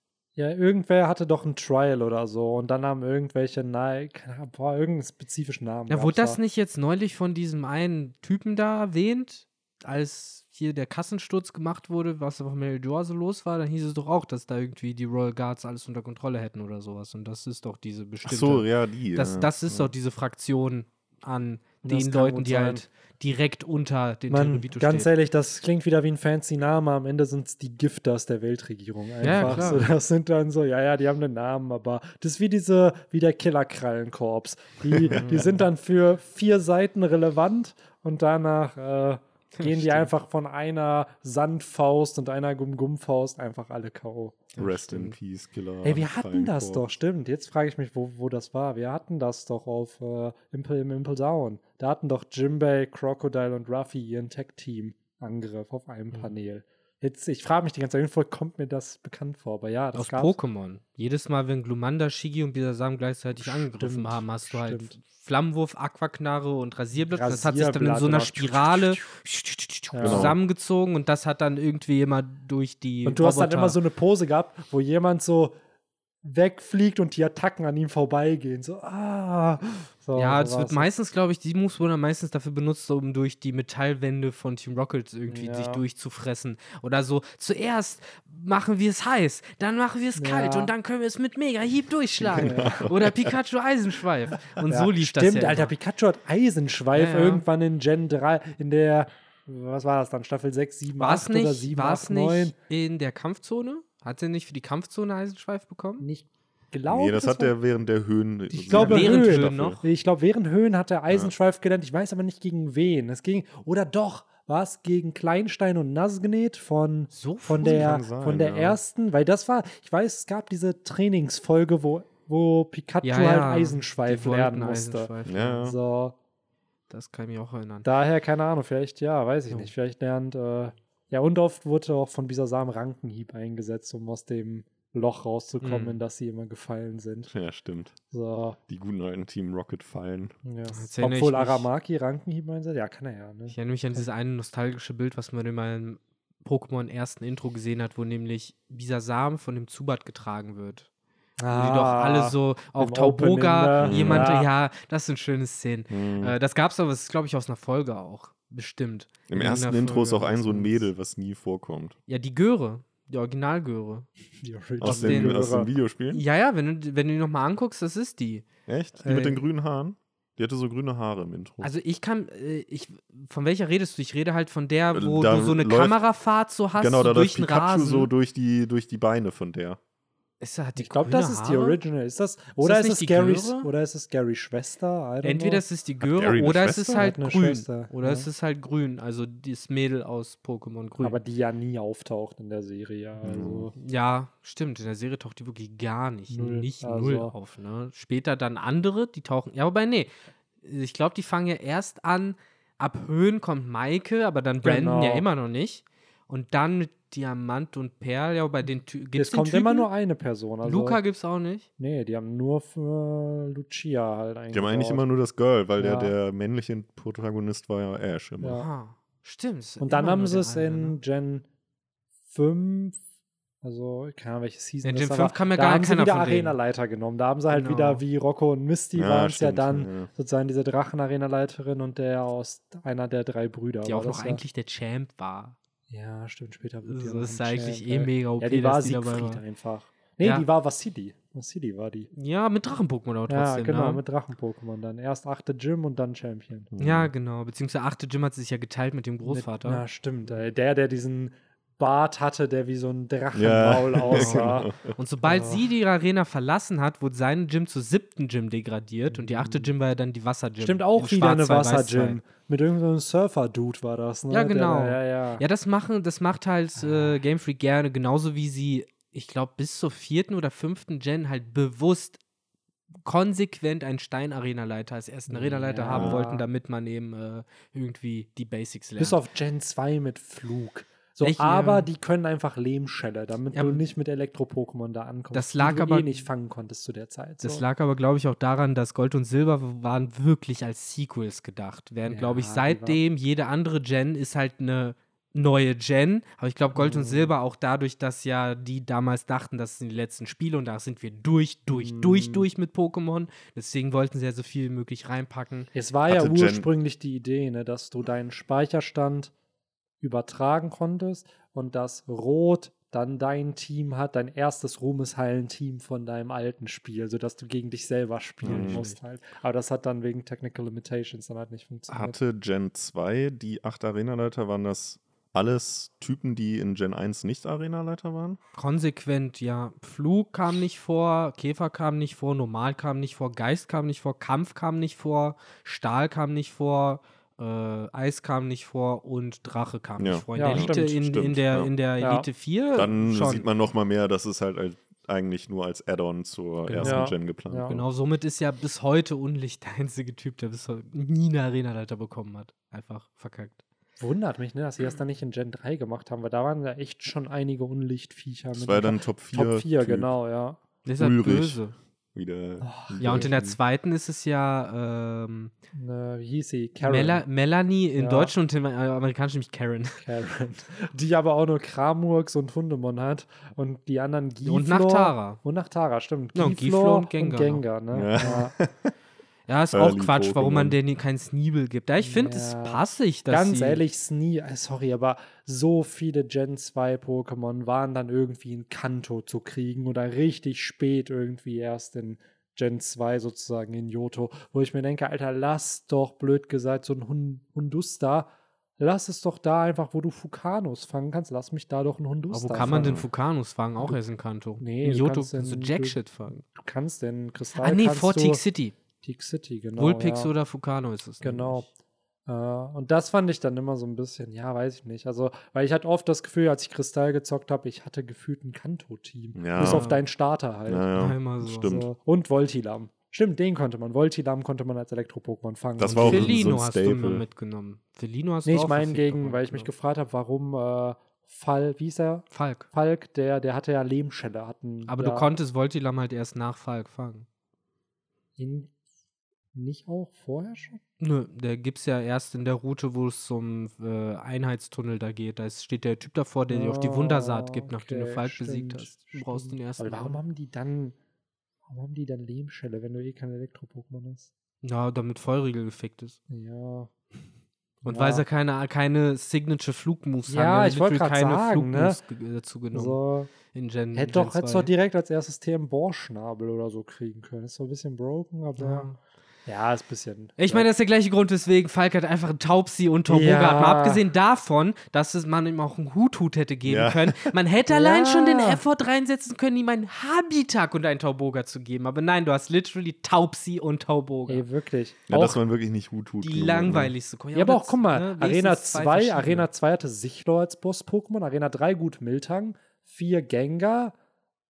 irgendwer hatte doch ein Trial oder so und dann haben irgendwelche, Ahnung, boah, irgendeinen spezifischen Namen. Ja, wurde das da. nicht jetzt neulich von diesem einen Typen da erwähnt, als hier der Kassensturz gemacht wurde, was auf Meridoa so los war? Dann hieß es doch auch, dass da irgendwie die Royal Guards alles unter Kontrolle hätten oder sowas. Und das ist doch diese Ach bestimmte. so, ja, die. das, ja. das ist ja. doch diese Fraktion an Das den Leuten, die sein. halt direkt unter den Mann, Terrorvito ganz stehen. ehrlich, das klingt wieder wie ein fancy Name. Am Ende sind es die Gifters der Weltregierung. Einfach. Ja, klar. So, das sind dann so, ja, ja, die haben einen Namen, aber das ist wie diese, wie der Killerkrallenkorps. Die, <laughs> die sind dann für vier Seiten relevant und danach äh, gehen die einfach von einer Sandfaust und einer Gum-Gum-Faust einfach alle K.O. Rest in Peace, Killer. Ey, wir hatten das Krallenkorps. doch, stimmt. Jetzt frage ich mich, wo, wo das war. Wir hatten das doch auf äh, Impel, im Impel Down. Da hatten doch Jimbei, Crocodile und Ruffy ihren Tag-Team-Angriff auf einem Mhm. Panel. Jetzt, ich frage mich die ganze Zeit, irgendwo kommt mir das bekannt vor, aber ja, das Aus gab's. Pokémon. Jedes Mal, wenn Glumanda, Shigi und Bisasam gleichzeitig angegriffen Stimmt, haben, hast du halt stimmt. Flammenwurf, Aquaknarre und Rasierblatt. Das hat sich dann in Rasierblatt, so einer. Spirale zusammengezogen und das hat dann irgendwie immer durch die. Und du hast dann Roboter- immer so eine Pose gehabt, wo jemand so wegfliegt und die Attacken an ihm vorbeigehen. So, ah. So, Ja, so es wird war's. meistens, glaube ich, die Moves wurden dann meistens dafür benutzt, um durch die Metallwände von Team Rocket irgendwie Ja. sich durchzufressen. Oder so, zuerst machen wir es heiß, dann machen wir es kalt Ja. und dann können wir es mit Mega-Hieb durchschlagen. Oder Pikachu Eisenschweif. Und Ja, so lief das Stimmt, ja Alter. Pikachu hat Eisenschweif Ja, ja. irgendwann in Gen 3, in der, was war das dann, Staffel 6, 7, War es 8 oder nicht, 7, war's 8, 9? nicht in der Kampfzone? Hat er nicht für die Kampfzone Eisenschweif bekommen? Nicht glaube, Nee, das, hat war- er während der Höhen. Ich glaube, Während Höhen Höhen noch. Ich glaube, während Höhen hat er Eisenschweif gelernt. Ich weiß aber nicht gegen wen. Es ging, oder doch, war es gegen Kleinstein und Nazgnet von, So von der, sein, von der ja. ersten, weil das war, ich weiß, es gab diese Trainingsfolge, wo, wo Pikachu Ja, halt ja, Eisenschweif lernen musste. Eisenschweif Ja, ja. So, Das kann ich mich auch erinnern. daher, keine Ahnung, vielleicht, ja, weiß ich Jo. nicht. Vielleicht lernt, äh, ja, und oft wurde auch von Bisasam Rankenhieb eingesetzt, um aus dem Loch rauszukommen, Mhm. in das sie immer gefallen sind. Ja, stimmt. So, Die guten alten Team Rocket fallen. ja. Obwohl Aramaki Rankenhieb einsetzt, ja, kann er ja, ne? Ich erinnere mich an dieses eine nostalgische Bild, was man in meinem Pokémon ersten Intro gesehen hat, wo nämlich Bisasam von dem Zubat getragen wird. Wo die doch alle so auf Tauboga, jemand, Ja. ja. das sind schöne Szenen. Hm. Äh, das gab's aber, das ist glaube ich aus einer Folge auch. Bestimmt. Im In ersten Intro ist auch ein so ein. Mädel, was nie vorkommt. Ja, die Göre. Die Originalgöre. Die Aus, den- dem, aus dem Göre. Videospiel? Ja, ja, wenn du, wenn du die nochmal anguckst, das ist die. Echt? Die Äh, mit den grünen Haaren? Die hatte so grüne Haare im Intro. Also ich kann, äh, ich, von welcher redest du? Ich rede halt von der, wo Da du so eine läuft- Kamerafahrt so hast, genau, so da durch läuft den Pikachu Rasen. so durch die, durch die Beine von der. Ist, hat die Ich glaube, das ist die? Original. Ist das, oder das ist, es Garys, Göre? oder ist es Garys Schwester? I don't Entweder know. es ist die Gary Göre oder es Schwester? ist halt grün. Schwester, Oder ja. es ist halt grün, also das Mädel aus Pokémon grün. Aber die ja nie auftaucht in der Serie. Also. ja, stimmt, in der Serie taucht die wirklich gar nicht, Null, nicht also- null auf. Ne? Später dann andere, die tauchen, ja, wobei, nee, ich glaube, die fangen ja erst an, ab Höhen kommt Maike, aber dann Brandon ja Genau. immer noch nicht. Und dann mit Diamant und Perl, ja, bei den Ty gibt's Es den kommt Typen? immer nur eine Person. Also, Luca gibt's auch nicht. Nee, die haben nur für Lucia halt eigentlich. Die haben eigentlich immer nur das Girl, weil Ja. der, der männliche Protagonist war ja Ash immer. Ja. Ah, stimmt. es Und dann haben sie es in ne? Gen 5, also keine Ahnung, welche Season In das Gen aber 5 kam ja da gar haben sie keiner wieder. Arena-Leiter genommen. Da haben sie halt Genau. wieder wie Rocco und Misty Ja, waren es ja dann ja. sozusagen diese Drachen-Arena-Leiterin und der aus einer der drei Brüder. Die auch noch das eigentlich der Champ war. Ja, stimmt, später wird die Das auch ist eigentlich Champ, eh mega OP, Ja, die war dass die dabei Siegfried war. einfach. Nee, Ja. die war Vassili. Vassili war die. Ja, mit Drachen-Pokémon Ja, trotzdem. genau, ne? mit Drachen-Pokémon dann. Erst achte Gym und dann Champion. Ja, genau. Beziehungsweise achte Jim hat sich ja geteilt mit dem Großvater. Mit, na, stimmt. Ey. Der, der diesen Bart hatte, der wie so ein Ja, Drachenmaul aussah. <laughs> genau. Und sobald Oh. sie die Arena verlassen hat, wurde sein Gym zur siebten Gym degradiert und die achte Gym war ja dann die Wasser-Gym. Stimmt auch wieder eine Wasser-Gym. Mit irgendeinem Surfer-Dude war das, ne? Ja, Der genau. da- ja, ja. Ja, das machen, das macht halt äh, Game Freak gerne, genauso wie sie, ich glaube, bis zur vierten oder fünften Gen halt bewusst konsequent einen Stein-Arena-Leiter als ersten Arena-Leiter Ja. haben wollten, damit man eben äh, irgendwie die Basics lernt. Bis auf Gen 2 mit Flug. So, Echt, aber ja. die können einfach Lehmschelle, damit Ja, du nicht mit Elektro-Pokémon da ankommst. Das lag die du aber- eh nicht fangen konntest zu der Zeit. Das so. lag aber, glaube ich, auch daran, dass Gold und Silber waren wirklich als Sequels gedacht. Während, Ja, glaube ich, seitdem jede andere Gen ist halt eine neue Gen. Aber ich glaube, Gold und Mhm. Silber auch dadurch, dass ja die damals dachten, das sind die letzten Spiele und da sind wir durch, durch, durch, Mhm. durch mit Pokémon. Deswegen wollten sie ja so viel wie möglich reinpacken. Es war ja Hatte Gen- ursprünglich die Idee, ne, dass du deinen Speicherstand übertragen konntest und dass Rot dann dein Team hat, dein erstes Ruhmeshallen-Team von deinem alten Spiel, sodass du gegen dich selber spielen Mhm. musst halt. Aber das hat dann wegen Technical Limitations dann halt nicht funktioniert. Hatte Gen 2 die acht Arenaleiter, waren das alles Typen, die in Gen 1 nicht Arenaleiter waren? Konsequent, ja. Flug kam nicht vor, Käfer kam nicht vor, Normal kam nicht vor, Geist kam nicht vor, Kampf kam nicht vor, Stahl kam nicht vor, äh, Eis kam nicht vor und Drache kam Ja. nicht vor. In Ja, der Elite, stimmt, in, in stimmt, der, ja. in der Ja. Elite 4 Dann schon. sieht man noch mal mehr, dass es halt eigentlich nur als Add-on zur Genau. ersten Ja. Gen geplant Ja. Genau, somit ist ja bis heute Unlicht der einzige Typ, der bis heute nie eine Arenaleiter bekommen hat. Einfach verkackt. Wundert mich, ne, dass sie das dann nicht in Gen 3 gemacht haben, weil da waren ja echt schon einige Unlichtviecher. Das mit war ja dann Top 4. Top 4, typ. genau, ja. Der ist halt böse. Wieder. Ja, und in der zweiten ist es ja ähm, Ne, wie hieß sie? Karen. Mela Melanie in Ja. Deutsch und im Amerikanischen nämlich Karen. <laughs> Karen. Die aber auch nur Kramurks und Hundemon hat. Und die anderen Giflor. Und nach Tara. Und nach Tara, stimmt. Ja, und Giflor Giflor und Gengar Gengar ne? Ja. <laughs> Ja. Ist auch Quatsch, warum man denen keinen Sneebel gibt. Ja, ich finde es Ja. passig, dass Ganz sie ehrlich, Snee, äh, sorry, aber so viele Gen 2 Pokémon waren dann irgendwie in Kanto zu kriegen oder richtig spät irgendwie erst in Gen 2 sozusagen in Johto, wo ich mir denke, Alter, lass doch, blöd gesagt, so ein Hun Hundusta, lass es doch da einfach, wo du Fukanos fangen kannst, lass mich da doch ein Aber Hundusta wo kann man denn fangen. Fukanus fangen? Auch erst in Kanto. Nee, in du Johto kannst du Jackshit fangen. Du kannst den Kristall Ah, nee, du, Teak City. Teak City, genau. Vulpix ja. oder Fukano ist es. Genau. Äh, und das fand ich dann immer so ein bisschen, ja, weiß ich nicht. Also, weil ich hatte oft das Gefühl, als ich Kristall gezockt habe, ich hatte gefühlt ein Kanto-Team. Ja. Bis auf deinen Starter halt. Ja, Ja, so. Stimmt. So. Und Voltilam. Stimmt, den konnte man. Voltilam konnte man als Elektro-Pokémon fangen. Das war auch so ein Felino hast du Staple. immer mitgenommen. Felino hast Nee, du ich auch meine verfickt gegen, weil ich mich gefragt habe, warum äh, Fall, wie ist er? Falk. Falk, der, der hatte ja Lehmschelle. Hatten Aber ja du konntest Voltilam halt erst nach Falk fangen. ihn nicht auch vorher schon? Nö, der gibt's ja erst in der Route, wo es zum äh, Einheitstunnel da geht. Da steht der Typ davor, der dir auch die Wundersaat gibt, nachdem du Ah, Okay, Falk stimmt, besiegt hast. Du brauchst den ersten. Aber warum haben die dann, warum haben die dann Lehmschelle, wenn du eh kein Elektro-Pokémon hast? Ja, damit Vollriegel gefickt ist. Ja. Und Ja. weil sie keine, keine Signature-Flugmoves Ja, haben. ich wollte keine sagen, ne? Flugmoves ge- dazu genommen So, in Gen, hätte doch, hätte 2. doch direkt als erstes TM Bohrschnabel oder so kriegen können. Ist so ein bisschen broken, aber Ja. Ja, ist ein bisschen. Ich meine, das ist der gleiche Grund, weswegen Falk hat einfach einen Taubsi und Torboga Ja. hat. Mal abgesehen davon, dass es man ihm auch einen Hut-Hut hätte geben Ja. können. Man hätte <laughs> allein schon den. Effort reinsetzen können, ihm einen Habitak und einen Tauboga zu geben. Aber nein, du hast literally Taubsi und Tauboga. Ey, wirklich. Ja, auch, dass man wirklich nicht Hut Hut die ne? langweiligste ja, aber auch, das, guck mal, ne, Arena wenigstens zwei 2, verschiedene. Arena 2 hatte Sichlor als Boss-Pokémon, Arena 3 gut Miltang, 4 Gengar,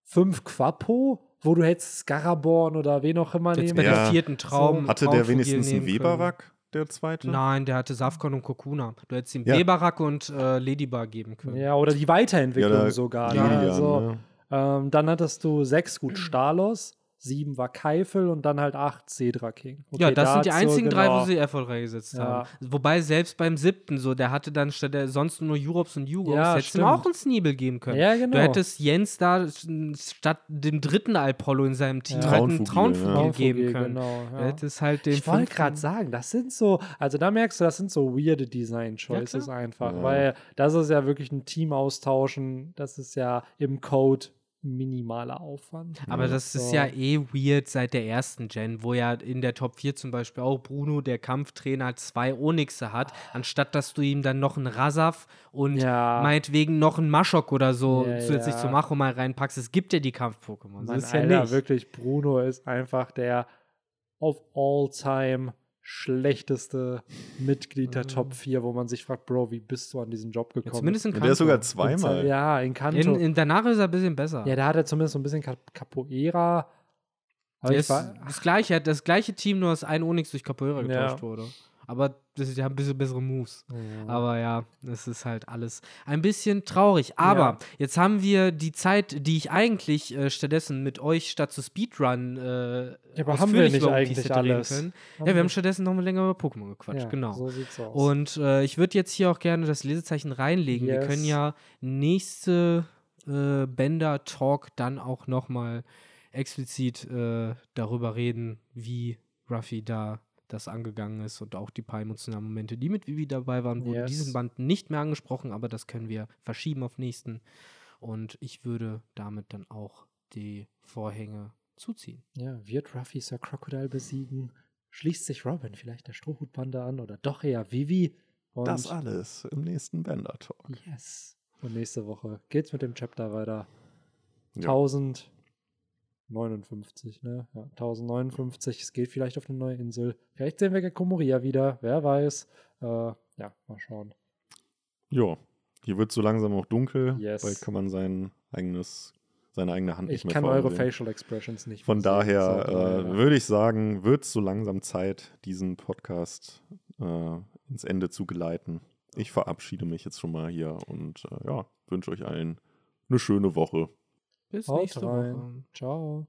5 Quapo, wo du hättest Scaraborn oder wen auch immer Jetzt nehmen Ja. der vierten Traum. Hatte der wenigstens einen. Weberwack, der zweite? Nein, der hatte Safkon und Kokuna. Du hättest ihm Ja. Weberak und äh, Ladybar geben können. Ja, oder die Weiterentwicklung Ja, sogar. Ja, ne? Lilian, also, ähm, dann hattest du 6 gut Stalos, 7 war Keifel und dann halt 8 Cedra King. Ja, Okay, das sind die einzigen drei, genau. wo sie Effort reingesetzt Ja. haben. Wobei selbst beim siebten so, der hatte dann statt der sonst nur Europs und Jugos, Ja, hättest du auch einen Sneebel geben können. Ja, genau. Du hättest Jens da statt dem dritten Alpollo in seinem Team Ja. halt einen Traunvogel, Traunvogel ja. geben können. Genau, Du ja. hättest halt den Ich wollte gerade sagen, das sind so, also da merkst du, das sind so weirde Design-Choices einfach, Ja. weil das ist ja wirklich ein Team austauschen, das ist ja im Code minimaler Aufwand. Aber das ist So. ja eh weird seit der ersten Gen, wo ja in der Top 4 zum Beispiel auch Bruno, der Kampftrainer, zwei Onyxe hat, anstatt dass du ihm dann noch einen Rasaf und Ja. meinetwegen noch einen Maschok oder so Ja, zusätzlich ja. zu Macho mal reinpackst. Es gibt ja die Kampf-Pokémon. Das ist ja Alter, nicht. wirklich, Bruno ist einfach der of all time schlechteste Mitglied der Top 4, wo man sich fragt, Bro, wie bist du an diesen Job Ja, gekommen? zumindest in Ja, der ist sogar Kanto. zweimal. Ja, in Kanto. In, in danach ist er ein bisschen besser. ja, da hat er zumindest so ein bisschen Cap Capoeira. Aber war, das gleiche, hat das gleiche Team, nur dass ein Onyx durch Capoeira Ja. getauscht wurde. Aber das, die haben ein bisschen bessere Moves. Ja. Aber ja, es ist halt alles ein bisschen traurig. Aber Ja. jetzt haben wir die Zeit, die ich eigentlich äh, stattdessen mit euch statt zu Speedrun äh, Ja, aber haben wir nicht eigentlich alles? Können. Haben Ja, wir wir- haben stattdessen noch mal länger über Pokémon gequatscht, ja, genau. So sieht's aus. Und äh, ich würde jetzt hier auch gerne das Lesezeichen reinlegen. Wir Yes. können ja nächste äh, Bender-Talk dann auch noch mal explizit äh, darüber reden, wie Ruffy da das angegangen ist und auch die paar emotionalen Momente, die mit Vivi dabei waren, wurden Yes. diesen Band nicht mehr angesprochen, aber das können wir verschieben auf nächsten. Und ich würde damit dann auch die Vorhänge zuziehen. Ja, wird Ruffy Sir Crocodile besiegen? Schließt sich Robin vielleicht der Strohhutbande an oder doch eher Vivi? Und Das alles im nächsten Bender Talk. yes. Und nächste Woche geht's mit dem Chapter weiter. Ja. 1059, ne? Ja, 1059. Es geht vielleicht auf eine neue Insel. Vielleicht sehen wir Gakomoria wieder. Wer weiß. Äh, ja, mal schauen. Ja, hier wird so langsam auch dunkel. Yes. Bald kann man sein eigenes, seine eigene Hand Ich nicht mehr kann vor eure. Facial Expressions nicht Von daher äh, würde ich sagen, wird es so langsam Zeit, diesen Podcast äh, ins Ende zu geleiten. Ich verabschiede mich jetzt schon mal hier und äh, ja, wünsche euch allen eine schöne Woche. Bis Haut nächste rein. Woche. Ciao.